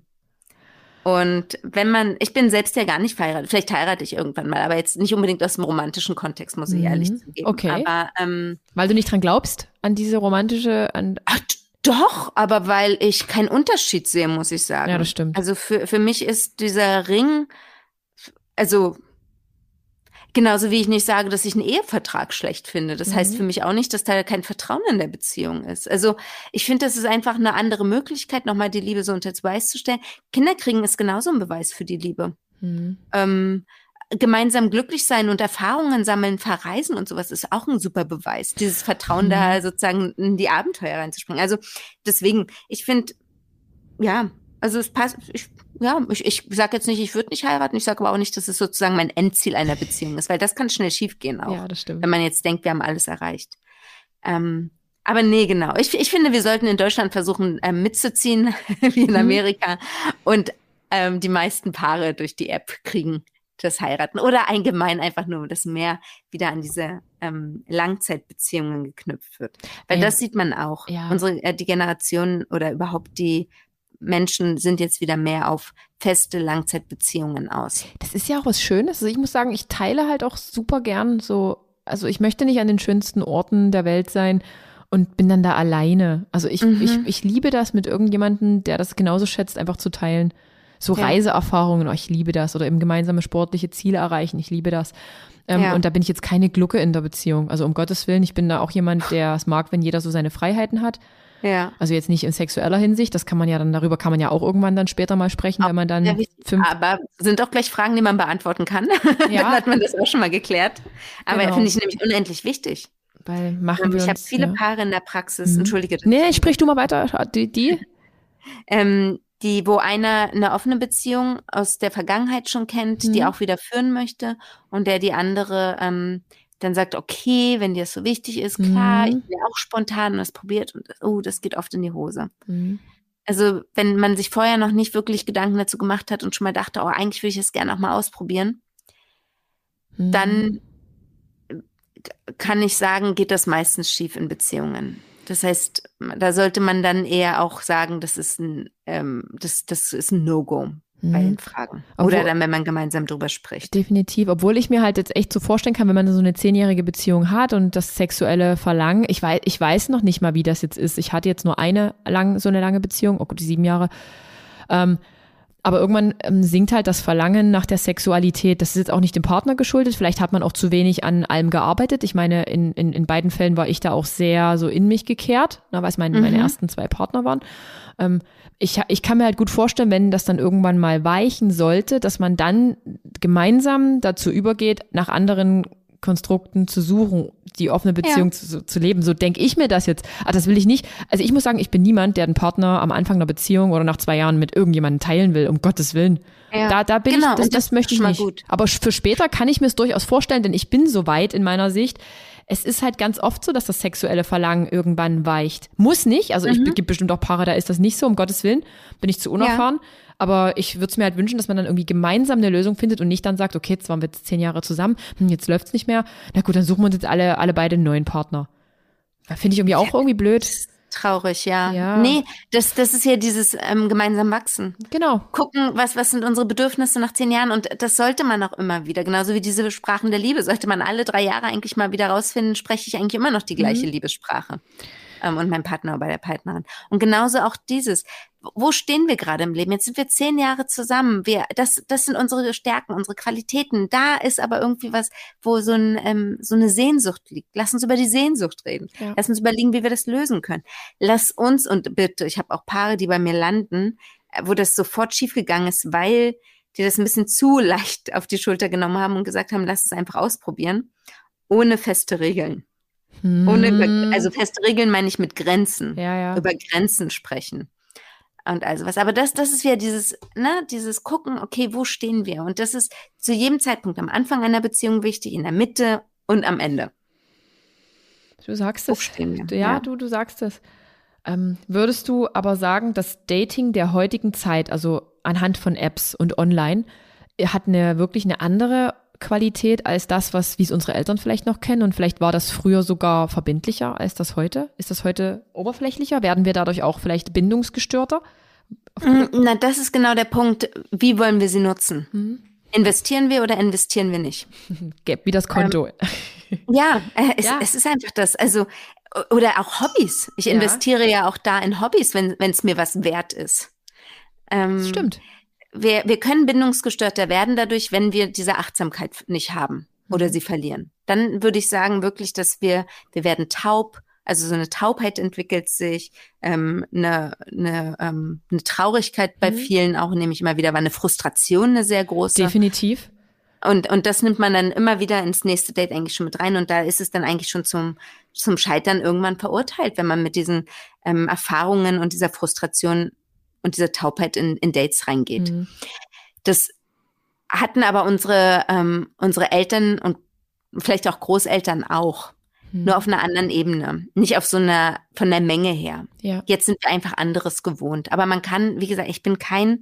S1: Und wenn man, ich bin selbst ja gar nicht verheiratet, vielleicht heirate ich irgendwann mal, aber jetzt nicht unbedingt aus dem romantischen Kontext, muss ich mhm. ehrlich zugeben.
S2: Okay.
S1: Aber, ähm,
S2: Weil du nicht dran glaubst, an diese romantische, an
S1: Ach, doch, aber weil ich keinen Unterschied sehe, muss ich sagen.
S2: Ja, das stimmt.
S1: Also für, für mich ist dieser Ring, also Genauso wie ich nicht sage, dass ich einen Ehevertrag schlecht finde. Das mhm. heißt für mich auch nicht, dass da kein Vertrauen in der Beziehung ist. Also ich finde, das ist einfach eine andere Möglichkeit, nochmal die Liebe so unter Beweis zu stellen. Kinder kriegen ist genauso ein Beweis für die Liebe. Mhm. Ähm, gemeinsam glücklich sein und Erfahrungen sammeln, verreisen und sowas ist auch ein super Beweis. Dieses Vertrauen mhm. da sozusagen in die Abenteuer reinzuspringen. Also deswegen, ich finde, ja, also es passt, ich ja, ich, ich sage jetzt nicht, ich würde nicht heiraten, ich sage aber auch nicht, dass es sozusagen mein Endziel einer Beziehung ist, weil das kann schnell schiefgehen auch.
S2: Ja, das stimmt.
S1: Wenn man jetzt denkt, wir haben alles erreicht. Ähm, aber nee, genau. Ich, ich finde, wir sollten in Deutschland versuchen, ähm, mitzuziehen, [LAUGHS] wie in mhm. Amerika, und ähm, die meisten Paare durch die App kriegen das Heiraten. Oder allgemein einfach nur, dass mehr wieder an diese ähm, Langzeitbeziehungen geknüpft wird. Weil ähm, das sieht man auch. Ja. Unsere, äh, die Generation oder überhaupt die Menschen sind jetzt wieder mehr auf feste Langzeitbeziehungen aus.
S2: Das ist ja auch was Schönes. Also ich muss sagen, ich teile halt auch super gern so, also ich möchte nicht an den schönsten Orten der Welt sein und bin dann da alleine. Also ich, mhm. ich, ich liebe das mit irgendjemandem, der das genauso schätzt, einfach zu teilen. So ja. Reiseerfahrungen, oh, ich liebe das. Oder eben gemeinsame sportliche Ziele erreichen, ich liebe das. Ähm, ja. Und da bin ich jetzt keine Glucke in der Beziehung. Also um Gottes Willen, ich bin da auch jemand, der es mag, wenn jeder so seine Freiheiten hat.
S1: Ja.
S2: Also jetzt nicht in sexueller Hinsicht, das kann man ja dann, darüber kann man ja auch irgendwann dann später mal sprechen, wenn man dann ja,
S1: fünf. Aber sind auch gleich Fragen, die man beantworten kann. [LAUGHS] Ja. dann hat man das auch schon mal geklärt. Aber genau. finde ich nämlich unendlich wichtig.
S2: Weil machen wir
S1: Ich habe viele ja. Paare in der Praxis, mhm. entschuldige.
S2: Nee, sprich du mal weiter, die? die? [LAUGHS]
S1: ähm, die, wo einer eine offene Beziehung aus der Vergangenheit schon kennt, mhm. die auch wieder führen möchte und der die andere ähm, dann sagt, okay, wenn dir das so wichtig ist, klar, mhm. ich bin ja auch spontan und das probiert und oh, das geht oft in die Hose. Mhm. Also wenn man sich vorher noch nicht wirklich Gedanken dazu gemacht hat und schon mal dachte, oh, eigentlich würde ich das gerne auch mal ausprobieren, mhm. dann kann ich sagen, geht das meistens schief in Beziehungen. Das heißt, da sollte man dann eher auch sagen, das ist ein, ähm, das, das ist ein No-Go bei den mhm. Fragen. Obwohl, Oder dann, wenn man gemeinsam drüber spricht.
S2: Definitiv. Obwohl ich mir halt jetzt echt so vorstellen kann, wenn man so eine zehnjährige Beziehung hat und das sexuelle Verlangen, ich weiß, ich weiß noch nicht mal, wie das jetzt ist. Ich hatte jetzt nur eine lang, so eine lange Beziehung, oh Gott, die sieben Jahre. Ähm, aber irgendwann ähm, sinkt halt das Verlangen nach der Sexualität. Das ist jetzt auch nicht dem Partner geschuldet. Vielleicht hat man auch zu wenig an allem gearbeitet. Ich meine, in, in, in beiden Fällen war ich da auch sehr so in mich gekehrt, na, weil es meine, mhm. meine ersten zwei Partner waren. Ähm, ich, ich kann mir halt gut vorstellen, wenn das dann irgendwann mal weichen sollte, dass man dann gemeinsam dazu übergeht, nach anderen Konstrukten zu suchen, die offene Beziehung ja. zu, zu, leben. So denke ich mir das jetzt. Aber das will ich nicht. Also ich muss sagen, ich bin niemand, der einen Partner am Anfang einer Beziehung oder nach zwei Jahren mit irgendjemandem teilen will, um Gottes Willen. Ja. Da, da bin genau, ich, das, das, das möchte ich nicht. Gut. Aber für später kann ich mir es durchaus vorstellen, denn ich bin so weit in meiner Sicht, es ist halt ganz oft so, dass das sexuelle Verlangen irgendwann weicht. Muss nicht, also mhm. ich gibt bestimmt auch Paare, da ist das nicht so, um Gottes Willen, bin ich zu unerfahren. Ja. Aber ich würde es mir halt wünschen, dass man dann irgendwie gemeinsam eine Lösung findet und nicht dann sagt, okay, jetzt waren wir jetzt zehn Jahre zusammen, hm, jetzt läuft's nicht mehr. Na gut, dann suchen wir uns jetzt alle, alle beide einen neuen Partner. Finde ich irgendwie auch irgendwie blöd.
S1: Traurig, ja. ja. Nee, das, das ist ja dieses ähm, gemeinsam wachsen.
S2: Genau.
S1: Gucken, was, was sind unsere Bedürfnisse nach zehn Jahren und das sollte man auch immer wieder. Genauso wie diese Sprachen der Liebe. Sollte man alle drei Jahre eigentlich mal wieder rausfinden, spreche ich eigentlich immer noch die gleiche mhm. Liebessprache ähm, und mein Partner bei der Partnerin. Und genauso auch dieses. Wo stehen wir gerade im Leben? Jetzt sind wir zehn Jahre zusammen. Wir, das, das sind unsere Stärken, unsere Qualitäten. Da ist aber irgendwie was, wo so, ein, ähm, so eine Sehnsucht liegt. Lass uns über die Sehnsucht reden. Ja. Lass uns überlegen, wie wir das lösen können. Lass uns, und bitte, ich habe auch Paare, die bei mir landen, äh, wo das sofort schiefgegangen ist, weil die das ein bisschen [LAUGHS] zu leicht auf die Schulter genommen haben und gesagt haben, lass es einfach ausprobieren, ohne feste Regeln. Ohne, also feste Regeln meine ich mit Grenzen.
S2: Ja, ja.
S1: Über Grenzen sprechen. Und also was. Aber das, das ist ja dieses, ne, dieses Gucken, okay, wo stehen wir? Und das ist zu jedem Zeitpunkt am Anfang einer Beziehung wichtig, in der Mitte und am Ende.
S2: Du sagst es. Ja, ja, du, du sagst es. Ähm, würdest du aber sagen, dass Dating der heutigen Zeit, also anhand von Apps und online, hat eine wirklich eine andere Qualität als das, was, wie es unsere Eltern vielleicht noch kennen. Und vielleicht war das früher sogar verbindlicher als das heute. Ist das heute oberflächlicher? Werden wir dadurch auch vielleicht bindungsgestörter?
S1: Mm, na, das ist genau der Punkt. Wie wollen wir sie nutzen? Mhm. Investieren wir oder investieren wir nicht? [LAUGHS]
S2: Wie das Konto.
S1: Ähm, ja, äh, es, ja, es, ist einfach das. Also, oder auch Hobbys. Ich investiere ja, ja auch da in Hobbys, wenn es mir was wert ist.
S2: Ähm, Stimmt.
S1: Wir, wir können bindungsgestörter werden dadurch, wenn wir diese Achtsamkeit nicht haben oder mhm. sie verlieren. Dann würde ich sagen wirklich, dass wir, wir werden taub, also so eine Taubheit entwickelt sich, ähm, eine, eine, ähm, eine Traurigkeit bei mhm. vielen auch, nehme ich immer wieder, war eine Frustration eine sehr große.
S2: Definitiv.
S1: Und, und das nimmt man dann immer wieder ins nächste Date eigentlich schon mit rein. Und da ist es dann eigentlich schon zum, zum Scheitern irgendwann verurteilt, wenn man mit diesen ähm, Erfahrungen und dieser Frustration und dieser Taubheit in, in Dates reingeht. Mhm. Das hatten aber unsere, ähm, unsere Eltern und vielleicht auch Großeltern auch. Mhm. Nur auf einer anderen Ebene. Nicht auf so einer, von der Menge her. Ja. Jetzt sind wir einfach anderes gewohnt. Aber man kann, wie gesagt, ich bin kein,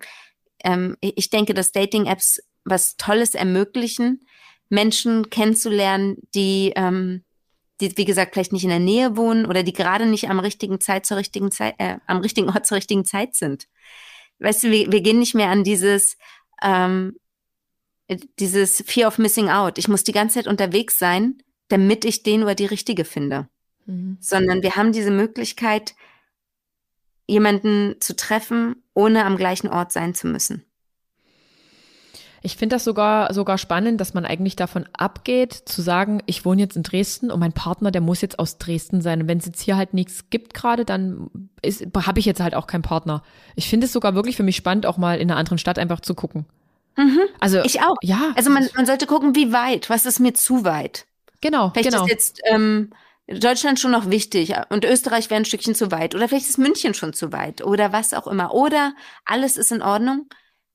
S1: ähm, ich denke, dass Dating-Apps was Tolles ermöglichen, Menschen kennenzulernen, die, ähm, die, wie gesagt, vielleicht nicht in der Nähe wohnen oder die gerade nicht am richtigen Zeit zur richtigen Zeit, äh, am richtigen Ort [LAUGHS] zur richtigen Zeit sind. Weißt du, wir, wir gehen nicht mehr an dieses, ähm, dieses Fear of Missing Out. Ich muss die ganze Zeit unterwegs sein, damit ich den oder die richtige finde. Mhm. Sondern wir haben diese Möglichkeit, jemanden zu treffen, ohne am gleichen Ort sein zu müssen.
S2: Ich finde das sogar, sogar spannend, dass man eigentlich davon abgeht, zu sagen, ich wohne jetzt in Dresden und mein Partner, der muss jetzt aus Dresden sein. Und wenn es jetzt hier halt nichts gibt gerade, dann habe ich jetzt halt auch keinen Partner. Ich finde es sogar wirklich für mich spannend, auch mal in einer anderen Stadt einfach zu gucken.
S1: Mhm. Also ich auch. Ja. Also man, man sollte gucken, wie weit. Was ist mir zu weit?
S2: Genau.
S1: Vielleicht
S2: genau.
S1: ist jetzt ähm, Deutschland schon noch wichtig und Österreich wäre ein Stückchen zu weit oder vielleicht ist München schon zu weit oder was auch immer oder alles ist in Ordnung,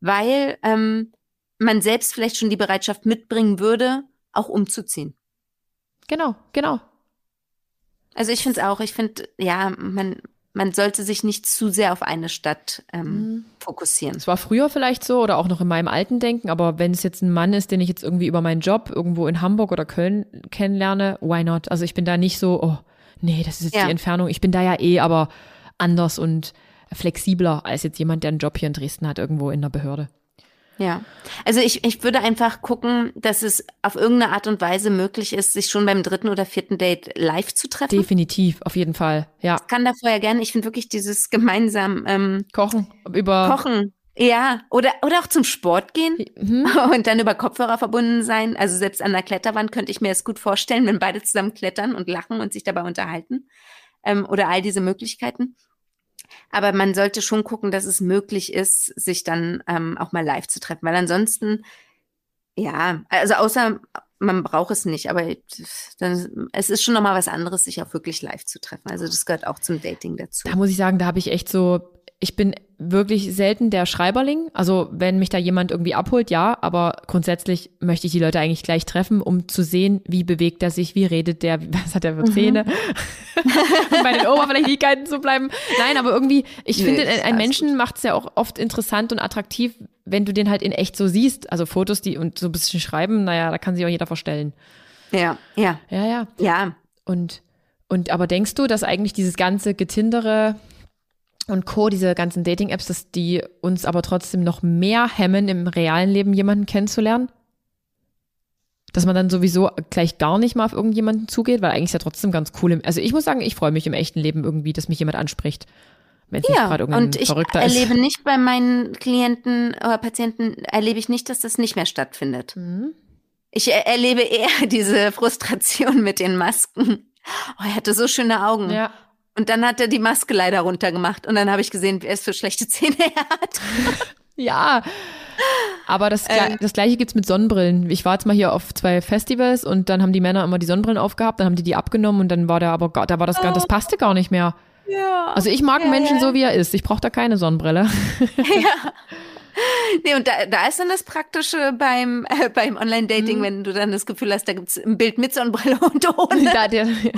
S1: weil ähm, man selbst vielleicht schon die Bereitschaft mitbringen würde, auch umzuziehen.
S2: Genau, genau.
S1: Also ich finde es auch, ich finde, ja, man, man sollte sich nicht zu sehr auf eine Stadt ähm, mhm. fokussieren.
S2: Es war früher vielleicht so oder auch noch in meinem alten Denken, aber wenn es jetzt ein Mann ist, den ich jetzt irgendwie über meinen Job irgendwo in Hamburg oder Köln kennenlerne, why not? Also ich bin da nicht so, oh, nee, das ist jetzt ja. die Entfernung. Ich bin da ja eh aber anders und flexibler als jetzt jemand, der einen Job hier in Dresden hat, irgendwo in der Behörde.
S1: Ja, also ich, ich würde einfach gucken, dass es auf irgendeine Art und Weise möglich ist, sich schon beim dritten oder vierten Date live zu treffen.
S2: Definitiv, auf jeden Fall, ja.
S1: Ich kann da vorher gerne, ich finde wirklich dieses gemeinsam ähm,
S2: Kochen, über
S1: Kochen, ja, oder, oder auch zum Sport gehen mhm. [LAUGHS] und dann über Kopfhörer verbunden sein. Also selbst an der Kletterwand könnte ich mir es gut vorstellen, wenn beide zusammen klettern und lachen und sich dabei unterhalten. Ähm, oder all diese Möglichkeiten. Aber man sollte schon gucken, dass es möglich ist, sich dann ähm, auch mal live zu treffen, weil ansonsten, ja, also außer man braucht es nicht, aber dann, es ist schon nochmal was anderes, sich auch wirklich live zu treffen. Also das gehört auch zum Dating dazu.
S2: Da muss ich sagen, da habe ich echt so ich bin wirklich selten der Schreiberling. Also wenn mich da jemand irgendwie abholt, ja, aber grundsätzlich möchte ich die Leute eigentlich gleich treffen, um zu sehen, wie bewegt er sich, wie redet der, [LAUGHS] was hat er für Zähne, mhm. [LAUGHS] um bei den Oberflächlichkeiten zu bleiben. Nein, aber irgendwie, ich nee, finde, ein Menschen macht es ja auch oft interessant und attraktiv, wenn du den halt in echt so siehst. Also Fotos, die und so ein bisschen schreiben, naja, da kann sich auch jeder vorstellen.
S1: Ja, ja.
S2: Ja, ja.
S1: Ja.
S2: Und, und aber denkst du, dass eigentlich dieses ganze Getindere und Co., diese ganzen Dating-Apps, dass die uns aber trotzdem noch mehr hemmen, im realen Leben jemanden kennenzulernen? Dass man dann sowieso gleich gar nicht mal auf irgendjemanden zugeht, weil eigentlich ist ja trotzdem ganz cool. also ich muss sagen, ich freue mich im echten Leben irgendwie, dass mich jemand anspricht.
S1: Wenn ja, nicht irgendein und ich Verrückter erlebe ist. nicht bei meinen Klienten oder Patienten, erlebe ich nicht, dass das nicht mehr stattfindet. Mhm. Ich erlebe eher [LAUGHS] diese Frustration mit den Masken. Oh, er hatte so schöne Augen. Ja. Und dann hat er die Maske leider runtergemacht. Und dann habe ich gesehen, wer es für schlechte [LAUGHS] Zähne hat.
S2: ja. Aber das, ähm, das gleiche gibt's mit Sonnenbrillen. Ich war jetzt mal hier auf zwei Festivals und dann haben die Männer immer die Sonnenbrillen aufgehabt, dann haben die die abgenommen und dann war der aber da war das gar, das passte gar nicht mehr. Ja. Also ich mag einen Menschen so wie er ist. Ich brauche da keine Sonnenbrille. [LAUGHS] Ja. [LAUGHS]
S1: Nee, und da, da ist dann das Praktische beim, äh, beim Online-Dating, mhm. wenn du dann das Gefühl hast, da gibt's ein Bild mit Sonnenbrille und ohne. Da, der, ja.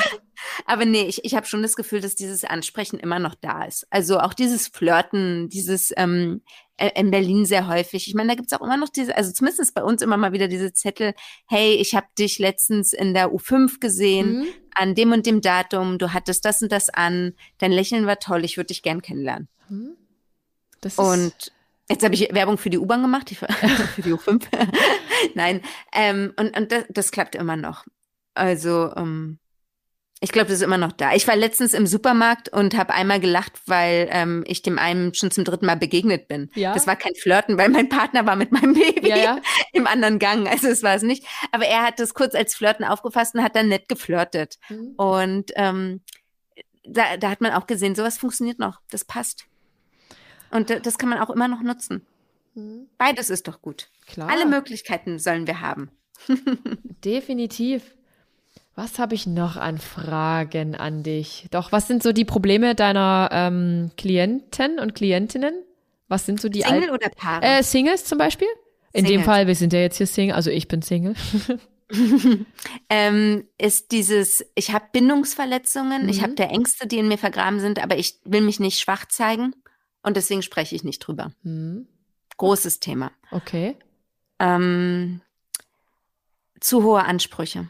S1: Aber nee, ich, ich habe schon das Gefühl, dass dieses Ansprechen immer noch da ist. Also auch dieses Flirten, dieses ähm, äh, in Berlin sehr häufig. Ich meine, da gibt's auch immer noch diese, also zumindest bei uns immer mal wieder diese Zettel, hey, ich habe dich letztens in der U5 gesehen, mhm. an dem und dem Datum, du hattest das und das an, dein Lächeln war toll, ich würde dich gern kennenlernen. Mhm. Und jetzt habe ich Werbung für die U-Bahn gemacht, [LAUGHS] für die U5. [LAUGHS] Nein, ähm, und, und das, das klappt immer noch. Also, ähm, ich glaube, das ist immer noch da. Ich war letztens im Supermarkt und habe einmal gelacht, weil ähm, ich dem einen schon zum dritten Mal begegnet bin. Ja. Das war kein Flirten, weil mein Partner war mit meinem Baby ja, ja. [LAUGHS] im anderen Gang. Also es war es nicht. Aber er hat das kurz als Flirten aufgefasst und hat dann nett geflirtet. Mhm. Und ähm, da, da hat man auch gesehen, sowas funktioniert noch. Das passt. Und das kann man auch immer noch nutzen. Mhm. Beides ist doch gut. Klar. Alle Möglichkeiten sollen wir haben. [LAUGHS]
S2: Definitiv. Was habe ich noch an Fragen an dich? Doch, was sind so die Probleme deiner ähm, Klienten und Klientinnen? Was sind so die
S1: Single Al oder Paare?
S2: Äh, Singles zum Beispiel? In dem Fall, wir sind ja jetzt hier Single, also ich bin Single. [LAUGHS]
S1: ähm, ist dieses, ich habe Bindungsverletzungen, mhm. ich habe der Ängste, die in mir vergraben sind, aber ich will mich nicht schwach zeigen und deswegen spreche ich nicht drüber. Mhm. Großes Thema.
S2: Okay.
S1: Ähm, zu hohe Ansprüche.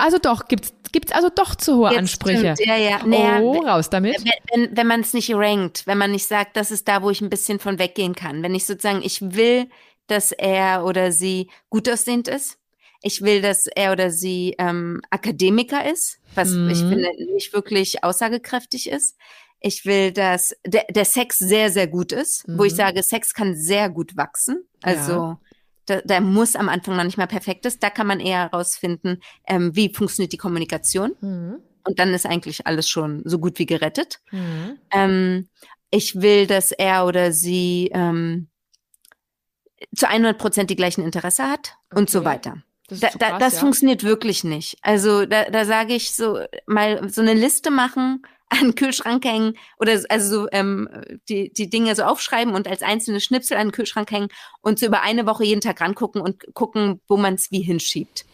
S2: Also doch, gibt's gibt's also doch zu hohe Jetzt Ansprüche.
S1: Stimmt, ja, ja.
S2: Naja, oh, raus damit.
S1: Wenn, wenn, wenn man es nicht rankt, wenn man nicht sagt, das ist da, wo ich ein bisschen von weggehen kann. Wenn ich sozusagen, ich will, dass er oder sie gut aussehend ist. Ich will, dass er oder sie ähm, Akademiker ist, was mhm. ich finde nicht wirklich aussagekräftig ist. Ich will, dass der, der Sex sehr, sehr gut ist, mhm. wo ich mhm. sage, Sex kann sehr gut wachsen. Also ja da, da muss am Anfang noch nicht mal perfekt ist. Da kann man eher herausfinden, ähm, wie funktioniert die Kommunikation. Mhm. Und dann ist eigentlich alles schon so gut wie gerettet. Mhm. Ähm, ich will, dass er oder sie ähm, zu 100 Prozent die gleichen Interesse hat okay. und so weiter. Das, da, so krass, das ja. funktioniert wirklich nicht. Also da, da sage ich so, mal so eine Liste machen, an den Kühlschrank hängen oder also so ähm, die, die Dinge so aufschreiben und als einzelne Schnipsel an den Kühlschrank hängen und so über eine Woche jeden Tag rangucken und gucken, wo man es wie hinschiebt.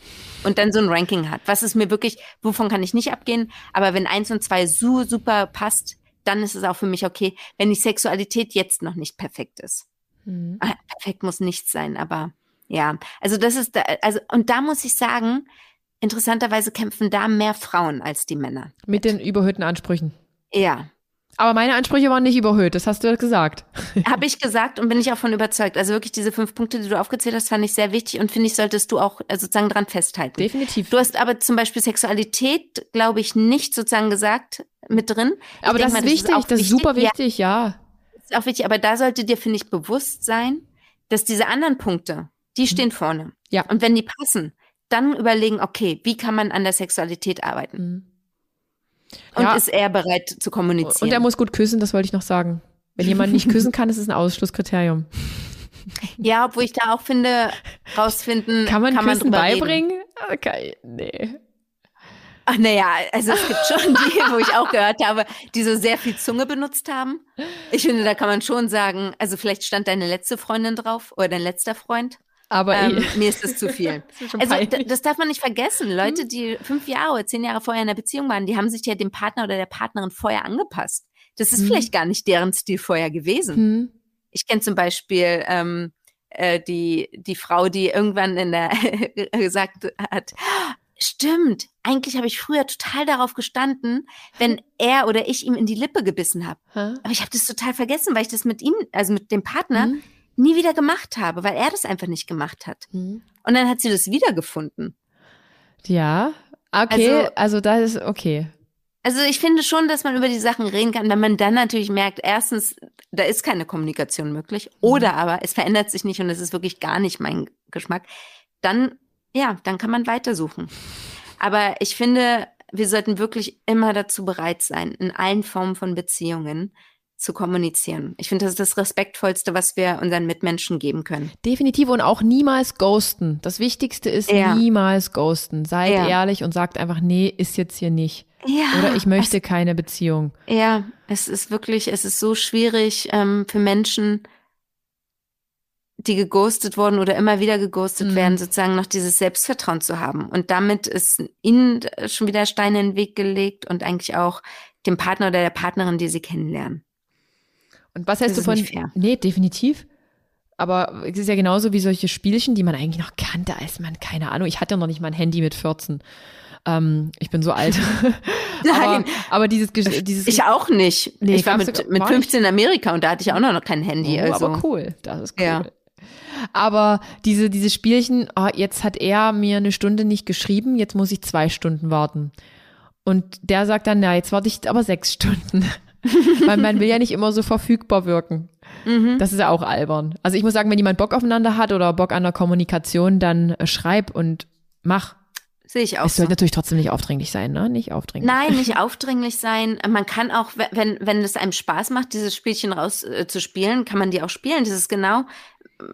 S1: Und dann so ein Ranking hat. Was ist mir wirklich, wovon kann ich nicht abgehen? Aber wenn eins und zwei so super passt, dann ist es auch für mich okay, wenn die Sexualität jetzt noch nicht perfekt ist. Mhm. Ah, perfekt muss nichts sein, aber ja, also das ist, da, also und da muss ich sagen, Interessanterweise kämpfen da mehr Frauen als die Männer.
S2: Mit den überhöhten Ansprüchen.
S1: Ja.
S2: Aber meine Ansprüche waren nicht überhöht, das hast du gesagt. [LAUGHS]
S1: Habe ich gesagt und bin ich auch von überzeugt. Also wirklich diese fünf Punkte, die du aufgezählt hast, fand ich sehr wichtig und finde ich, solltest du auch äh, sozusagen dran festhalten.
S2: Definitiv.
S1: Du hast aber zum Beispiel Sexualität, glaube ich, nicht sozusagen gesagt mit drin.
S2: Ich aber das, mal, ist wichtig, das ist, das ist super wichtig, ja. ja.
S1: Das ist auch wichtig, aber da sollte dir, finde ich, bewusst sein, dass diese anderen Punkte, die mhm. stehen vorne.
S2: Ja.
S1: Und wenn die passen, dann überlegen, okay, wie kann man an der Sexualität arbeiten? Mhm. Und ja. ist er bereit zu kommunizieren?
S2: Und er muss gut küssen, das wollte ich noch sagen. Wenn jemand nicht küssen kann, ist es ein Ausschlusskriterium.
S1: Ja, obwohl ich da auch finde, rausfinden,
S2: kann man kann Küssen
S1: man
S2: beibringen? Okay, nee.
S1: Ach naja, also es gibt schon die, [LAUGHS] wo ich auch gehört habe, die so sehr viel Zunge benutzt haben. Ich finde, da kann man schon sagen, also vielleicht stand deine letzte Freundin drauf oder dein letzter Freund.
S2: Aber ähm, [LAUGHS]
S1: mir ist es zu viel. [LAUGHS] das also das darf man nicht vergessen. Leute, hm? die fünf Jahre oder zehn Jahre vorher in einer Beziehung waren, die haben sich ja dem Partner oder der Partnerin vorher angepasst. Das ist hm. vielleicht gar nicht deren Stil vorher gewesen. Hm. Ich kenne zum Beispiel ähm, äh, die die Frau, die irgendwann in der [LAUGHS] gesagt hat, stimmt. Eigentlich habe ich früher total darauf gestanden, wenn er oder ich ihm in die Lippe gebissen habe. Aber ich habe das total vergessen, weil ich das mit ihm, also mit dem Partner hm nie wieder gemacht habe, weil er das einfach nicht gemacht hat. Mhm. Und dann hat sie das wiedergefunden.
S2: Ja, okay, also, also das ist okay.
S1: Also ich finde schon, dass man über die Sachen reden kann, wenn man dann natürlich merkt, erstens, da ist keine Kommunikation möglich, mhm. oder aber es verändert sich nicht und es ist wirklich gar nicht mein Geschmack, dann, ja, dann kann man weitersuchen. Aber ich finde, wir sollten wirklich immer dazu bereit sein, in allen Formen von Beziehungen zu kommunizieren. Ich finde, das ist das Respektvollste, was wir unseren Mitmenschen geben können.
S2: Definitiv und auch niemals ghosten. Das Wichtigste ist ja. niemals ghosten. Seid ja. ehrlich und sagt einfach, nee, ist jetzt hier nicht. Ja, Oder ich möchte es, keine Beziehung.
S1: Ja, es ist wirklich, es ist so schwierig ähm, für Menschen, die geghostet wurden oder immer wieder geghostet mhm. werden, sozusagen noch dieses Selbstvertrauen zu haben. Und damit ist ihnen schon wieder Steine in den Weg gelegt und eigentlich auch dem Partner oder der Partnerin, die sie kennenlernen.
S2: Und was hältst du von? Nee, definitiv. Aber es ist ja genauso wie solche Spielchen, die man eigentlich noch kannte, als man, keine Ahnung, ich hatte ja noch nicht mal ein Handy mit 14. Ähm, ich bin so alt. [LAUGHS]
S1: Nein.
S2: aber, aber dieses, dieses.
S1: Ich auch nicht. Nee, ich war mit, mit 15 in Amerika und da hatte ich auch noch kein Handy.
S2: Oh,
S1: also.
S2: Aber cool. Das ist cool. Ja. Aber diese, diese Spielchen, oh, jetzt hat er mir eine Stunde nicht geschrieben, jetzt muss ich zwei Stunden warten. Und der sagt dann, na, jetzt warte ich aber sechs Stunden. [LAUGHS] Weil man will ja nicht immer so verfügbar wirken. Mhm. Das ist ja auch albern. Also ich muss sagen, wenn jemand Bock aufeinander hat oder Bock an der Kommunikation, dann äh, schreib und mach.
S1: Sehe ich auch.
S2: Es sollte so. natürlich trotzdem nicht aufdringlich sein, ne? Nicht aufdringlich.
S1: Nein, [LAUGHS] nicht aufdringlich sein. Man kann auch, wenn, wenn es einem Spaß macht, dieses Spielchen raus äh, kann man die auch spielen. Das ist genau,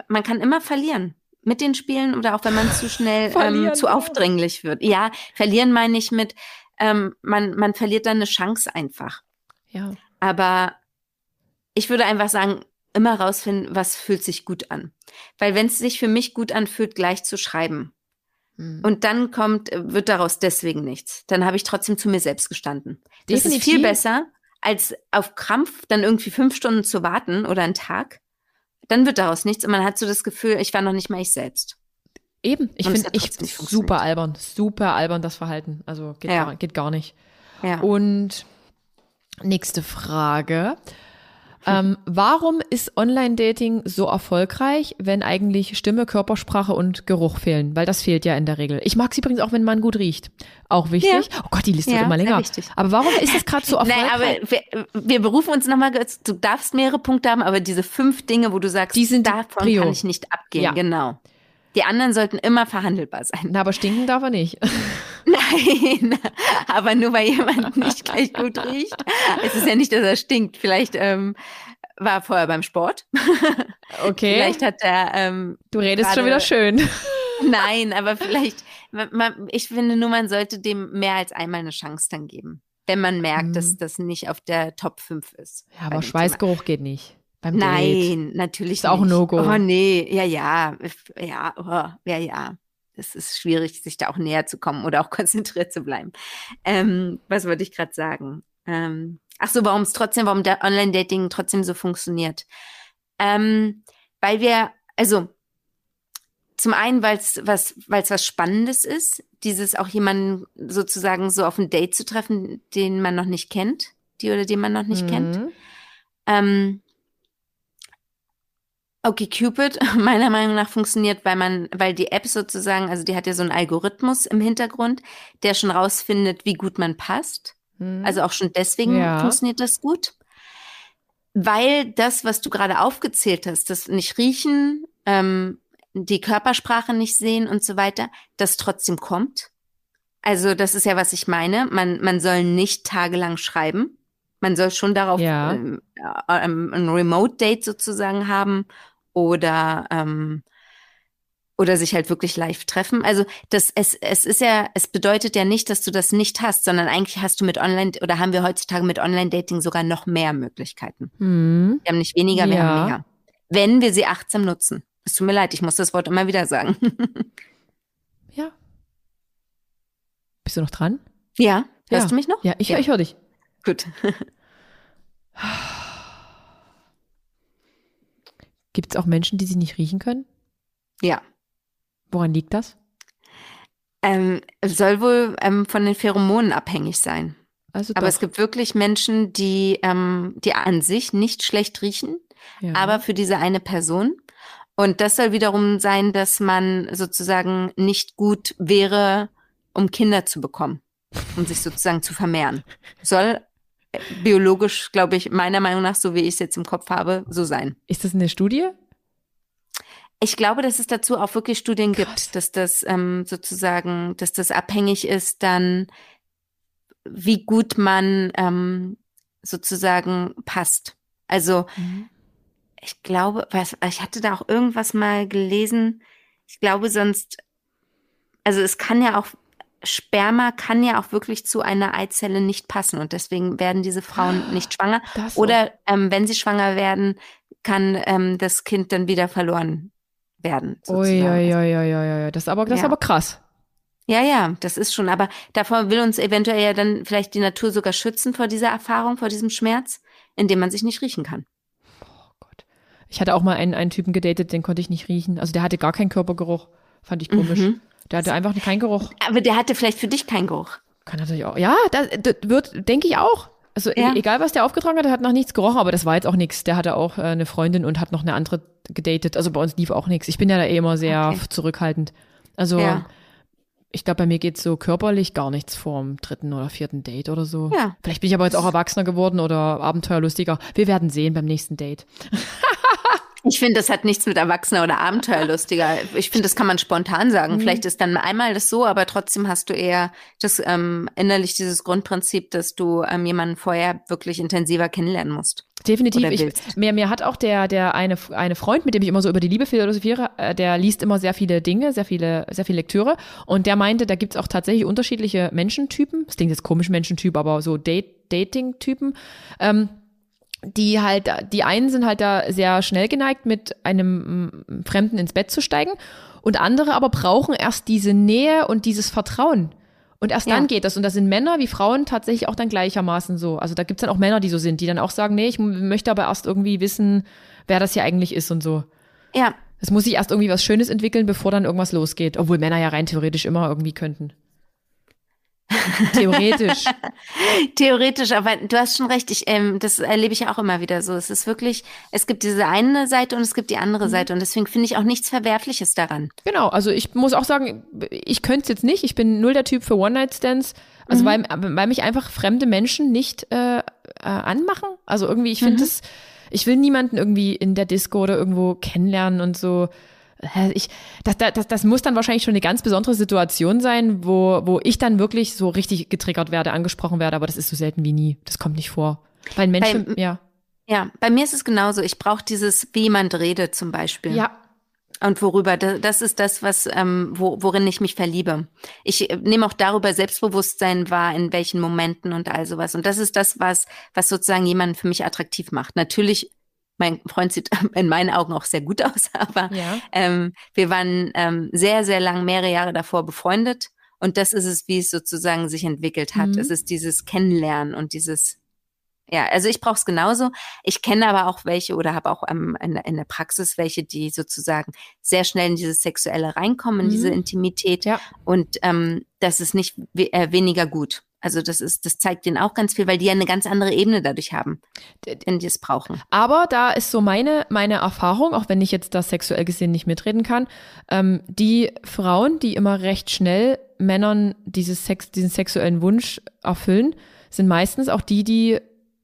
S1: man kann immer verlieren. Mit den Spielen oder auch wenn man zu schnell ähm, zu aufdringlich wird. Ja, verlieren meine ich mit, ähm, man, man verliert dann eine Chance einfach.
S2: Ja.
S1: Aber ich würde einfach sagen, immer rausfinden, was fühlt sich gut an. Weil wenn es sich für mich gut anfühlt, gleich zu schreiben. Mhm. Und dann kommt, wird daraus deswegen nichts. Dann habe ich trotzdem zu mir selbst gestanden. Das Definitiv. ist viel besser, als auf Krampf dann irgendwie fünf Stunden zu warten oder einen Tag. Dann wird daraus nichts und man hat so das Gefühl, ich war noch nicht mal ich selbst.
S2: Eben, ich finde ich super albern, super albern das Verhalten. Also geht, ja. gar, geht gar nicht.
S1: Ja.
S2: Und nächste Frage. Ähm, warum ist Online-Dating so erfolgreich, wenn eigentlich Stimme, Körpersprache und Geruch fehlen? Weil das fehlt ja in der Regel. Ich mag es übrigens auch, wenn man gut riecht. Auch wichtig. Ja. Oh Gott, die Liste ja, wird immer länger. Aber warum ist das gerade so [LAUGHS] erfolgreich?
S1: Nein, aber wir, wir berufen uns nochmal, du darfst mehrere Punkte haben, aber diese fünf Dinge, wo du sagst,
S2: die sind
S1: davon Prio. kann ich nicht abgehen. Ja. Genau. Die anderen sollten immer verhandelbar sein.
S2: Na, aber stinken darf er nicht. [LAUGHS] [LAUGHS]
S1: Nein, aber nur weil jemand nicht gleich gut riecht. Es ist ja nicht, dass er stinkt. Vielleicht ähm, war er vorher beim Sport. [LAUGHS]
S2: Okay.
S1: Vielleicht hat er. Ähm,
S2: du redest grade, schon wieder schön. [LAUGHS]
S1: Nein, aber vielleicht. Man, ich finde nur, man sollte dem mehr als einmal eine Chance dann geben. Wenn man merkt, mhm. dass das nicht auf der Top 5 ist.
S2: Ja, aber Schweißgeruch Thema. geht nicht.
S1: Beim Nein, natürlich
S2: ist auch ein No-Go.
S1: Oh nee, ja, ja, ja, oh, ja, ja. Es ist schwierig, sich da auch näher zu kommen oder auch [LAUGHS] konzentriert zu bleiben. Ähm, was wollte ich gerade sagen? Ähm, ach so, warum es trotzdem, warum der Online-Dating trotzdem so funktioniert? Ähm, weil wir, also zum einen, weil es was, weil es was Spannendes ist, dieses auch jemanden sozusagen so auf ein Date zu treffen, den man noch nicht kennt, die oder den man noch nicht mhm. kennt. Ähm, Okay, Cupid [LAUGHS] meiner Meinung nach funktioniert, weil man, weil die App sozusagen, also die hat ja so einen Algorithmus im Hintergrund, der schon rausfindet, wie gut man passt. Hm. Also auch schon deswegen ja. funktioniert das gut. Weil das, was du gerade aufgezählt hast, das nicht riechen, ähm, die Körpersprache nicht sehen und so weiter, das trotzdem kommt. Also das ist ja, was ich meine. Man, man soll nicht tagelang schreiben. Man soll schon darauf ja. ähm, äh, ein Remote-Date sozusagen haben oder ähm, oder sich halt wirklich live treffen. Also das es es ist ja es bedeutet ja nicht, dass du das nicht hast, sondern eigentlich hast du mit Online oder haben wir heutzutage mit Online Dating sogar noch mehr Möglichkeiten.
S2: Hm.
S1: Wir haben nicht weniger, wir ja. haben mehr. Wenn wir sie achtsam nutzen. Es tut mir leid, ich muss das Wort immer wieder sagen. [LAUGHS]
S2: ja. Bist du noch dran?
S1: Ja. Hörst ja. du mich noch?
S2: Ja, ich, ja. ich höre dich.
S1: Gut. [LAUGHS]
S2: Gibt es auch Menschen, die sie nicht riechen können?
S1: Ja.
S2: Woran liegt das?
S1: Ähm, soll wohl ähm, von den Pheromonen abhängig sein.
S2: Also
S1: aber es gibt wirklich Menschen, die, ähm, die an sich nicht schlecht riechen, ja. aber für diese eine Person. Und das soll wiederum sein, dass man sozusagen nicht gut wäre, um Kinder zu bekommen, um sich sozusagen zu vermehren. Soll biologisch, glaube ich, meiner Meinung nach, so wie ich es jetzt im Kopf habe, so sein.
S2: Ist das eine Studie?
S1: Ich glaube, dass es dazu auch wirklich Studien Krass. gibt, dass das ähm, sozusagen, dass das abhängig ist dann, wie gut man ähm, sozusagen passt. Also mhm. ich glaube, was, ich hatte da auch irgendwas mal gelesen. Ich glaube sonst, also es kann ja auch Sperma kann ja auch wirklich zu einer Eizelle nicht passen und deswegen werden diese Frauen nicht [GASPS] schwanger. Oder ähm, wenn sie schwanger werden, kann ähm, das Kind dann wieder verloren werden.
S2: Uiuiuiui, das ist aber, das ja. ist aber krass.
S1: Ja, ja, das ist schon. Aber davor will uns eventuell ja dann vielleicht die Natur sogar schützen vor dieser Erfahrung, vor diesem Schmerz, indem man sich nicht riechen kann.
S2: Ich hatte auch mal einen, einen Typen gedatet, den konnte ich nicht riechen. Also der hatte gar keinen Körpergeruch. Fand ich komisch. Mhm. Der hatte einfach keinen Geruch.
S1: Aber der hatte vielleicht für dich keinen Geruch.
S2: Kann natürlich auch. Ja, das, das wird, denke ich auch. Also ja. egal, was der aufgetragen hat, der hat noch nichts gerochen, aber das war jetzt auch nichts. Der hatte auch äh, eine Freundin und hat noch eine andere gedatet. Also bei uns lief auch nichts. Ich bin ja da eh immer sehr okay. zurückhaltend. Also ja. ich glaube, bei mir geht so körperlich gar nichts vorm dritten oder vierten Date oder so. Ja. Vielleicht bin ich aber jetzt auch erwachsener geworden oder abenteuerlustiger. Wir werden sehen beim nächsten Date. [LAUGHS]
S1: Ich finde, das hat nichts mit Erwachsener oder Abenteuerlustiger. Ich finde, das kann man spontan sagen. Mhm. Vielleicht ist dann einmal das so, aber trotzdem hast du eher das ähm, innerlich dieses Grundprinzip, dass du ähm, jemanden vorher wirklich intensiver kennenlernen musst.
S2: Definitiv. Ich, mir, mir hat auch der, der eine, eine Freund, mit dem ich immer so über die Liebe philosophiere, äh, der liest immer sehr viele Dinge, sehr viele, sehr viele Lektüre. Und der meinte, da gibt's auch tatsächlich unterschiedliche Menschentypen. Das klingt jetzt komisch, Menschentyp, aber so Date, Dating-Typen. Ähm, die halt, die einen sind halt da sehr schnell geneigt, mit einem mm, Fremden ins Bett zu steigen und andere aber brauchen erst diese Nähe und dieses Vertrauen. Und erst ja. dann geht das. Und das sind Männer wie Frauen tatsächlich auch dann gleichermaßen so. Also da gibt's dann auch Männer, die so sind, die dann auch sagen, nee, ich möchte aber erst irgendwie wissen, wer das hier eigentlich ist und so.
S1: Ja.
S2: Es muss sich erst irgendwie was Schönes entwickeln, bevor dann irgendwas losgeht. Obwohl Männer ja rein theoretisch immer irgendwie könnten. Theoretisch. [LAUGHS]
S1: Theoretisch, aber du hast schon recht. Ich, ähm, das erlebe ich ja auch immer wieder so. Es ist wirklich, es gibt diese eine Seite und es gibt die andere mhm. Seite. Und deswegen finde ich auch nichts Verwerfliches daran.
S2: Genau, also ich muss auch sagen, ich könnte es jetzt nicht. Ich bin null der Typ für One-Night-Stands. Also mhm. weil, weil mich einfach fremde Menschen nicht äh, äh, anmachen. Also irgendwie, ich finde es, mhm. ich will niemanden irgendwie in der Disco oder irgendwo kennenlernen und so ich, das, das, das muss dann wahrscheinlich schon eine ganz besondere Situation sein, wo, wo ich dann wirklich so richtig getriggert werde, angesprochen werde, aber das ist so selten wie nie. Das kommt nicht vor. Weil Menschen, bei, ja.
S1: Ja, bei mir ist es genauso. Ich brauche dieses, wie jemand redet zum Beispiel.
S2: Ja.
S1: Und worüber, das ist das, was, ähm, wo, worin ich mich verliebe. Ich äh, nehme auch darüber Selbstbewusstsein wahr, in welchen Momenten und all sowas. Und das ist das, was, was sozusagen jemanden für mich attraktiv macht. Natürlich mein Freund sieht [LAUGHS] in meinen Augen auch sehr gut aus, [LAUGHS] aber ja. ähm, wir waren ähm, sehr, sehr lang, mehrere Jahre davor befreundet. Und das ist es, wie es sozusagen sich entwickelt hat. Mhm. Es ist dieses Kennenlernen und dieses, ja, also ich brauche es genauso. Ich kenne aber auch welche oder habe auch ähm, in, in, der Praxis welche, die sozusagen sehr schnell in dieses Sexuelle reinkommen, in mhm. diese Intimität. Ja. Und ähm, das ist nicht we äh, weniger gut. Also das ist, das zeigt denen auch ganz viel, weil die ja eine ganz andere Ebene dadurch haben, wenn die es brauchen.
S2: Aber da ist so meine, meine Erfahrung, auch wenn ich jetzt da sexuell gesehen nicht mitreden kann, ähm, die Frauen, die immer recht schnell Männern dieses Sex, diesen sexuellen Wunsch erfüllen, sind meistens auch die, die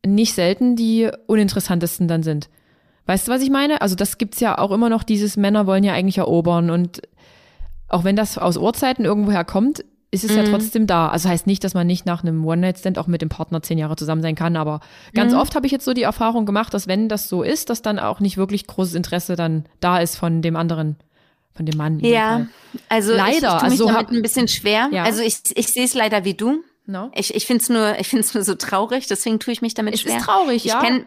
S2: nicht selten die uninteressantesten dann sind. Weißt du, was ich meine? Also das gibt's ja auch immer noch, dieses Männer wollen ja eigentlich erobern und auch wenn das aus Urzeiten irgendwoher kommt, ist es mhm. ja trotzdem da. Also heißt nicht, dass man nicht nach einem One-Night-Stand auch mit dem Partner zehn Jahre zusammen sein kann, aber ganz mhm. oft habe ich jetzt so die Erfahrung gemacht, dass wenn das so ist, dass dann auch nicht wirklich großes Interesse dann da ist von dem anderen, von dem Mann.
S1: Ja, also leider. Ich, ich tue mich also damit ein bisschen schwer. Ja. Also ich, ich sehe es leider wie du. No. Ich, ich finde es nur, ich nur so traurig, deswegen tue ich mich damit
S2: es
S1: schwer.
S2: Es ist traurig,
S1: ich
S2: ja.
S1: Kenn,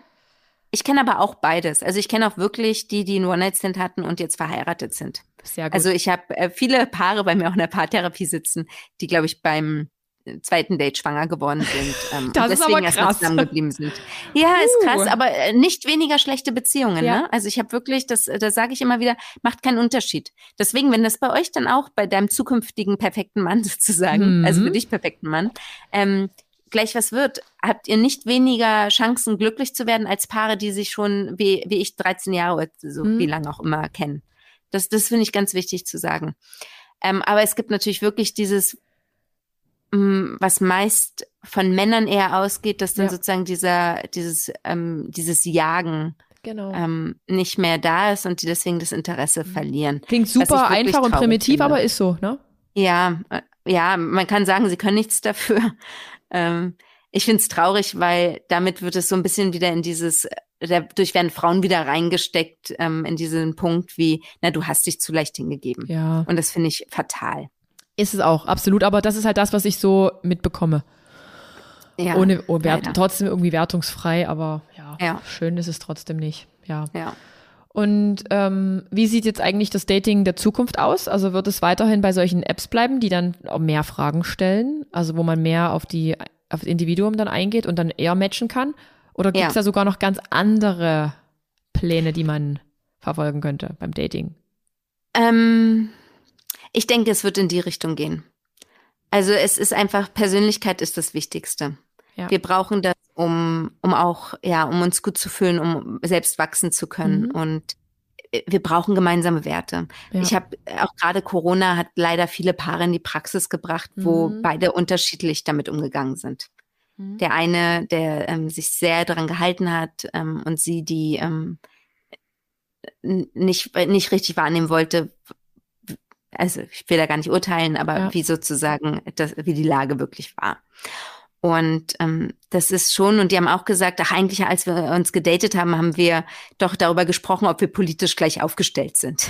S1: ich kenne aber auch beides. Also ich kenne auch wirklich die, die einen One-Night-Stand hatten und jetzt verheiratet sind. Sehr gut. Also ich habe äh, viele Paare bei mir auch in der Paartherapie sitzen, die, glaube ich, beim äh, zweiten Date schwanger geworden sind [LAUGHS] ähm,
S2: das
S1: und deswegen
S2: erstmal
S1: zusammengeblieben sind. Ja, uh. ist krass, aber äh, nicht weniger schlechte Beziehungen. Ja. Ne? Also ich habe wirklich, das, das sage ich immer wieder, macht keinen Unterschied. Deswegen, wenn das bei euch dann auch bei deinem zukünftigen perfekten Mann [LAUGHS] sozusagen, mhm. also für dich perfekten Mann, ähm, gleich was wird, habt ihr nicht weniger Chancen, glücklich zu werden als Paare, die sich schon, wie, wie ich, 13 Jahre, so mhm. wie lange auch immer kennen. Das, das finde ich ganz wichtig zu sagen. Ähm, aber es gibt natürlich wirklich dieses, mh, mm, was meist von Männern eher ausgeht, dass dann ja. sozusagen dieser, dieses, ähm, dieses Jagen genau. ähm, nicht mehr da ist und die deswegen das Interesse mhm. verlieren.
S2: Klingt super einfach und primitiv, finde. aber ist so, ne?
S1: Ja, äh, ja, man kann sagen, sie können nichts dafür. Ähm, ich finde es traurig, weil damit wird es so ein bisschen wieder in dieses dadurch werden Frauen wieder reingesteckt ähm, in diesen Punkt wie, na, du hast dich zu leicht hingegeben.
S2: Ja.
S1: Und das finde ich fatal.
S2: Ist es auch, absolut. Aber das ist halt das, was ich so mitbekomme. Ja, Ohne oh, wert, trotzdem irgendwie wertungsfrei, aber ja, ja, schön ist es trotzdem nicht. Ja.
S1: ja.
S2: Und ähm, wie sieht jetzt eigentlich das Dating der Zukunft aus? Also wird es weiterhin bei solchen Apps bleiben, die dann auch mehr Fragen stellen, also wo man mehr auf die auf das Individuum dann eingeht und dann eher matchen kann? Oder gibt es ja. da sogar noch ganz andere Pläne, die man verfolgen könnte beim Dating?
S1: Ähm, ich denke, es wird in die Richtung gehen. Also es ist einfach, Persönlichkeit ist das Wichtigste. Ja. Wir brauchen das, um, um auch, ja, um uns gut zu fühlen, um selbst wachsen zu können. Mhm. Und wir brauchen gemeinsame Werte. Ja. Ich habe auch gerade Corona hat leider viele Paare in die Praxis gebracht, wo mhm. beide unterschiedlich damit umgegangen sind. Mhm. Der eine, der ähm, sich sehr daran gehalten hat ähm, und sie, die ähm, nicht, nicht richtig wahrnehmen wollte, also ich will da gar nicht urteilen, aber ja. wie sozusagen das, wie die Lage wirklich war. Und ähm, das ist schon, und die haben auch gesagt, ach eigentlich, als wir uns gedatet haben, haben wir doch darüber gesprochen, ob wir politisch gleich aufgestellt sind.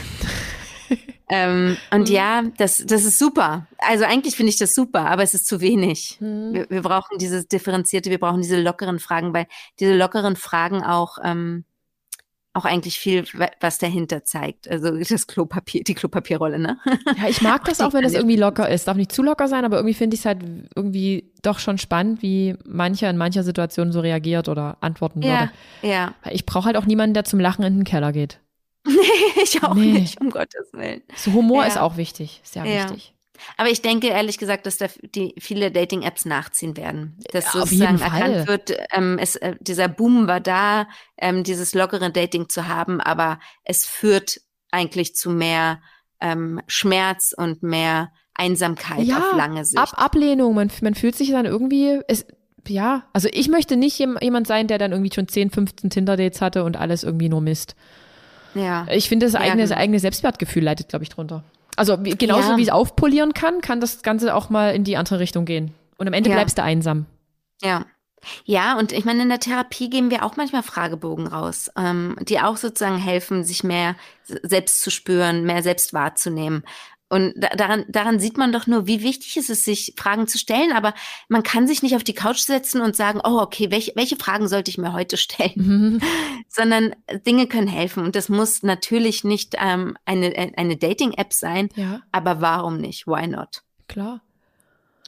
S1: [LAUGHS] ähm, und mhm. ja, das, das ist super. Also eigentlich finde ich das super, aber es ist zu wenig. Mhm. Wir, wir brauchen dieses Differenzierte, wir brauchen diese lockeren Fragen, weil diese lockeren Fragen auch ähm, auch eigentlich viel, was dahinter zeigt. Also [LAUGHS] das Klopapier, die Klopapierrolle, ne?
S2: Ja, ich mag [LAUGHS] das auch, wenn das irgendwie locker ist. Darf nicht zu locker sein, aber irgendwie finde ich es halt irgendwie doch schon spannend, wie mancher in mancher Situation so reagiert oder antworten
S1: ja,
S2: würde.
S1: Ja.
S2: Ich brauche halt auch niemanden, der zum Lachen in den Keller geht. [LAUGHS]
S1: Nee, ich auch nee. nicht, um Gottes Willen.
S2: So Humor ja. ist auch wichtig, sehr ja. wichtig.
S1: Aber ich denke ehrlich gesagt, dass da die viele Dating-Apps nachziehen werden. Dass ja, sozusagen erkannt wird, ähm, es, äh, dieser Boom war da, ähm, dieses lockere Dating zu haben, aber es führt eigentlich zu mehr ähm, Schmerz und mehr Einsamkeit ja, auf lange Sicht.
S2: Ab Ablehnung, man, man fühlt sich dann irgendwie, es, ja, also ich möchte nicht jemand sein, der dann irgendwie schon 10, 15 Tinder-Dates hatte und alles irgendwie nur misst.
S1: Ja.
S2: Ich finde, das eigene, ja, genau. eigene Selbstwertgefühl leidet, glaube ich, drunter. Also genauso ja. wie es aufpolieren kann, kann das Ganze auch mal in die andere Richtung gehen. Und am Ende ja. bleibst du einsam.
S1: Ja. Ja, und ich meine, in der Therapie geben wir auch manchmal Fragebogen raus, ähm, die auch sozusagen helfen, sich mehr selbst zu spüren, mehr selbst wahrzunehmen. Und daran, daran sieht man doch nur, wie wichtig ist es sich Fragen zu stellen. Aber man kann sich nicht auf die Couch setzen und sagen, oh, okay, welche, welche Fragen sollte ich mir heute stellen? Mhm. [LAUGHS] Sondern Dinge können helfen. Und das muss natürlich nicht ähm, eine, eine Dating-App sein. Ja. Aber warum nicht? Why not?
S2: Klar.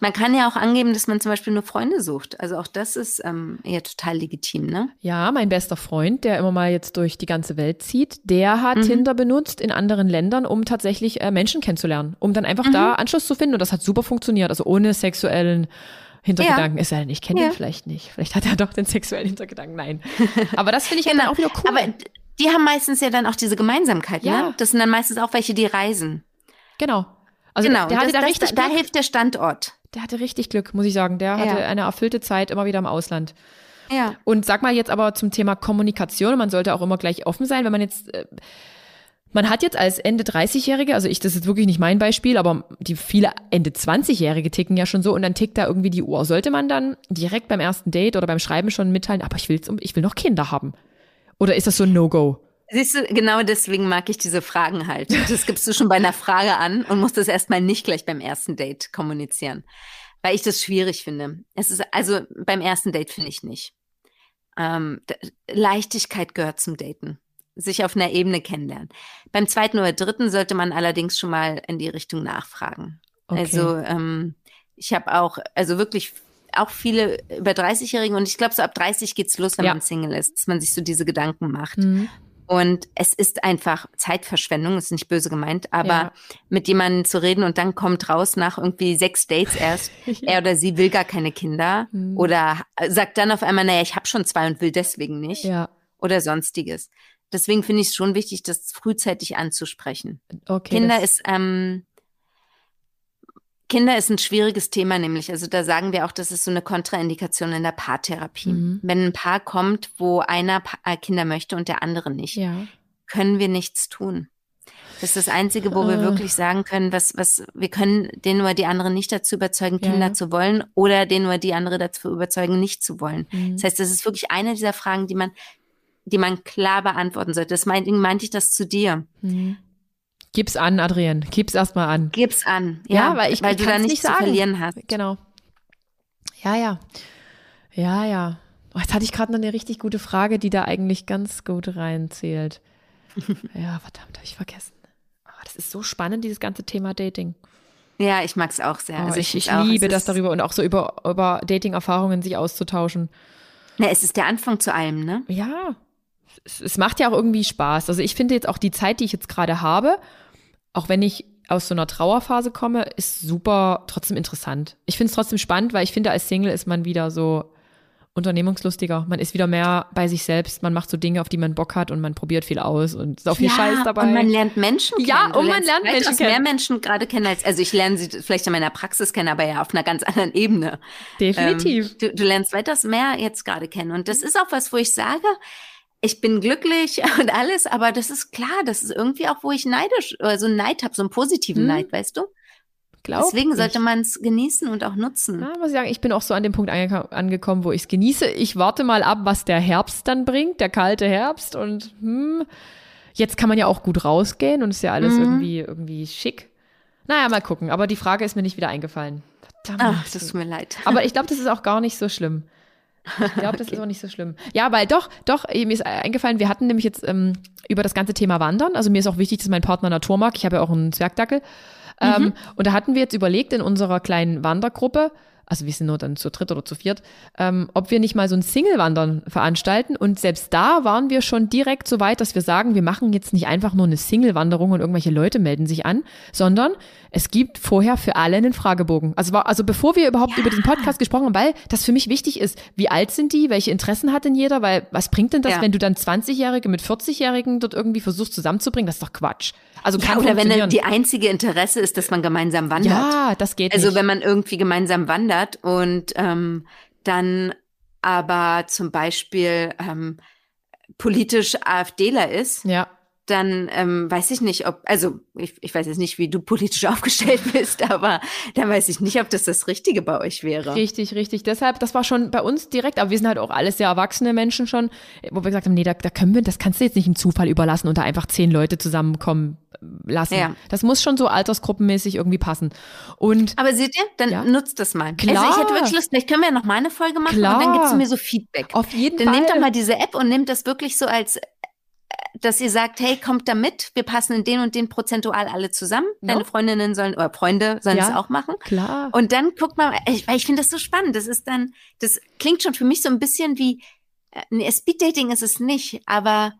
S1: Man kann ja auch angeben, dass man zum Beispiel nur Freunde sucht. Also auch das ist ähm, ja total legitim, ne?
S2: Ja, mein bester Freund, der immer mal jetzt durch die ganze Welt zieht, der hat mhm. Tinder benutzt in anderen Ländern, um tatsächlich äh, Menschen kennenzulernen, um dann einfach mhm. da Anschluss zu finden. Und das hat super funktioniert, also ohne sexuellen Hintergedanken. Ja. Ist er ich kenne ja. ihn vielleicht nicht. Vielleicht hat er doch den sexuellen Hintergedanken. Nein. [LAUGHS] Aber das finde ich genau. dann auch wieder cool.
S1: Aber die haben meistens ja dann auch diese Gemeinsamkeit, ne? ja. ne? Das sind dann meistens auch welche, die reisen.
S2: Genau.
S1: Also genau, der, der das, da, richtig da, da hilft der Standort
S2: der hatte richtig Glück, muss ich sagen. Der hatte ja. eine erfüllte Zeit immer wieder im Ausland.
S1: Ja.
S2: Und sag mal jetzt aber zum Thema Kommunikation, man sollte auch immer gleich offen sein, wenn man jetzt, äh, man hat jetzt als Ende 30-Jährige, also ich, das ist wirklich nicht mein Beispiel, aber die viele Ende 20-Jährige ticken ja schon so und dann tickt da irgendwie die Uhr. Sollte man dann direkt beim ersten Date oder beim Schreiben schon mitteilen, aber ich will, ich will noch Kinder haben? Oder ist das so ein No-Go?
S1: Siehst du, genau deswegen mag ich diese Fragen halt. Das gibst du schon bei einer Frage an und musst das erstmal nicht gleich beim ersten Date kommunizieren. Weil ich das schwierig finde. Es ist, also beim ersten Date finde ich nicht. Ähm, Leichtigkeit gehört zum Daten. Sich auf einer Ebene kennenlernen. Beim zweiten oder dritten sollte man allerdings schon mal in die Richtung nachfragen. Okay. Also ähm, ich habe auch, also wirklich auch viele über 30-Jährige und ich glaube, so ab 30 geht's los, wenn ja. man Single ist, dass man sich so diese Gedanken macht. Mhm. Und es ist einfach Zeitverschwendung, ist nicht böse gemeint, aber ja. mit jemandem zu reden und dann kommt raus nach irgendwie sechs Dates erst, [LAUGHS] er oder sie will gar keine Kinder mhm. oder sagt dann auf einmal, naja, ich habe schon zwei und will deswegen nicht
S2: ja.
S1: oder sonstiges. Deswegen finde ich es schon wichtig, das frühzeitig anzusprechen.
S2: Okay,
S1: Kinder ist ähm, Kinder ist ein schwieriges Thema, nämlich. Also da sagen wir auch, das ist so eine Kontraindikation in der Paartherapie. Mhm. Wenn ein Paar kommt, wo einer äh, Kinder möchte und der andere nicht,
S2: ja.
S1: können wir nichts tun. Das ist das Einzige, wo wir äh. wirklich sagen können, was, was, wir können den oder die andere nicht dazu überzeugen, Kinder ja. zu wollen oder den oder die andere dazu überzeugen, nicht zu wollen. Mhm. Das heißt, das ist wirklich eine dieser Fragen, die man, die man klar beantworten sollte. Das meinte, meinte ich das zu dir.
S2: Mhm. Gib's an, Adrienne. Gib's erstmal an.
S1: Gib's an. Ja, ja weil ich weil du da nichts zu verlieren hast.
S2: Genau. Ja, ja. Ja, ja. Oh, jetzt hatte ich gerade noch eine richtig gute Frage, die da eigentlich ganz gut reinzählt. [LAUGHS] ja, verdammt, habe ich vergessen. Oh, das ist so spannend, dieses ganze Thema Dating.
S1: Ja, ich mag's auch sehr.
S2: Oh, also ich, ich, ich liebe das darüber und auch so über, über Dating-Erfahrungen sich auszutauschen.
S1: Na, es ist der Anfang zu allem, ne?
S2: Ja, es, es macht ja auch irgendwie Spaß. Also ich finde jetzt auch die Zeit, die ich jetzt gerade habe, auch wenn ich aus so einer Trauerphase komme, ist super trotzdem interessant. Ich finde es trotzdem spannend, weil ich finde, als Single ist man wieder so unternehmungslustiger. Man ist wieder mehr bei sich selbst. Man macht so Dinge, auf die man Bock hat und man probiert viel aus und ist auch viel
S1: ja,
S2: Scheiß dabei.
S1: Und man lernt Menschen kennen.
S2: Ja, und man lernt Menschen kennen.
S1: mehr Menschen gerade kennen als, also ich lerne sie vielleicht in meiner Praxis kennen, aber ja auf einer ganz anderen Ebene.
S2: Definitiv.
S1: Ähm, du, du lernst weitaus mehr jetzt gerade kennen. Und das ist auch was, wo ich sage, ich bin glücklich [LAUGHS] und alles, aber das ist klar, das ist irgendwie auch, wo ich neidisch, also Neid habe, so einen positiven hm. Neid, weißt du? Glaub Deswegen sollte man es genießen und auch nutzen.
S2: Ja, muss ich sagen, ich bin auch so an dem Punkt ange angekommen, wo ich es genieße. Ich warte mal ab, was der Herbst dann bringt, der kalte Herbst. Und hm, jetzt kann man ja auch gut rausgehen und ist ja alles mhm. irgendwie, irgendwie schick. Naja, mal gucken. Aber die Frage ist mir nicht wieder eingefallen.
S1: Verdammt. Ach, das tut mir leid.
S2: Aber ich [LAUGHS] glaube, das ist auch gar nicht so schlimm. Ich glaube, das okay. ist auch nicht so schlimm. Ja, weil doch, doch, mir ist eingefallen, wir hatten nämlich jetzt ähm, über das ganze Thema Wandern. Also mir ist auch wichtig, dass mein Partner Natur mag. Ich habe ja auch einen Zwergdackel. Ähm, mhm. und da hatten wir jetzt überlegt in unserer kleinen Wandergruppe, also wir sind nur dann zu dritt oder zu viert, ähm, ob wir nicht mal so ein Single-Wandern veranstalten. Und selbst da waren wir schon direkt so weit, dass wir sagen, wir machen jetzt nicht einfach nur eine Single-Wanderung und irgendwelche Leute melden sich an, sondern es gibt vorher für alle einen Fragebogen. Also, also bevor wir überhaupt ja. über diesen Podcast gesprochen haben, weil das für mich wichtig ist, wie alt sind die, welche Interessen hat denn jeder, weil was bringt denn das, ja. wenn du dann 20-Jährige mit 40-Jährigen dort irgendwie versuchst zusammenzubringen? Das ist doch Quatsch. Also
S1: ja, oder wenn die einzige Interesse ist, dass man gemeinsam wandert.
S2: Ja, das geht
S1: also
S2: nicht.
S1: Also wenn man irgendwie gemeinsam wandert und ähm, dann aber zum Beispiel ähm, politisch AfDler ist.
S2: Ja
S1: dann ähm, weiß ich nicht, ob, also ich, ich weiß jetzt nicht, wie du politisch [LAUGHS] aufgestellt bist, aber dann weiß ich nicht, ob das das Richtige bei euch wäre.
S2: Richtig, richtig. Deshalb, das war schon bei uns direkt, aber wir sind halt auch alles sehr erwachsene Menschen schon, wo wir gesagt haben, nee, da, da können wir, das kannst du jetzt nicht im Zufall überlassen und da einfach zehn Leute zusammenkommen lassen. Ja. Das muss schon so altersgruppenmäßig irgendwie passen. Und
S1: aber seht ihr, dann ja. nutzt das mal. Klar. Also ich hätte wirklich Lust, vielleicht können wir ja noch mal eine Folge machen Klar. und dann gibst du mir so Feedback.
S2: Auf jeden
S1: dann
S2: Fall.
S1: Dann nehmt doch mal diese App und nehmt das wirklich so als dass ihr sagt, hey, kommt da mit, wir passen in den und den prozentual alle zusammen. No. Deine Freundinnen sollen oder Freunde sollen ja, das auch machen.
S2: Klar.
S1: Und dann guckt man, ich, weil ich finde das so spannend. Das ist dann, das klingt schon für mich so ein bisschen wie, äh, nee, Speeddating ist es nicht, aber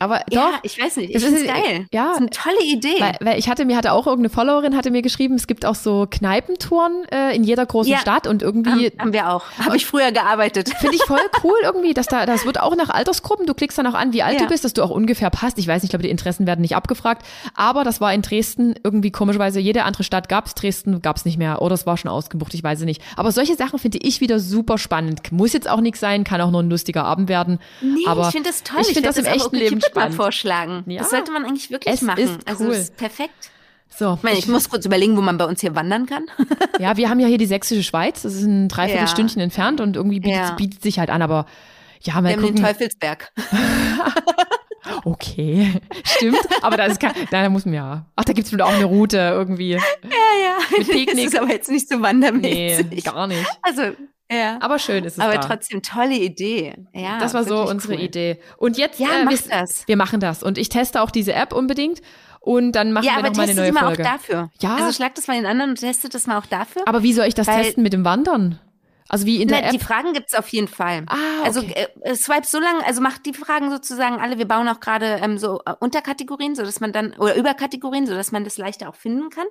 S2: aber
S1: ja, doch, ich weiß nicht, ich finde es geil.
S2: Ja,
S1: das ist eine tolle Idee.
S2: Weil, weil ich hatte mir hatte auch irgendeine Followerin hatte mir geschrieben, es gibt auch so Kneipentouren äh, in jeder großen ja, Stadt und irgendwie
S1: haben, haben wir auch. Habe ich früher gearbeitet.
S2: Finde ich voll [LAUGHS] cool irgendwie, dass da das wird auch nach Altersgruppen. Du klickst dann auch an, wie alt ja. du bist, dass du auch ungefähr passt. Ich weiß nicht, ich glaube, die Interessen werden nicht abgefragt, aber das war in Dresden irgendwie komischerweise jede andere Stadt gab's, Dresden gab's nicht mehr oder es war schon ausgebucht, ich weiß es nicht. Aber solche Sachen finde ich wieder super spannend. Muss jetzt auch nichts sein, kann auch nur ein lustiger Abend werden.
S1: Nee,
S2: aber
S1: ich finde das toll.
S2: Ich finde das im echten Leben spannend.
S1: vorschlagen sagen. Ja. Das sollte man eigentlich wirklich
S2: es
S1: machen.
S2: Ist
S1: also
S2: cool.
S1: das ist perfekt.
S2: So.
S1: Ich meine, ich muss kurz überlegen, wo man bei uns hier wandern kann.
S2: ja, wir haben ja hier die sächsische Schweiz. Das ist ein Dreiviertelstündchen ja. entfernt und irgendwie bietet, ja. bietet, sich halt an. Aber ja, mal
S1: wir
S2: gucken.
S1: haben den Teufelsberg. [LAUGHS]
S2: okay, stimmt. Aber da, ist kein, da muss man ja. Ach, da gibt es auch eine Route irgendwie. Ja,
S1: ja. Mit Picknick. Das ist aber jetzt nicht so wandermäßig.
S2: Nee, gar nicht.
S1: Also ja.
S2: Aber schön ist es.
S1: Aber
S2: da.
S1: trotzdem tolle Idee. Ja,
S2: das war so unsere
S1: cool.
S2: Idee. Und jetzt,
S1: ja,
S2: äh,
S1: mach
S2: wir,
S1: das.
S2: wir machen das. Und ich teste auch diese App unbedingt. Und dann machen
S1: ja,
S2: wir nochmal eine neue
S1: mal
S2: Folge.
S1: auch dafür.
S2: Ja.
S1: Also schlag das mal den anderen und testet das mal auch dafür.
S2: Aber wie soll ich das
S1: Weil,
S2: testen mit dem Wandern? Also wie in der
S1: na,
S2: App?
S1: Die Fragen gibt's auf jeden Fall.
S2: Ah, okay.
S1: Also äh, swipe so lange, also macht die Fragen sozusagen alle. Wir bauen auch gerade ähm, so äh, Unterkategorien, so dass man dann oder Überkategorien, so dass man das leichter auch finden kann.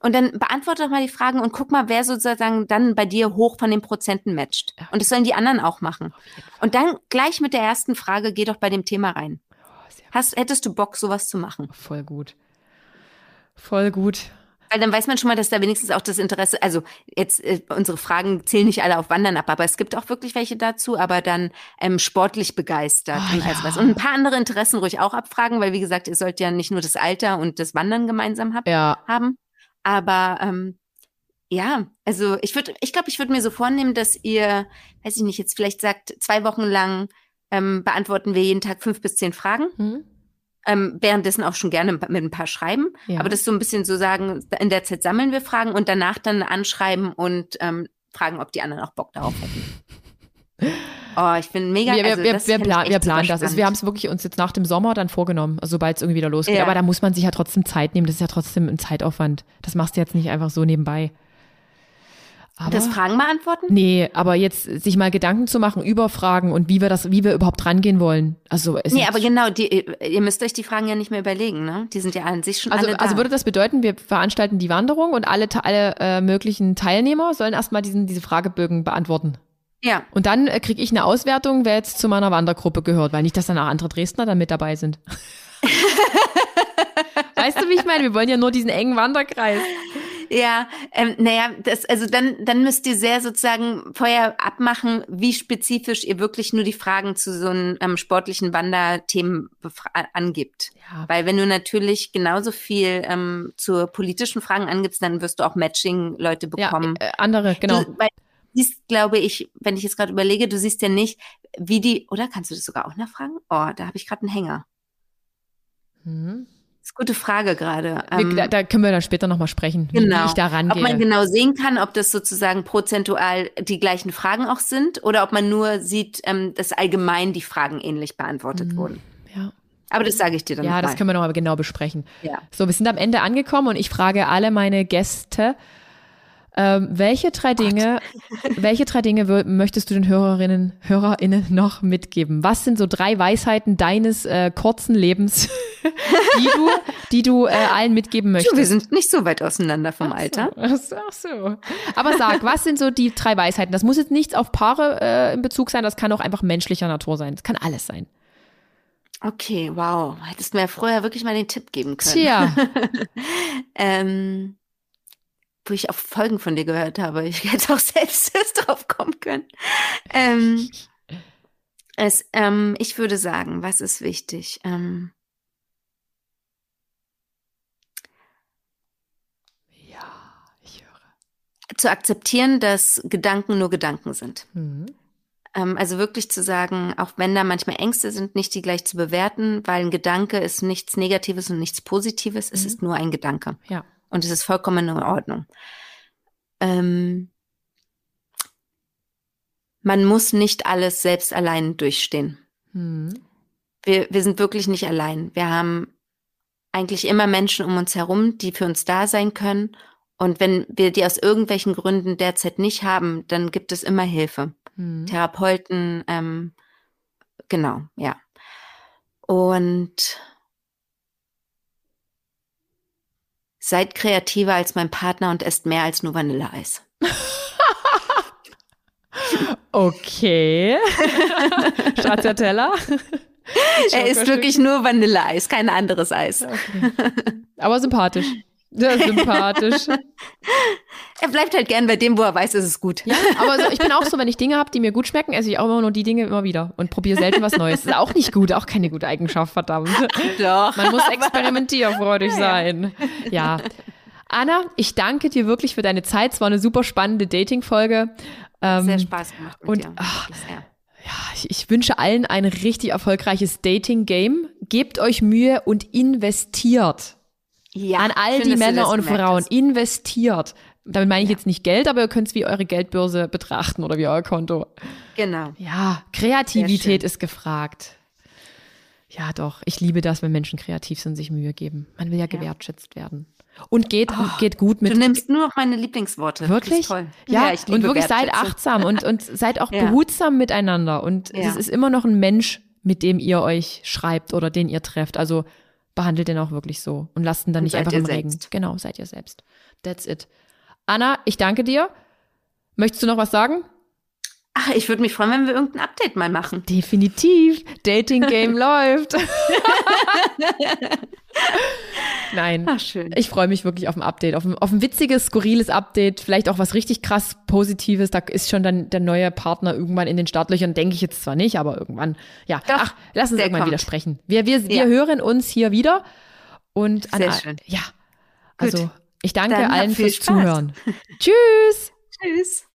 S1: Und dann beantworte doch mal die Fragen und guck mal, wer sozusagen dann bei dir hoch von den Prozenten matcht. Und das sollen die anderen auch machen. Und dann gleich mit der ersten Frage, geh doch bei dem Thema rein. Oh, Hast, hättest du Bock, sowas zu machen?
S2: Voll gut. Voll gut.
S1: Weil dann weiß man schon mal, dass da wenigstens auch das Interesse, also jetzt äh, unsere Fragen zählen nicht alle auf Wandern ab, aber es gibt auch wirklich welche dazu, aber dann ähm, sportlich begeistert
S2: oh,
S1: und,
S2: ja.
S1: was. und ein paar andere Interessen ruhig auch abfragen, weil wie gesagt, ihr sollt ja nicht nur das Alter und das Wandern gemeinsam hab,
S2: ja.
S1: haben. Aber ähm, ja, also ich würde, ich glaube, ich würde mir so vornehmen, dass ihr, weiß ich nicht, jetzt vielleicht sagt, zwei Wochen lang ähm, beantworten wir jeden Tag fünf bis zehn Fragen.
S2: Mhm.
S1: Ähm, währenddessen auch schon gerne mit ein paar schreiben.
S2: Ja.
S1: Aber das so ein bisschen so sagen, in der Zeit sammeln wir Fragen und danach dann anschreiben und ähm, fragen, ob die anderen auch Bock darauf hätten. Oh, ich bin mega.
S2: Wir, wir,
S1: also,
S2: wir,
S1: das
S2: wir, plan, wir planen das. Also wir haben es wirklich uns jetzt nach dem Sommer dann vorgenommen, also sobald es irgendwie wieder losgeht.
S1: Ja.
S2: Aber da muss man sich ja trotzdem Zeit nehmen. Das ist ja trotzdem ein Zeitaufwand. Das machst du jetzt nicht einfach so nebenbei. Aber,
S1: das Fragen beantworten?
S2: Nee, aber jetzt sich mal Gedanken zu machen über Fragen und wie wir das, wie wir überhaupt rangehen wollen. Also es
S1: Nee, aber genau, die, ihr müsst euch die Fragen ja nicht mehr überlegen, ne? Die sind ja an sich schon
S2: also,
S1: alle da.
S2: Also würde das bedeuten, wir veranstalten die Wanderung und alle, alle äh, möglichen Teilnehmer sollen erstmal diesen, diese Fragebögen beantworten.
S1: Ja.
S2: Und dann äh, kriege ich eine Auswertung, wer jetzt zu meiner Wandergruppe gehört, weil nicht, dass dann auch andere Dresdner dann mit dabei sind. [LAUGHS] weißt du, wie ich meine? Wir wollen ja nur diesen engen Wanderkreis.
S1: Ja, ähm, naja, das, also dann, dann müsst ihr sehr sozusagen vorher abmachen, wie spezifisch ihr wirklich nur die Fragen zu so einem ähm, sportlichen Wanderthemen angibt. Ja. Weil wenn du natürlich genauso viel ähm, zu politischen Fragen angibst, dann wirst du auch Matching-Leute bekommen.
S2: Ja, äh, andere, genau.
S1: Du, weil, siehst, glaube ich, wenn ich jetzt gerade überlege, du siehst ja nicht, wie die, oder kannst du das sogar auch nachfragen? Oh, da habe ich gerade einen Hänger. Mhm. Das ist eine gute Frage gerade.
S2: Ähm, da, da, können wir dann später nochmal sprechen,
S1: genau.
S2: wie ich da rangehe.
S1: Ob man genau sehen kann, ob das sozusagen prozentual die gleichen Fragen auch sind oder ob man nur sieht, ähm, dass allgemein die Fragen ähnlich beantwortet mhm. wurden.
S2: Ja.
S1: Aber das sage ich dir dann
S2: Ja, das
S1: mal.
S2: können wir nochmal genau besprechen.
S1: Ja.
S2: So, wir sind am Ende angekommen und ich frage alle meine Gäste, ähm, welche drei Dinge, welche drei Dinge möchtest du den Hörerinnen, Hörerinnen noch mitgeben? Was sind so drei Weisheiten deines äh, kurzen Lebens, [LAUGHS] die du, die du äh, allen mitgeben möchtest?
S1: wir sind nicht so weit auseinander vom
S2: ach so,
S1: Alter.
S2: Ach so, ach so. Aber sag, was sind so die drei Weisheiten? Das muss jetzt nichts auf Paare äh, in Bezug sein, das kann auch einfach menschlicher Natur sein. Das kann alles sein.
S1: Okay, wow. Hättest du mir vorher wirklich mal den Tipp geben können.
S2: Tja. [LAUGHS]
S1: ähm, wo ich auch Folgen von dir gehört habe. Ich [LAUGHS] hätte auch selbst drauf kommen können. Ähm, es, ähm, ich würde sagen, was ist wichtig? Ähm,
S2: ja, ich höre.
S1: Zu akzeptieren, dass Gedanken nur Gedanken sind.
S2: Mhm.
S1: Ähm, also wirklich zu sagen, auch wenn da manchmal Ängste sind, nicht die gleich zu bewerten, weil ein Gedanke ist nichts Negatives und nichts Positives. Es
S2: Mhm.
S1: ist nur ein Gedanke.
S2: Ja.
S1: Und es ist vollkommen in Ordnung. Ähm, man muss nicht alles selbst allein durchstehen.
S2: Mhm.
S1: Wir, wir sind wirklich nicht allein. Wir haben eigentlich immer Menschen um uns herum, die für uns da sein können. Und wenn wir die aus irgendwelchen Gründen derzeit nicht haben, dann gibt es immer Hilfe.
S2: Mhm.
S1: Therapeuten, ähm, genau, ja. Und Seid kreativer als mein Partner und esst mehr als nur Vanilleeis. [LAUGHS]
S2: okay. [LAUGHS] Stracciatella.
S1: Er isst wirklich nur Vanilleeis, kein anderes Eis.
S2: Okay. Aber sympathisch. Ja, sympathisch. [LAUGHS]
S1: Er bleibt halt gern bei dem, wo er weiß, es ist gut.
S2: Ja, aber so, ich bin auch so, wenn ich Dinge habe, die mir gut schmecken, esse ich auch immer nur die Dinge immer wieder und probiere selten was Neues. Das ist auch nicht gut, auch keine gute Eigenschaft, verdammt.
S1: Doch.
S2: Man muss experimentierfreudig sein. Ja. Anna, ich danke dir wirklich für deine Zeit. Es war eine super spannende Dating-Folge.
S1: Ähm, Sehr Spaß gemacht mit
S2: und,
S1: dir.
S2: Ach, ja, ich, ich wünsche allen ein richtig erfolgreiches Dating-Game. Gebt euch Mühe und investiert.
S1: Ja,
S2: an all die Männer und Frauen
S1: hast.
S2: investiert. Damit meine ich
S1: Ja.
S2: jetzt nicht Geld, aber ihr könnt es wie eure Geldbörse betrachten oder wie euer Konto.
S1: Genau.
S2: Ja, Kreativität ist gefragt. Ja, doch. Ich liebe das, wenn Menschen kreativ sind, sich Mühe geben. Man will ja gewertschätzt werden. Und geht, geht gut mit.
S1: Du nimmst nur noch meine Lieblingsworte.
S2: Wirklich?
S1: toll.
S2: Ja,
S1: ich liebe
S2: und wirklich seid achtsam und, und seid auch [LAUGHS]
S1: Ja.
S2: behutsam miteinander. Und
S1: Ja.
S2: es ist immer noch ein Mensch, mit dem ihr euch schreibt oder den ihr trefft. Also behandelt den auch wirklich so und lasst ihn dann
S1: Und
S2: nicht einfach im Regen.
S1: selbst.
S2: Genau, seid ihr selbst. That's it. Anna, ich danke dir. Möchtest du noch was sagen?
S1: Ach, ich würde mich freuen, wenn wir irgendein Update mal machen.
S2: Definitiv. Dating Game [LAUGHS] läuft. Nein.
S1: Ach, schön.
S2: Ich freue mich wirklich auf ein Update, auf ein, auf ein witziges, skurriles Update, vielleicht auch was richtig krass Positives. Da ist schon dann der neue Partner irgendwann in den Startlöchern, denke ich jetzt zwar nicht, aber irgendwann, ja.
S1: Doch,
S2: Ach, lass uns irgendwann
S1: kommt.
S2: wieder sprechen. Wir, wir, wir
S1: Ja.
S2: hören uns hier wieder. Und an
S1: Sehr schön.
S2: Ja. Also,
S1: Gut.
S2: ich danke
S1: Dann
S2: allen fürs
S1: Spaß.
S2: Zuhören. Tschüss. [LAUGHS]
S1: Tschüss.